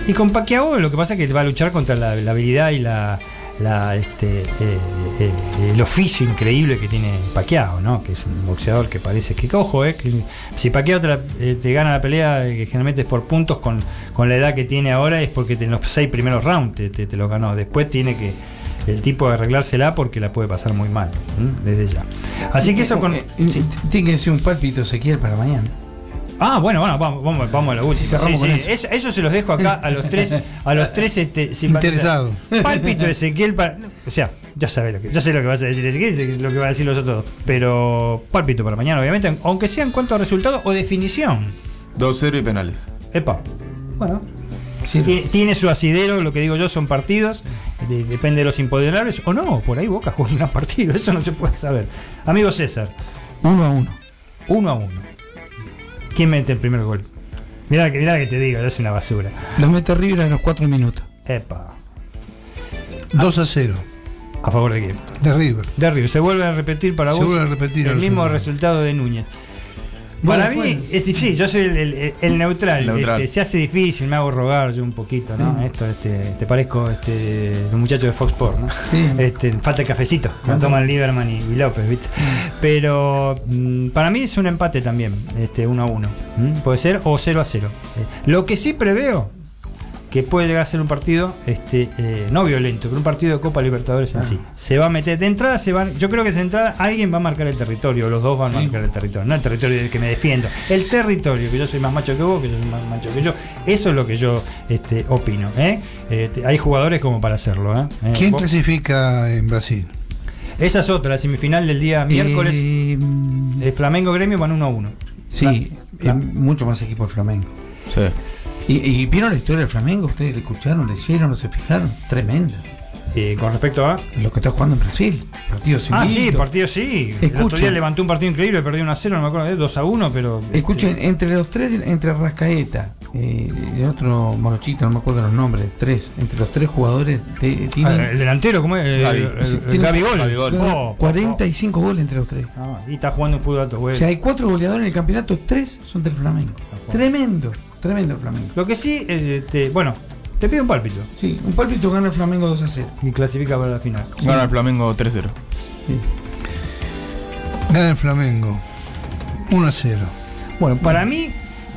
Y con Pacquiao lo que pasa es que va a luchar contra la, la habilidad y la, la, este, eh, eh, el oficio increíble que tiene Pacquiao, ¿no? que es un boxeador que parece que, ojo, eh, que si Pacquiao te, la- eh, te gana la pelea, eh, que generalmente es por puntos, con, con la edad que tiene ahora, es porque en los seis primeros rounds te, te, te lo ganó. Después tiene que el tipo arreglársela porque la puede pasar muy mal, desde ya. Así que eso con... Eh, eh, Tiene que decir un pálpito Ezequiel para mañana. Ah, bueno, bueno, vamos, vamos, vamos a la última. Sí, cerramos Sí, con sí, eso. eso. eso se los dejo acá a los tres, a los tres este, Interesados. Pálpito Ezequiel para. O sea, ya sabes lo que, ya sé lo que vas a decir Ezequiel, lo que van a decir los otros. Pero pálpito para mañana, obviamente, aunque sea en cuanto a resultado o definición. 2-0 y penales. Epa. Bueno. Tiene, tiene su asidero, lo que digo yo, son partidos. de- depende de los imponderables o no. Por ahí Boca juega un gran partido, eso no se puede saber. Amigo César. Uno a uno. Uno a uno. ¿Quién mete el primer gol? Mirá, que- que te digo, soy una basura. Lo mete River en los 4 minutos. Epa. 2 a 0. ¿A favor de quién? De River. De River. Se vuelve a repetir para Se vos vuelve a repetir el mismo resultado de Núñez. Bueno, Para mí, fue. es difícil, yo soy el, el- el neutral, este, se hace difícil, me hago rogar yo un poquito, ¿no? Sí. Esto, este, te parezco este, los muchachos de Fox Sports, ¿no? Sí. Este, falta el cafecito, lo toman Lieberman y, y López, ¿viste? Pero mm, para mí es un empate también, este, uno a uno. Puede ser o 0 a 0. Eh, lo que sí preveo que puede llegar a ser un partido este, eh, no violento, pero un partido de Copa Libertadores en sí. Se va a meter, de entrada se van, yo creo que de entrada alguien va a marcar el territorio, los dos van a marcar el territorio, no el territorio del que me defiendo, el territorio, que yo soy más macho que vos, que yo soy más macho que yo, eso es lo que yo este, opino. ¿eh? Este, hay jugadores como para hacerlo. ¿eh? Eh, ¿Quién vos- clasifica en Brasil? esa es otra, la semifinal del día miércoles, Eh, el Flamengo Gremio van 1 a 1. sí, Fla- eh, mucho más equipo el Flamengo. Sí. ¿Y, y vieron la historia del Flamengo? ¿Ustedes la escucharon, leyeron, no se fijaron? Tremenda. eh, con respecto a. Lo que está jugando en Brasil. Partido Ah, invicto. sí, partido sí. El otro Escuchen. día levantó un partido increíble, perdió 1 a 0, no me acuerdo, eh, 2 a 1, pero. Escuchen, entre los tres, entre Rascaeta, eh, el otro morochito, no me acuerdo los nombres, tres, entre los tres jugadores de, tienen Ah, el delantero, ¿cómo es? El- el- Sí, el Gol. Gavi Gol. Oh, 45 goles entre los tres. Ah, y está jugando un fútbol alto, O güey. sea, hay cuatro goleadores en el campeonato, tres son del Flamengo. Tremendo, tremendo el Flamengo. Lo que sí, eh, te- bueno, te pido un pálpito. Sí, un pálpito gana el Flamengo 2 a 0. Y clasifica para la final. Gana el Flamengo 3-0. Gana el Flamengo. 1 a 0. Bueno, para mí,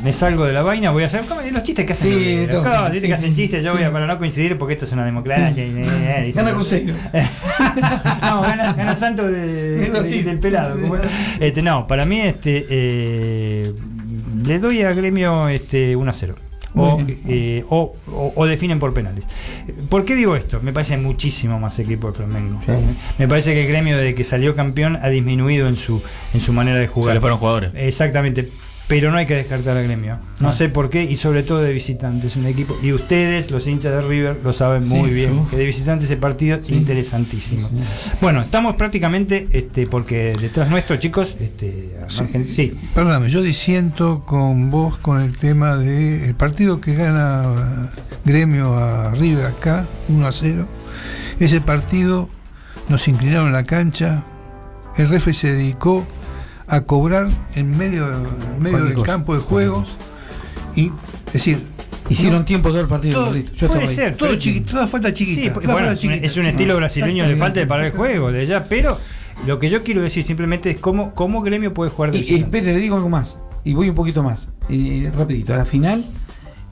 me salgo de la vaina, voy a hacer los chistes que hacen. Sí, los- todo. viste Sí, que hacen sí. chistes, yo voy a, para no coincidir, porque esto es una democracia. Sí. y, eh, eh, Gana Cruzeiro. no, gana, gana Santo de- de- Bueno, sí. del pelado. como es. Este, no, para mí, este, eh, le doy a gremio este, 1 a 0. O, eh, o, o- o definen por penales. ¿Por qué digo esto? Me parece muchísimo más equipo de Flamengo. Sí. Me parece que el gremio desde que salió campeón ha disminuido en su, en su manera de jugar. Se le fueron jugadores. Exactamente. Pero no hay que descartar al gremio. No Ah. sé por qué, y sobre todo de visitantes. Un equipo. Y ustedes, los hinchas de River, lo saben Sí, muy bien. uf. Que de visitantes ese partido Sí. interesantísimo. Bueno, estamos prácticamente, este, porque detrás nuestro, chicos, este, sí. Perdóname, yo disiento con vos con el tema de el partido que gana eh, Gremio a River acá, 1 a 0. Ese partido nos inclinaron en la cancha, el refe se dedicó a cobrar en medio, en medio del campo de juego y es decir, Hicieron no- tiempo todo el partido. todo-. Yo puede ahí. ser, todo chiquito, toda falta chiquita. Sí, toda bueno, falta es un- chiquita. es un estilo brasileño de falta de parar el juego, de ya, pero lo que yo quiero decir simplemente es cómo, cómo gremio puede jugar de Y, y espere, le digo algo más. Y voy un poquito más. Eh, rapidito. A la final,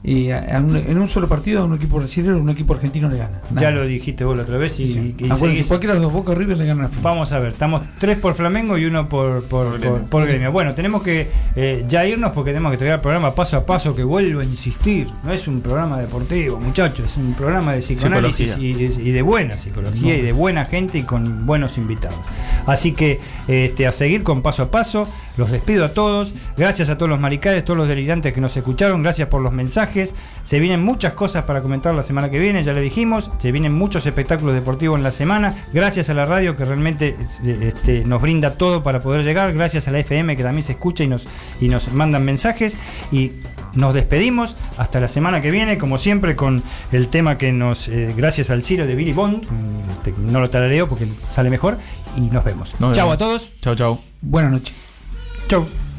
eh, a- a un- en un solo partido, a un equipo brasileño un equipo argentino le gana. Ya lo dijiste vos la otra vez y, y- y seguís- cualquiera de los dos Boca River le ganan a la final. Vamos a ver, estamos tres por Flamengo y uno por, por, por- por gremio. Bueno, tenemos que eh, ya irnos porque tenemos que entregar el programa paso a paso, que vuelvo a insistir. No es un programa deportivo, muchachos, es un programa de psicoanálisis y, Psicología. y de buena psicología y de buena gente y con buenos invitados. Así que este, a seguir con paso a paso, los despido a todos. Gracias a todos los maricales, todos los delirantes que nos escucharon, gracias por los mensajes. Se vienen muchas cosas para comentar la semana que viene, ya le dijimos. Se vienen muchos espectáculos deportivos en la semana. Gracias a la radio que realmente este, nos brinda todo para poder llegar. Gracias a la FM que también se escucha y nos, y nos mandan mensajes. Y nos despedimos hasta la semana que viene, como siempre, con el tema que nos, eh, gracias al Ciro de Billy Bond, este, no lo tarareo porque sale mejor. Y nos vemos. Nos Chao vemos. a todos. Chao, chao. Buenas noches. Chau.